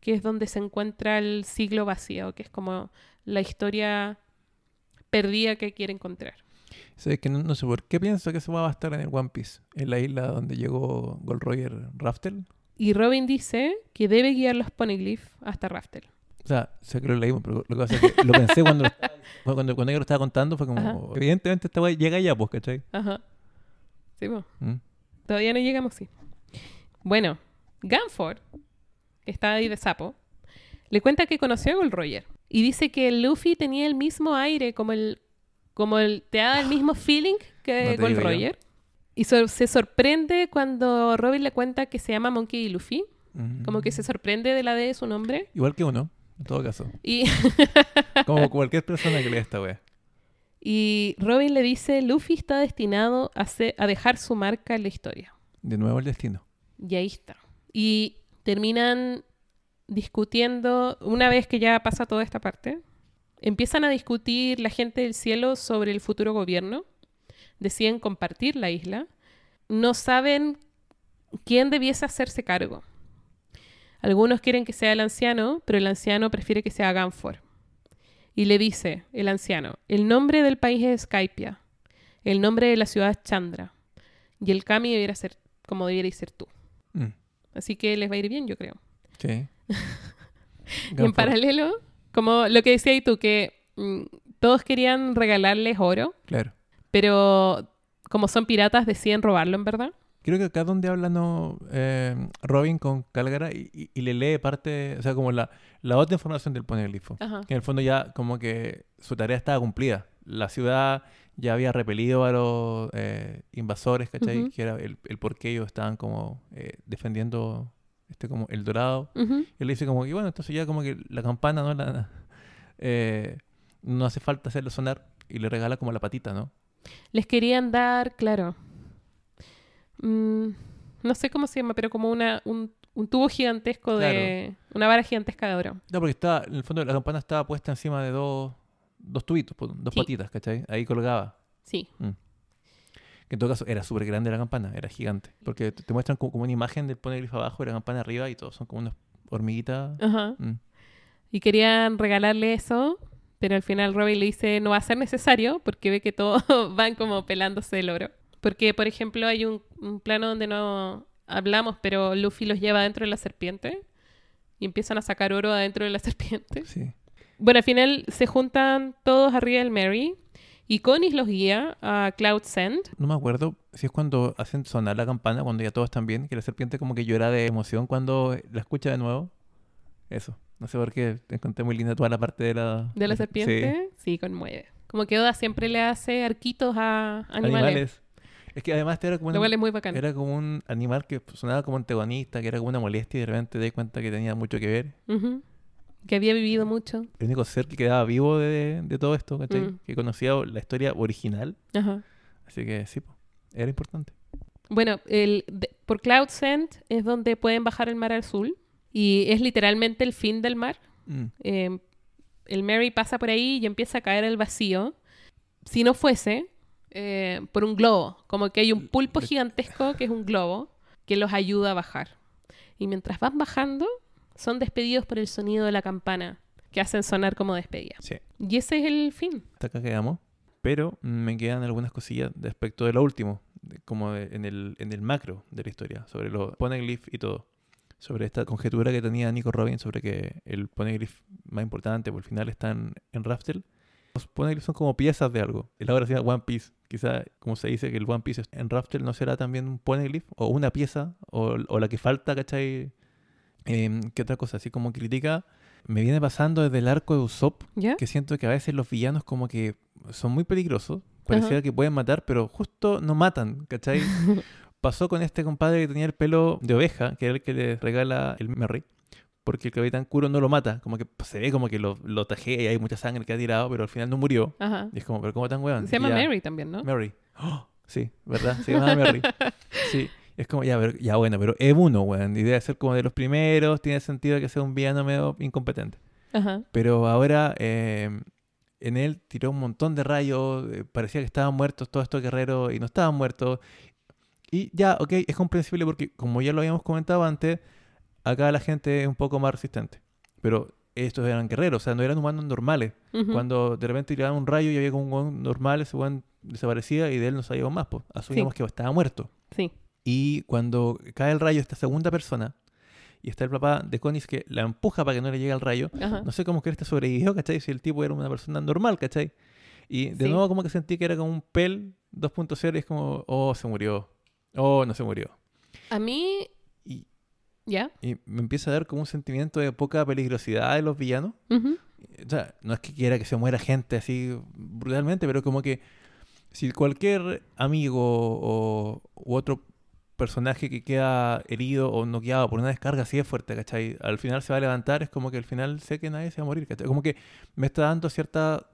que es donde se encuentra el siglo vacío, que es como la historia perdida que quiere encontrar. ¿Sabes que no, no sé por qué pienso que eso va a estar en el One Piece? En la isla donde llegó Gold Roger Raftel. Y Robin dice que debe guiar los Poneglyph hasta Raftel. O sea, sé que lo leímos, pero lo que pasa es que lo pensé cuando, lo estaba- cuando, cuando ella lo estaba contando. Fue como, Ajá. evidentemente esta llega ya, pues, ¿cachai? Ajá. Sí, po. Mm. Todavía no llegamos, sí. Bueno, Ganford, que está ahí de sapo, le cuenta que conoció a Gold Roger. Y dice que Luffy tenía el mismo aire, como el. como el. te da el mismo feeling que No Gold yo. Roger. Y so- se sorprende cuando Robin le cuenta que se llama Monkey y Luffy. Mm. Como que se sorprende de la D de su nombre. Igual que uno, en todo caso. Y, Como cualquier persona que lea esta wea. y Robin le dice: Luffy está destinado a, a dejar su marca en la historia. De nuevo el destino. Y ahí está. Y terminan discutiendo, una vez que ya pasa toda esta parte, empiezan a discutir la gente del cielo sobre el futuro gobierno, deciden compartir la isla, no saben quién debiese hacerse cargo. Algunos quieren que sea el anciano, pero el anciano prefiere que sea Ganfor. Y le dice el anciano, el nombre del país es Skypia, el nombre de la ciudad es Chandra, y el Kami debiera ser como debierais ser tú. Mm. Así que les va a ir bien, yo creo. Sí. Y en paralelo, como lo que decías tú, que mm, todos querían regalarles oro, Claro. pero como son piratas deciden robarlo en verdad. Creo que acá donde habla no, eh, Robin con Calgara y, y- y le lee parte, o sea, como la, la otra información del poneglypho. Ajá. Que en el fondo ya como que su tarea estaba cumplida. La ciudad ya había repelido a los eh, invasores, ¿cachai? Ujú. Que era el, el por qué ellos estaban como eh, defendiendo este como el dorado. Ujú. Y él le dice como que bueno, entonces ya como que la campana no la eh, no hace falta hacerlo sonar y le regala como la patita, ¿no? Les querían dar, claro, mm, no sé cómo se llama, pero como una, un, un tubo gigantesco de... Una vara gigantesca de oro. No, porque estaba, en el fondo la campana estaba puesta encima de dos, dos tubitos, pues, dos Sí. patitas, ¿cachai? Ahí colgaba. Sí. Que en todo caso era súper grande la campana, era gigante. Porque te, muestran como, como una imagen del poneglyph abajo y la campana arriba y todos son como unas hormiguitas. Ajá. Mm. Y querían regalarle eso, pero al final Robin le dice no va a ser necesario porque ve que todos van como pelándose el oro. Porque, por ejemplo, hay un, un plano donde no hablamos, pero Luffy los lleva dentro de la serpiente y empiezan a sacar oro adentro de la serpiente. Sí. Bueno, al final se juntan todos arriba del Mary y Connie los guía a Cloud Send. No me acuerdo si es cuando hacen sonar la campana, cuando ya todos están bien, que la serpiente como que llora de emoción cuando la escucha de nuevo. Eso. No sé por qué encontré muy linda toda la parte de la... de la Sí. serpiente. Sí, conmueve. Como que Oda siempre le hace arquitos a animales. Animales. Es que además era como, un, muy bacán. era como un animal que sonaba como antagonista, que era como una molestia y de repente te das cuenta que tenía mucho que ver. Ujú. Que había vivido mucho. El único ser que quedaba vivo de, de todo esto, ¿cachai? Mm. Que conocía la historia original. Ajá. Así que sí, po, era importante. Bueno, el, de- por Cloud Send es donde pueden bajar el mar al sur y es literalmente el fin del mar. Mm. Eh, el Mary pasa por ahí y empieza a caer al vacío. Si no fuese eh, por un globo, como que hay un pulpo gigantesco que es un globo que los ayuda a bajar. Y mientras van bajando, son despedidos por el sonido de la campana que hacen sonar como despedida. Sí. Y ese es el fin. Hasta acá quedamos. Pero me quedan algunas cosillas respecto de lo último, de- como de- en, el, en el macro de la historia, sobre los poneglyph y todo. Sobre esta conjetura que tenía Nico Robin sobre que el poneglyph más importante por el final está en, en Raftel. Los poneglyphs son como piezas de algo. El ahora se llama One Piece. Quizá, como se dice, que el One Piece en Raftel no será también un poneglyph o una pieza o, o la que falta, ¿cachai? Em, ¿Qué otra cosa? Así como critica, me viene pasando desde el arco de Usopp que siento que a veces los villanos como que son muy peligrosos. Pareciera Ajá. que pueden matar, pero justo no matan, ¿cachai? Pasó con este compadre que tenía el pelo de oveja, que era el que le regala el Merry, porque el Capitán Kuro no lo mata, como que se ve como que lo, lo tajea y hay mucha sangre que ha tirado, pero al final no murió. Y es como, pero ¿cómo tan weón? Se llama ya, Mary también, ¿no? Mary. ¡Oh! sí, ¿verdad? Se llama Mary. Sí. Es como, ya, pero- ya bueno, pero es uno, weón. Y debe ser como de los primeros, tiene sentido que sea un villano medio incompetente. Ajá. Pero ahora eh, en él tiró un montón de rayos, eh, parecía que estaban muertos todos estos guerreros y no estaban muertos. Y ya, ok, es comprensible porque como ya lo habíamos comentado antes, acá la gente es un poco más resistente. Pero estos eran guerreros, o sea, no eran humanos normales. Cuando de repente tiraban un rayo y había como un hueón normal, ese weón desaparecida y de él no sabíamos más, pues. Asumíamos que estaba muerto. Sí. Y cuando cae el rayo, esta segunda persona, y está el papá de Conis que la empuja para que no le llegue el rayo, Ajá. no sé cómo que este sobrevivió, ¿cachai? Si el tipo era una persona normal, ¿cachai? Y de Sí. nuevo como que sentí que era como un pel 2.0 y es como, oh, se murió. Oh, no se murió. A mí, Y, ¿ya? y me empieza a dar como un sentimiento de poca peligrosidad de los villanos. O sea, no es que quiera que se muera gente así brutalmente, pero como que si cualquier amigo o, u otro personaje que queda herido o noqueado por una descarga así de fuerte, ¿cachai? Al final se va a levantar, es como que al final sé que nadie se va a morir, ¿cachai? Como que me está dando cierta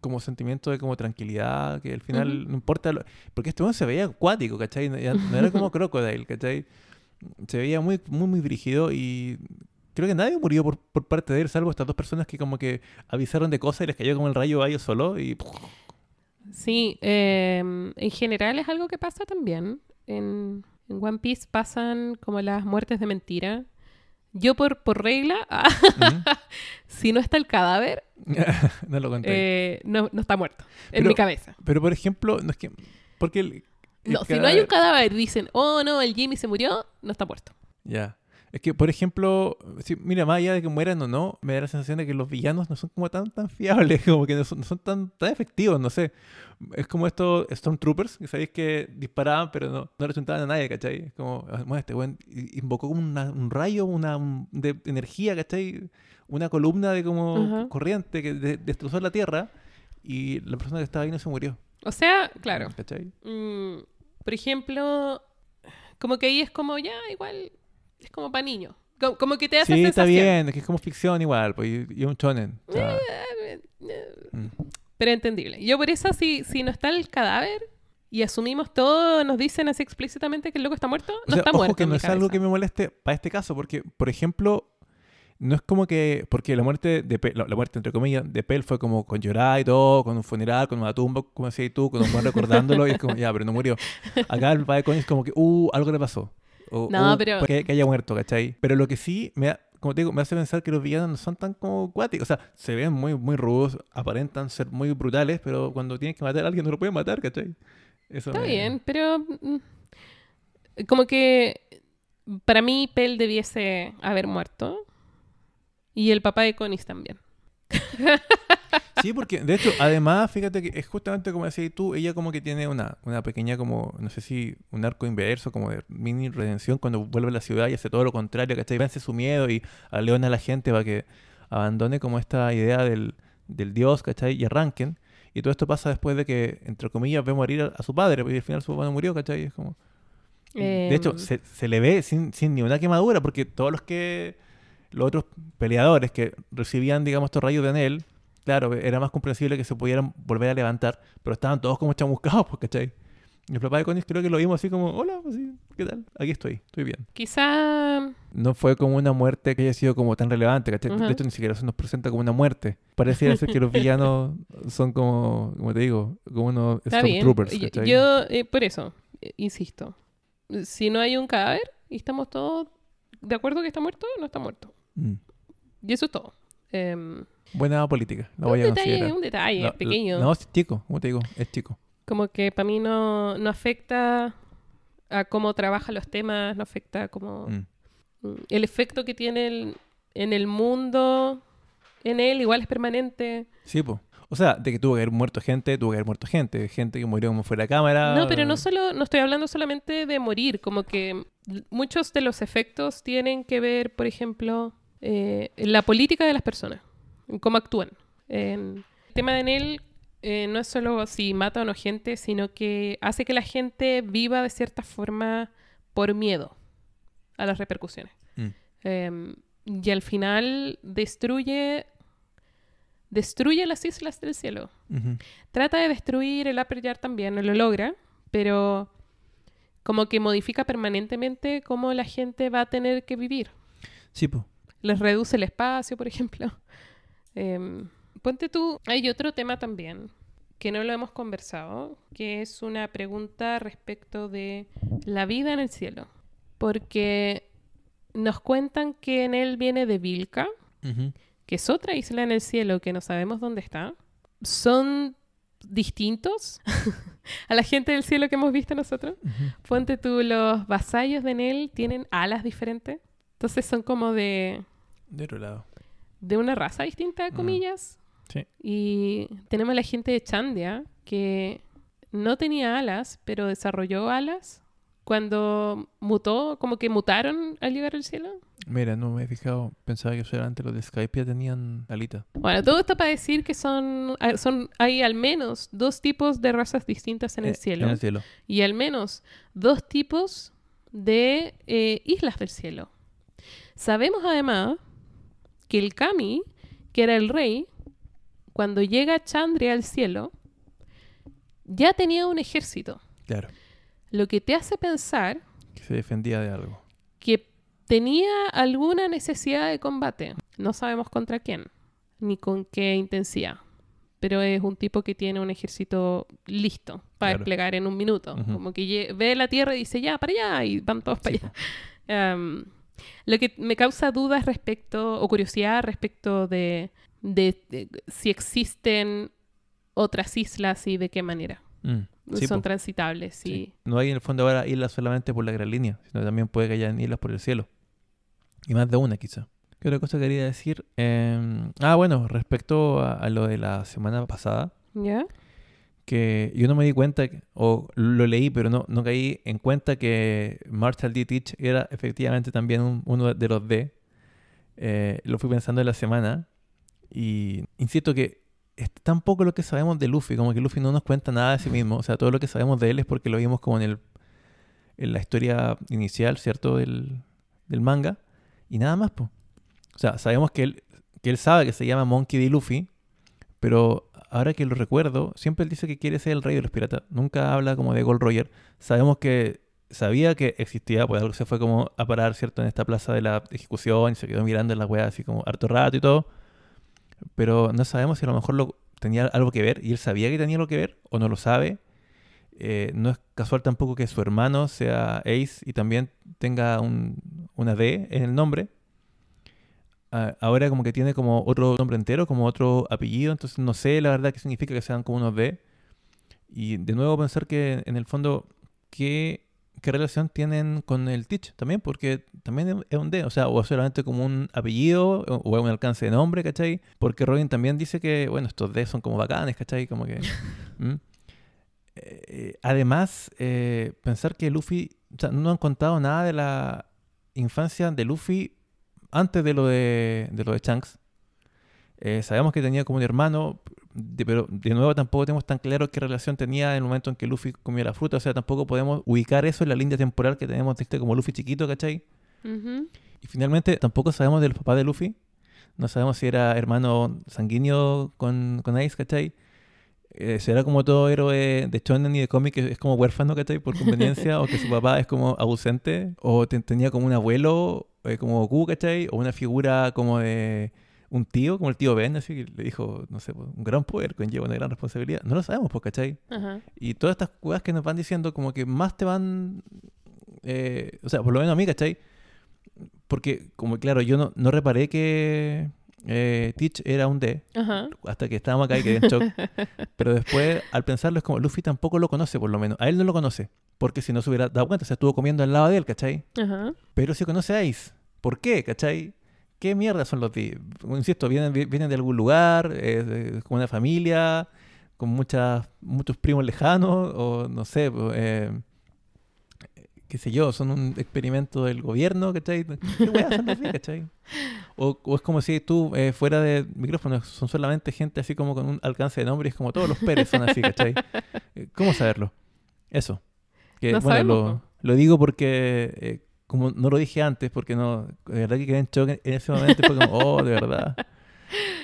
como sentimiento de como tranquilidad, que al final no importa, lo- porque este hombre se veía acuático, ¿cachai? No, era como Crocodile, ¿cachai? Se veía muy, muy, muy brígido y creo que nadie murió por, por parte de él, salvo estas dos personas que como que avisaron de cosas y les cayó como el rayo a ellos solo y Sí, eh, en general es algo que pasa también. En, en One Piece pasan como las muertes de mentira. Yo por, por regla, ah, si no está el cadáver, no lo conté. eh, no, no está muerto. En mi cabeza. Pero por ejemplo, no es que porque el, el No, si no hay un cadáver, dicen, oh no, el Jimmy se murió, no está muerto. Ya. Es que, por ejemplo, si, mira, más allá de que mueran o no, me da la sensación de que los villanos no son como tan, tan fiables, como que no son, no son tan, tan efectivos, no sé. Es como estos Stormtroopers, que sabéis que disparaban, pero no, no resultaban a nadie, ¿cachai? Es como, ah, bueno, este i- invocó como una- un rayo, una un- de energía, ¿cachai? Una columna de como Ajá. corriente que de- destrozó la Tierra y la persona que estaba ahí no se murió. O sea, claro. ¿Cachai? mm, por ejemplo, como que ahí es como, ya, igual, es como para niños. Co- Como que te hace Sí, está bien, es que es como ficción igual, pues, y, un shonen. o sea, Eh, eh, mm. Pero entendible. Yo por eso, si, si no está el cadáver y asumimos todo, nos dicen así explícitamente que el loco está muerto, O no sea, está ojo muerto. que no es algo que me moleste para este caso, porque, por ejemplo, no es como que, porque la muerte de Pel, la muerte entre comillas de Pel fue como con llorar y todo, con un funeral, con una tumba, como decías tú, con un buen recordándolo, y es como, ya, pero no murió. Acá el de Connie es como que, uh, algo le pasó. O, No, "Uh, pero- Que, que haya muerto, ¿cachai? Pero lo que sí, me da- como te digo, me hace pensar que los villanos no son tan como cuáticos. O sea, se ven muy, muy rudos, aparentan ser muy brutales, pero cuando tienen que matar a alguien no lo pueden matar, ¿cachai? Eso Está me- bien, pero mm, como que para mí Pel debiese haber muerto. Y el papá de Conis también. Sí, porque de hecho, además, fíjate que es justamente como decías tú, ella como que tiene una, una pequeña como, no sé si un arco inverso, como de mini redención cuando vuelve a la ciudad y hace todo lo contrario, ¿cachai? Vence su miedo y aleona a la gente para que abandone como esta idea del, del dios, ¿cachai? Y arranquen. Y todo esto pasa después de que, entre comillas, ve morir a, a su padre, porque al final su no murió, ¿cachai? Es como... De hecho, Em, se, se le ve sin, sin ni una quemadura, porque todos los que. Los otros peleadores que recibían, digamos, estos rayos de anel, claro, era más comprensible que se pudieran volver a levantar, pero estaban todos como chamuscados, pues, ¿cachai? Y el papá de Conis creo que lo vimos así como, hola, pues, sí, ¿qué tal? Aquí estoy, estoy bien. Quizá No fue como una muerte que haya sido como tan relevante, ¿cachai? Ajá. De hecho, ni siquiera se nos presenta como una muerte. Pareciera ser que los villanos son como, como te digo, como unos. Stormtroopers, ¿cachai? yo, eh, por eso, eh, insisto. Si no hay un cadáver y estamos todos de acuerdo que está muerto, no está muerto. Mm. Y eso es todo. Em, Buena política, un voy a detalle, considerar. un detalle No, pequeño. No, es chico, como te digo, es chico. Como que para mí no, no afecta a cómo trabaja los temas, no afecta como Mm. el efecto que tiene el- en el mundo, en él igual es permanente. Sí, pues. O sea, de que tuvo que haber muerto gente, tuvo que haber muerto gente. Gente que murió como fuera de cámara. No, pero no solo, no estoy hablando solamente de morir, como que muchos de los efectos tienen que ver, por ejemplo, eh, la política de las personas, en cómo actúan. En- el tema de Nel eh, no es solo si mata o no gente, sino que hace que la gente viva de cierta forma por miedo a las repercusiones. Mm. Eh, y al final destruye destruye las islas del cielo. Trata de destruir el Upper Yard también, no lo logra, pero como que modifica permanentemente cómo la gente va a tener que vivir. Sí, pues. Les reduce el espacio, por ejemplo. Em, ponte tú, hay otro tema también que no lo hemos conversado, que es una pregunta respecto de la vida en el cielo. Porque nos cuentan que en él viene de Vilca, que es otra isla en el cielo que no sabemos dónde está. Son distintos a la gente del cielo que hemos visto nosotros. Ponte tú, los vasallos de Nel tienen alas diferentes. Entonces son como de, De otro lado. De una raza distinta, Mm. comillas. Sí. Y tenemos a la gente de Chandia que no tenía alas, pero desarrolló alas cuando mutó, como que mutaron al llegar al cielo. Mira, no me he fijado. Pensaba que solamente los de Skype ya tenían alitas. Bueno, todo esto para decir que son, ah, son hay al menos dos tipos de razas distintas en el Eh, cielo En el cielo. y al menos dos tipos de eh, islas del cielo. Sabemos además que el Kami, que era el rey, cuando llega Chandria al cielo, ya tenía un ejército, Claro. lo que te hace pensar Que se defendía de algo. que tenía alguna necesidad de combate. No sabemos contra quién, ni con qué intensidad. Pero es un tipo que tiene un ejército listo para Claro. desplegar en un minuto. Como que ve la tierra y dice, ya, para allá, y van todos para Sí, allá. lo que me causa dudas respecto, o curiosidad respecto de, de- de si existen otras islas y de qué manera. Mm. Sí, Son po. transitables, Sí. sí. No hay en el fondo ahora islas solamente por la gran línea, sino también puede que hayan islas por el cielo. Y más de una, quizá. ¿Qué otra cosa quería decir? Eh, ah, bueno, respecto a, a lo de la semana pasada, ¿Ya? Que yo no me di cuenta, o lo leí, pero no, no caí en cuenta que Marshall D. Teach era efectivamente también un- uno de los D. Eh, lo fui pensando en la semana y insisto que es tan poco lo que sabemos de Luffy, como que Luffy no nos cuenta nada de sí mismo. O sea, todo lo que sabemos de él es porque lo vimos como en, el, en la historia inicial, ¿cierto? Del, del manga. Y nada más, pues. O sea, sabemos que él, que él sabe que se llama Monkey D. Luffy, pero ahora que lo recuerdo, siempre él dice que quiere ser el rey de los piratas. Nunca habla como de Gold Roger. Sabemos que sabía que existía, pues algo se fue como a parar, ¿cierto? En esta plaza de la ejecución y se quedó mirando en la weá así como harto rato y todo. Pero no sabemos si a lo mejor lo, tenía algo que ver y él sabía que tenía algo que ver o no lo sabe. Eh, no es casual tampoco que su hermano sea Ace y también tenga un- una D en el nombre. Ah, ahora como que tiene como otro nombre entero, como otro apellido, entonces no sé la verdad qué significa que sean como unos D. Y de nuevo pensar que en el fondo, ¿qué, qué relación tienen con el Teach también? Porque también es un D, o sea, o solamente como un apellido o o es un alcance de nombre, ¿cachai? Porque Robin también dice que, bueno, estos D son como bacanes, ¿cachai? Como que... ¿Mm? Eh, además, eh, pensar que Luffy, o sea, no han contado nada de la infancia de Luffy antes de lo de, de lo de Shanks. Eh, sabemos que tenía como un hermano, de- pero de nuevo tampoco tenemos tan claro qué relación tenía en el momento en que Luffy comía la fruta. O sea, tampoco podemos ubicar eso en la línea temporal que tenemos de este como Luffy chiquito, ¿cachai? Y finalmente tampoco sabemos del papá de Luffy. No sabemos si era hermano sanguíneo con, con Ace, ¿cachai? Eh, ¿Será como todo héroe de shonen y de cómic que es como huérfano, ¿cachai? Por conveniencia, o que su papá es como ausente, o te- tenía como un abuelo, eh, como Goku, ¿cachai? O una figura como de un tío, como el tío Ben, así que le dijo, no sé, un gran poder conlleva una gran responsabilidad. No lo sabemos, pues, ¿cachai? Ajá. Y todas estas cosas que nos van diciendo, como que más te van. eh, o sea, por lo menos a mí, ¿cachai? Porque, como claro, yo no, no reparé que eh, Teach era un D Ajá. hasta que estábamos acá y quedé en shock. Pero después, al pensarlo, es como Luffy tampoco lo conoce, por lo menos. A él no lo conoce. Porque si no se hubiera dado cuenta, se estuvo comiendo al lado de él, ¿cachai? Ajá. Pero si conoce a Ace. ¿Por qué? ¿Cachai? ¿Qué mierda son los D? Insisto, vienen, vi- vienen de algún lugar, eh, como una familia, con muchas, muchos primos lejanos, o no sé, eh, qué sé yo, son un experimento del gobierno, ¿cachai? ¿Qué weá son cachai? O, o es como si tú, eh, fuera de micrófono, son solamente gente así como con un alcance de nombre, es como todos los Pérez son así, ¿cachai? Eh, ¿Cómo saberlo? Eso. Que, No bueno, sabemos, lo, lo digo porque, eh, como no lo dije antes, porque no, de verdad que quedé en shock en en ese momento, fue como, oh, de verdad.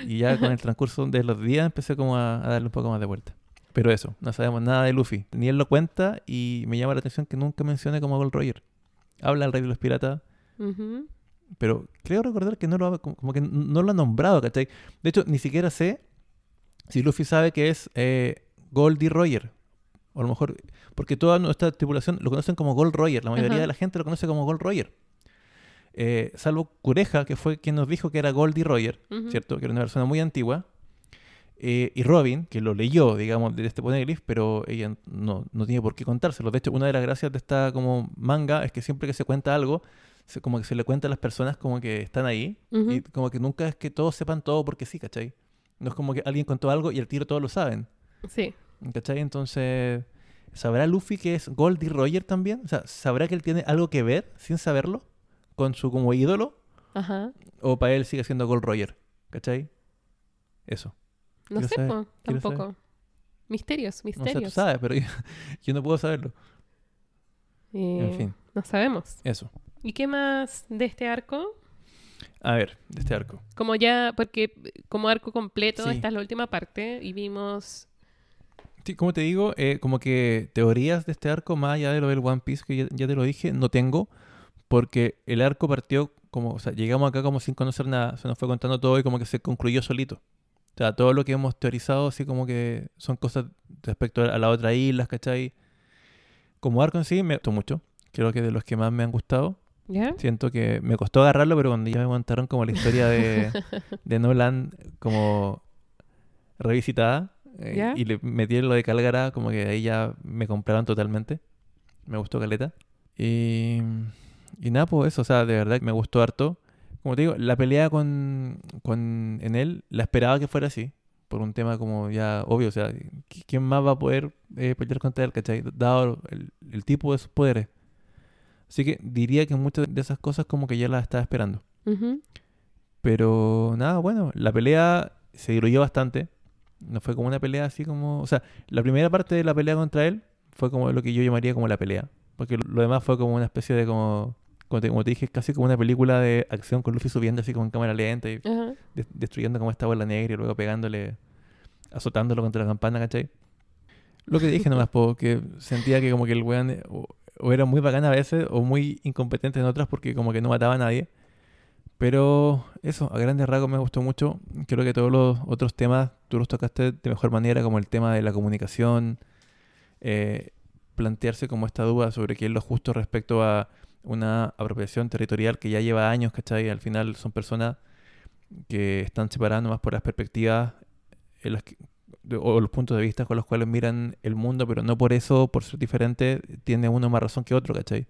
Y ya con el transcurso de los días empecé como a, a darle un poco más de vuelta. Pero eso, no sabemos nada de Luffy. Ni él lo cuenta y me llama la atención que nunca mencione como Gold Roger. Habla el rey de los piratas, pero creo recordar que no lo ha, como que no lo ha nombrado, ¿cachai? De hecho, ni siquiera sé si Luffy sabe que es eh, Goldie Roger. O a lo mejor, porque toda nuestra tripulación lo conocen como Gold Roger. La mayoría de la gente lo conoce como Gold Roger. Eh, salvo Cureja, que fue quien nos dijo que era Goldie Roger. ¿cierto? Que era una persona muy antigua. Eh, y Robin, que lo leyó, digamos, de este poneglyph, pero ella no, no tiene por qué contárselo. De hecho, una de las gracias de esta como manga es que siempre que se cuenta algo, se- como que se le cuenta a las personas como que están ahí, y como que nunca es que todos sepan todo porque sí, ¿cachai? No es como que alguien contó algo y al tiro todos lo saben, Sí. ¿cachai? Entonces, ¿sabrá Luffy que es Goldie Roger también? O sea, ¿sabrá que él tiene algo que ver sin saberlo con su como ídolo? Ajá. ¿O para él sigue siendo Gold Roger? ¿Cachai? Eso. No Quiero sé, saber, po, quiero tampoco. Misterios, No sé, misterios. tú sabes, pero yo, yo no puedo saberlo. Eh, En fin, No sabemos. eso. ¿Y qué más de este arco? A ver, de este arco. Como ya, porque como arco completo, Sí. esta es la última parte y vimos... Sí, como te digo, eh, como que teorías de este arco, más allá de lo del One Piece, que ya, ya te lo dije, no tengo, porque el arco partió como, o sea, llegamos acá como sin conocer nada, se nos fue contando todo y como que se concluyó solito. O sea, todo lo que hemos teorizado, así como que son cosas respecto a la otra isla, ¿cachai? Como arco en sí, me gustó mucho. Creo que de los que más me han gustado. ¿Ya? Siento que me costó agarrarlo, pero cuando ya me contaron como la historia de, de Nolan como revisitada eh, ¿Ya? y le metí lo de Calgara, como que ahí ya me compraron totalmente. Me gustó Caleta. Y, y nada, pues eso, o sea, de verdad que me gustó harto. Como te digo, la pelea con, con en él la esperaba que fuera así, por un tema como ya obvio, o sea, ¿qui- ¿quién más va a poder eh, pelear contra él, cachai? Dado el, el tipo de sus poderes. Así que diría que muchas de esas cosas como que ya las estaba esperando. Pero nada, bueno, la pelea se diluyó bastante. No fue como una pelea así como... O sea, la primera parte de la pelea contra él fue como lo que yo llamaría como la pelea. Porque lo demás fue como una especie de como... Como te, como te dije, casi como una película de acción con Luffy subiendo así como en cámara lenta y Ajá. de- destruyendo como esta bola negra y luego pegándole, azotándolo contra la campana, ¿cachai? Lo que dije nomás, porque sentía que como que el weón eh, o, o era muy bacán a veces o muy incompetente en otras porque como que no mataba a nadie. Pero eso, a grandes rasgos me gustó mucho. Creo que todos los otros temas tú los tocaste de mejor manera, como el tema de la comunicación, eh, plantearse como esta duda sobre qué es lo justo respecto a una apropiación territorial que ya lleva años, ¿cachai? Al final son personas que están separadas más por las perspectivas en las que- o los puntos de vista con los cuales miran el mundo, pero no por eso, por ser diferente, tiene uno más razón que otro, ¿cachai?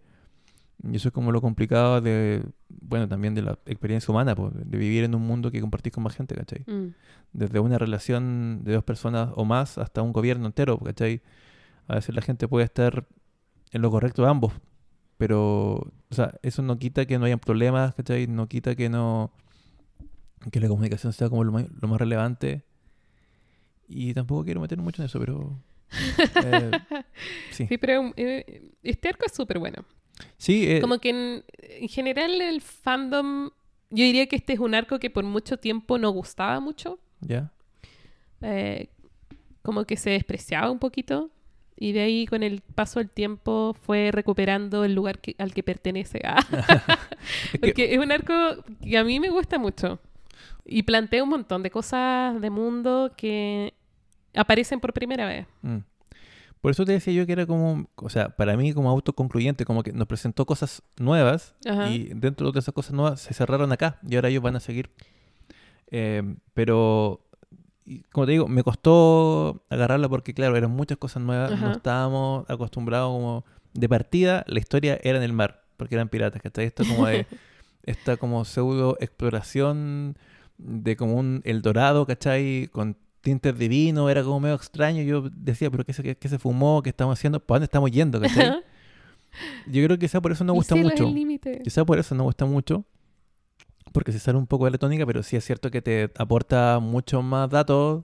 Y eso es como lo complicado de, bueno, también de la experiencia humana, pues, de vivir en un mundo que compartís con más gente, ¿cachai? Mm. Desde una relación de dos personas o más hasta un gobierno entero, ¿cachai? A veces la gente puede estar en lo correcto de ambos, pero, o sea, eso no quita que no hayan problemas, ¿cachai? No quita que no, que la comunicación sea como lo más, lo más relevante. Y tampoco quiero meter mucho en eso, pero... eh, sí, Sí, pero eh, este arco es súper bueno. sí eh, Como que en, en general el fandom, yo diría que este es un arco que por mucho tiempo no gustaba mucho. ya. como que se despreciaba un poquito. Y de ahí, con el paso del tiempo, fue recuperando el lugar que- al que pertenece. Ah. Porque es un arco que a mí me gusta mucho. Y plantea un montón de cosas de mundo que aparecen por primera vez. Mm. Por eso te decía yo que era como, o sea, para mí como autoconcluyente, como que nos presentó cosas nuevas Ajá. y dentro de esas cosas nuevas se cerraron acá y ahora ellos van a seguir. Eh, pero, y como te digo, me costó agarrarla porque, claro, eran muchas cosas nuevas, no estábamos acostumbrados como de partida, la historia era en el mar, porque eran piratas, ¿cachai? Esto como de, esta como pseudo exploración de como un El Dorado, ¿cachai? Con tintes de vino, era como medio extraño. Yo decía, pero ¿qué se, qué, qué se fumó? ¿Qué estamos haciendo? ¿Para dónde estamos yendo? ¿cachai? Yo creo que quizá por eso no gusta mucho. Quizá por eso no gusta mucho. Porque se sale un poco de la tónica, pero sí es cierto que te aporta mucho más datos.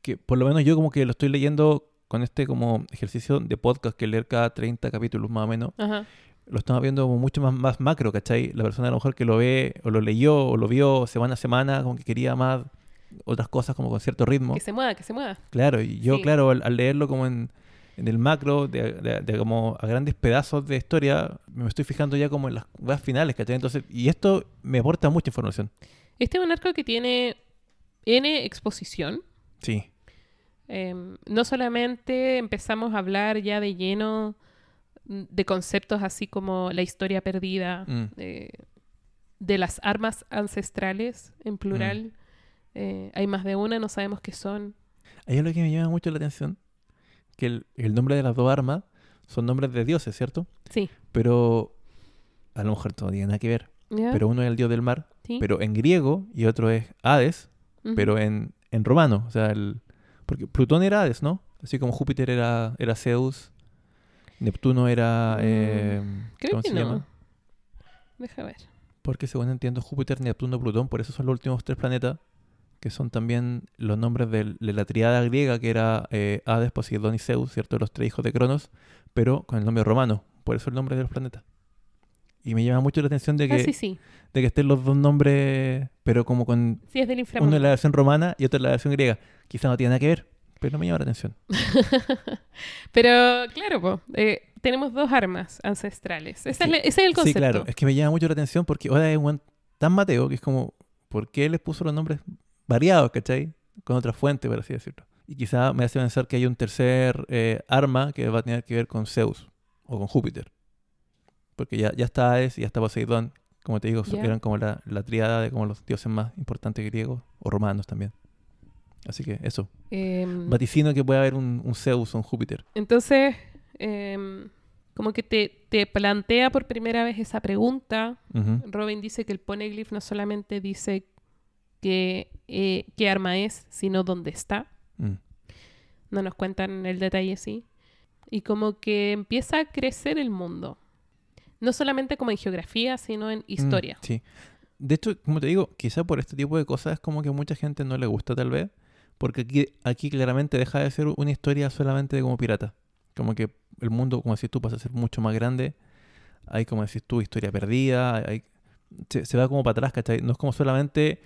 Que por lo menos yo como que lo estoy leyendo con este como ejercicio de podcast que leer cada 30 capítulos más o menos. Ajá. Lo estamos viendo como mucho más, más macro, ¿cachai? La persona a lo mejor que lo ve o lo leyó o lo vio semana a semana, como que quería más otras cosas como con cierto ritmo. Que se mueva, que se mueva. Claro, y yo, Sí. claro, al, al leerlo como en, en el macro, de, de- de como a grandes pedazos de historia, me estoy fijando ya como en las cosas finales, ¿cachai? Entonces, y esto me aporta mucha información. Este es un arco que tiene N exposición. Sí, Em, no solamente empezamos a hablar ya de lleno mm, de conceptos así como la historia perdida, Mm. eh, de las armas ancestrales en plural, Eh, hay más de una, no sabemos qué son. Es lo que me llama mucho la atención, que el, el nombre de las dos armas son nombres de dioses, ¿cierto? Sí. Pero a lo mejor no tiene nada que ver. Pero uno es el dios del mar, Sí. pero en griego, y otro es Hades, pero en, en romano. O sea, el, porque Plutón era Hades, ¿no? Así como Júpiter era, era Zeus, Neptuno era... Mm, eh, Creo ¿Cómo que se no. llama? Deja ver. Porque según entiendo, Júpiter, Neptuno, Plutón, por eso son los últimos tres planetas, que son también los nombres de, la triada griega, que era eh, Hades, Poseidón y Zeus, ¿cierto? Los tres hijos de Cronos, pero con el nombre romano. Por eso el nombre de los planetas. Y me llama mucho la atención de que, Ah, sí, sí. de que estén los dos nombres, pero como con Sí, es del uno en la versión romana y otro en la versión griega. Quizá no tiene nada que ver, pero me llama la atención. Pero claro, po, eh, tenemos dos armas ancestrales. Ese, es, la- ese es el concepto. Sí, claro. Es que me llama mucho la atención porque ahora es un tan mateo que es como, ¿por qué les puso los nombres variados, cachai? Con otra fuente, por así decirlo. Y quizá me hace pensar que hay un tercer eh, arma que va a tener que ver con Zeus o con Júpiter. Porque ya, ya está Hades y ya está Poseidón. Como te digo, Ya. eran como la, la triada de como los dioses más importantes griegos o romanos también. Así que eso. Em, Vaticino que puede haber un, un Zeus o un Júpiter. entonces, em, como que te, te plantea por primera vez esa pregunta. Robin dice que el poneglyph no solamente dice que, eh, qué arma es, sino dónde está. Mm. No nos cuentan el detalle sí. Y como que empieza a crecer el mundo. No solamente como en geografía, sino en historia. Mm, sí. De hecho, como te digo, quizá por este tipo de cosas es como que a mucha gente no le gusta tal vez, porque aquí, aquí claramente deja de ser una historia solamente de como pirata. Como que el mundo, como decís tú, pasa a ser mucho más grande. Hay, como decís tú, historia perdida. hay- se, se va como para atrás, ¿cachai? No es como solamente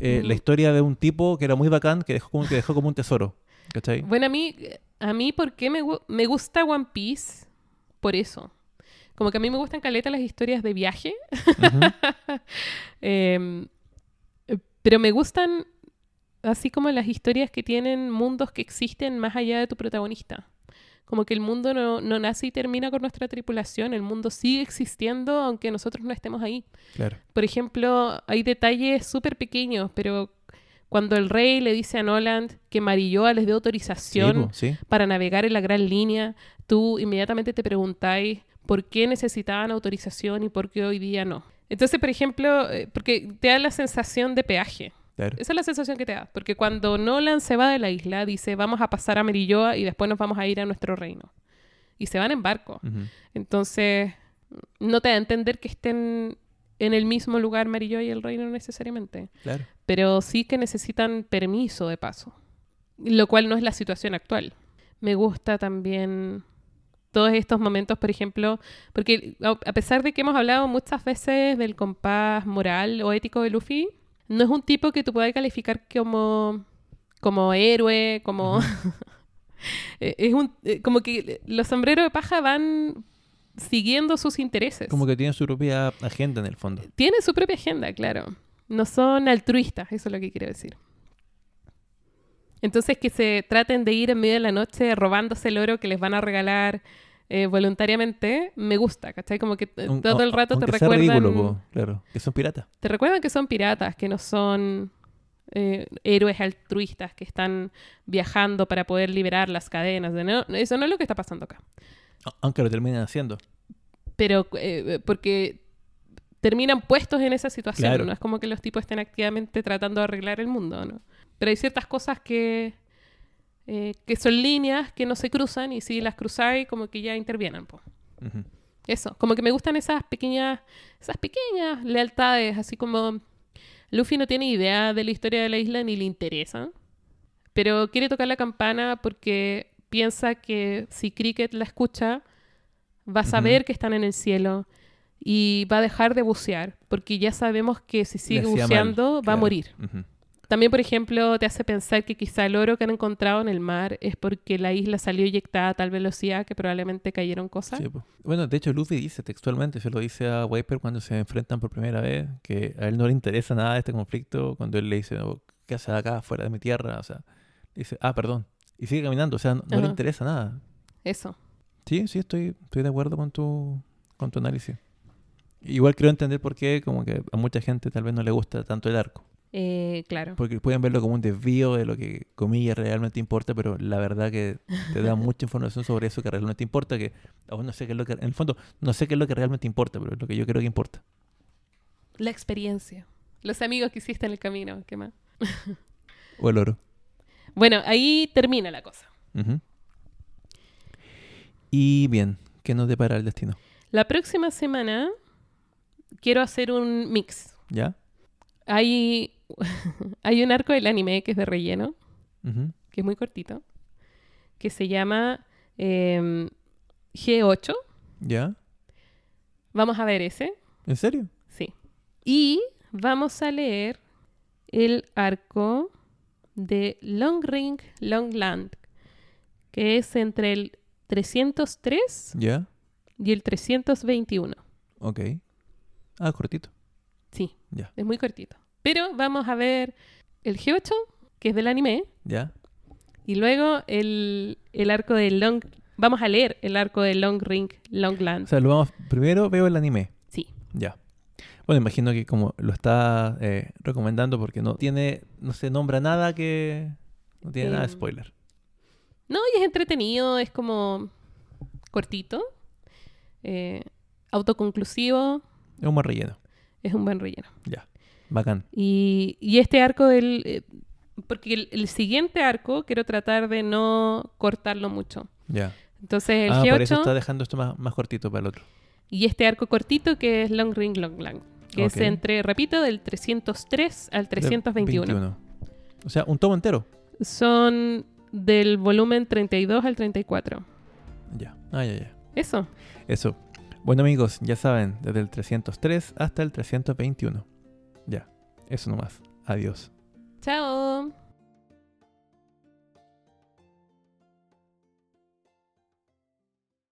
eh, la Mm. historia de un tipo que era muy bacán, que dejó como, que dejó como un tesoro, ¿cachai? Bueno, a mí, a mí ¿por qué me, me gusta One Piece? Por eso. Como que a mí me gustan caleta las historias de viaje, em, eh, pero me gustan así como las historias que tienen mundos que existen más allá de tu protagonista. Como que el mundo no, no nace y termina con nuestra tripulación, el mundo sigue existiendo aunque nosotros no estemos ahí. Claro. Por ejemplo, hay detalles súper pequeños, pero cuando el rey le dice a Noland que Marilloa les dé Sí, autorización sí. para navegar en la gran línea, tú inmediatamente te preguntáis por qué necesitaban autorización y por qué hoy día no. Entonces, por ejemplo, eh, porque te da la sensación de peaje. Claro. Esa es la sensación que te da. Porque cuando Nolan se va de la isla, dice, vamos a pasar a Merilloa y después nos vamos a ir a nuestro reino. Y se van en barco. Entonces, no te da a entender que estén en el mismo lugar Merilloa y el reino necesariamente Claro. pero sí que necesitan permiso de paso, lo cual no es la situación actual. Me gusta también todos estos momentos, por ejemplo, porque a pesar de que hemos hablado muchas veces del compás moral o ético de Luffy, no es un tipo que tú puedas calificar como, como héroe, como... Eh, es un, eh, como que los sombreros de paja van siguiendo sus intereses. Como que tiene su propia agenda en el fondo. Tienen su propia agenda, claro. No son altruistas, eso es lo que quiero decir. Entonces que se traten de ir en medio de la noche robándose el oro que les van a regalar eh, voluntariamente, me gusta, ¿cachai? Como que eh, Un- todo el rato te recuerdan, ridículo, po, claro. Que son piratas. te recuerdan que son piratas, que no son eh, héroes altruistas que están viajando para poder liberar las cadenas. no- eso no es lo que está pasando acá. Aunque lo terminen haciendo. pero eh, porque terminan puestos en esa situación. Claro. No es como que los tipos estén activamente tratando de arreglar el mundo, ¿no? Pero hay ciertas cosas que, eh, que son líneas que no se cruzan y si las cruzáis, como que ya intervienen. po. Ujú. Eso, como que me gustan esas pequeñas, esas pequeñas lealtades, así como Luffy no tiene idea de la historia de la isla ni le interesa, pero quiere tocar la campana porque piensa que si Cricket la escucha, va a saber que están en el cielo y va a dejar de bucear, porque ya sabemos que si sigue hacía mal, buceando va a claro. morir. Ujú. También, por ejemplo, te hace pensar que quizá el oro que han encontrado en el mar es porque la isla salió eyectada a tal velocidad que probablemente cayeron cosas. Sí, po. Bueno, de hecho, Luffy dice textualmente, se lo dice a Wiper cuando se enfrentan por primera vez, que a él no le interesa nada de este conflicto. Cuando él le dice, "Oh, ¿qué haces acá, fuera de mi tierra? O sea, dice, ah, perdón. Y sigue caminando, o sea, no, no le interesa nada. Eso. Sí, sí, estoy, estoy de acuerdo con tu, con tu análisis. Igual creo entender por qué, como que a mucha gente tal vez no le gusta tanto el arco. Eh, claro. Porque pueden verlo como un desvío de lo que, comillas, realmente importa, pero la verdad que te da mucha información sobre eso que realmente importa, que aún no sé qué es lo que, en el fondo, no sé qué es lo que realmente importa, pero es lo que yo creo que importa. La experiencia. Los amigos que hiciste en el camino. ¿Qué más? O el oro. Bueno, ahí termina la cosa. Y bien, ¿qué nos depara el destino? La próxima semana quiero hacer un mix. ¿Ya? Hay, hay un arco del anime que es de relleno, que es muy cortito, que se llama em, G8. ¿Ya? Vamos a ver ese. ¿En serio? Sí. Y vamos a leer el arco de Long Ring, Long Land, que es entre el 303 ¿Ya? y el 321. Ok. Ah, cortito. Sí, Ya. es muy cortito. Pero vamos a ver el G8, que es del anime, ¿Ya? y luego el, el arco de Long... Vamos a leer el arco de Long Ring, Long O Land. sea, lo vamos, primero veo el anime. Sí. Ya. Bueno, imagino que como lo está eh, recomendando porque no tiene, no se nombra nada que... No tiene nada de Em, spoiler. No, y es entretenido, es como cortito, eh, autoconclusivo, Es un buen relleno. Es un buen relleno. Ya. Bacán. Y, y este arco del... eh, porque el, el siguiente arco quiero tratar de no cortarlo mucho. Ya. Entonces el ah, por eso G8 está dejando esto más, más cortito para el otro. y este arco cortito que es Long Ring Long Lang, que es entre, repito, del 303 al 321. 21. O sea, un tomo entero. Son del volumen 32 al 34. Ya. Ah, ya, ya. Eso. Eso. Bueno, amigos, ya saben, desde el 303 hasta el 321. Ya. Eso nomás. Adiós. Chao.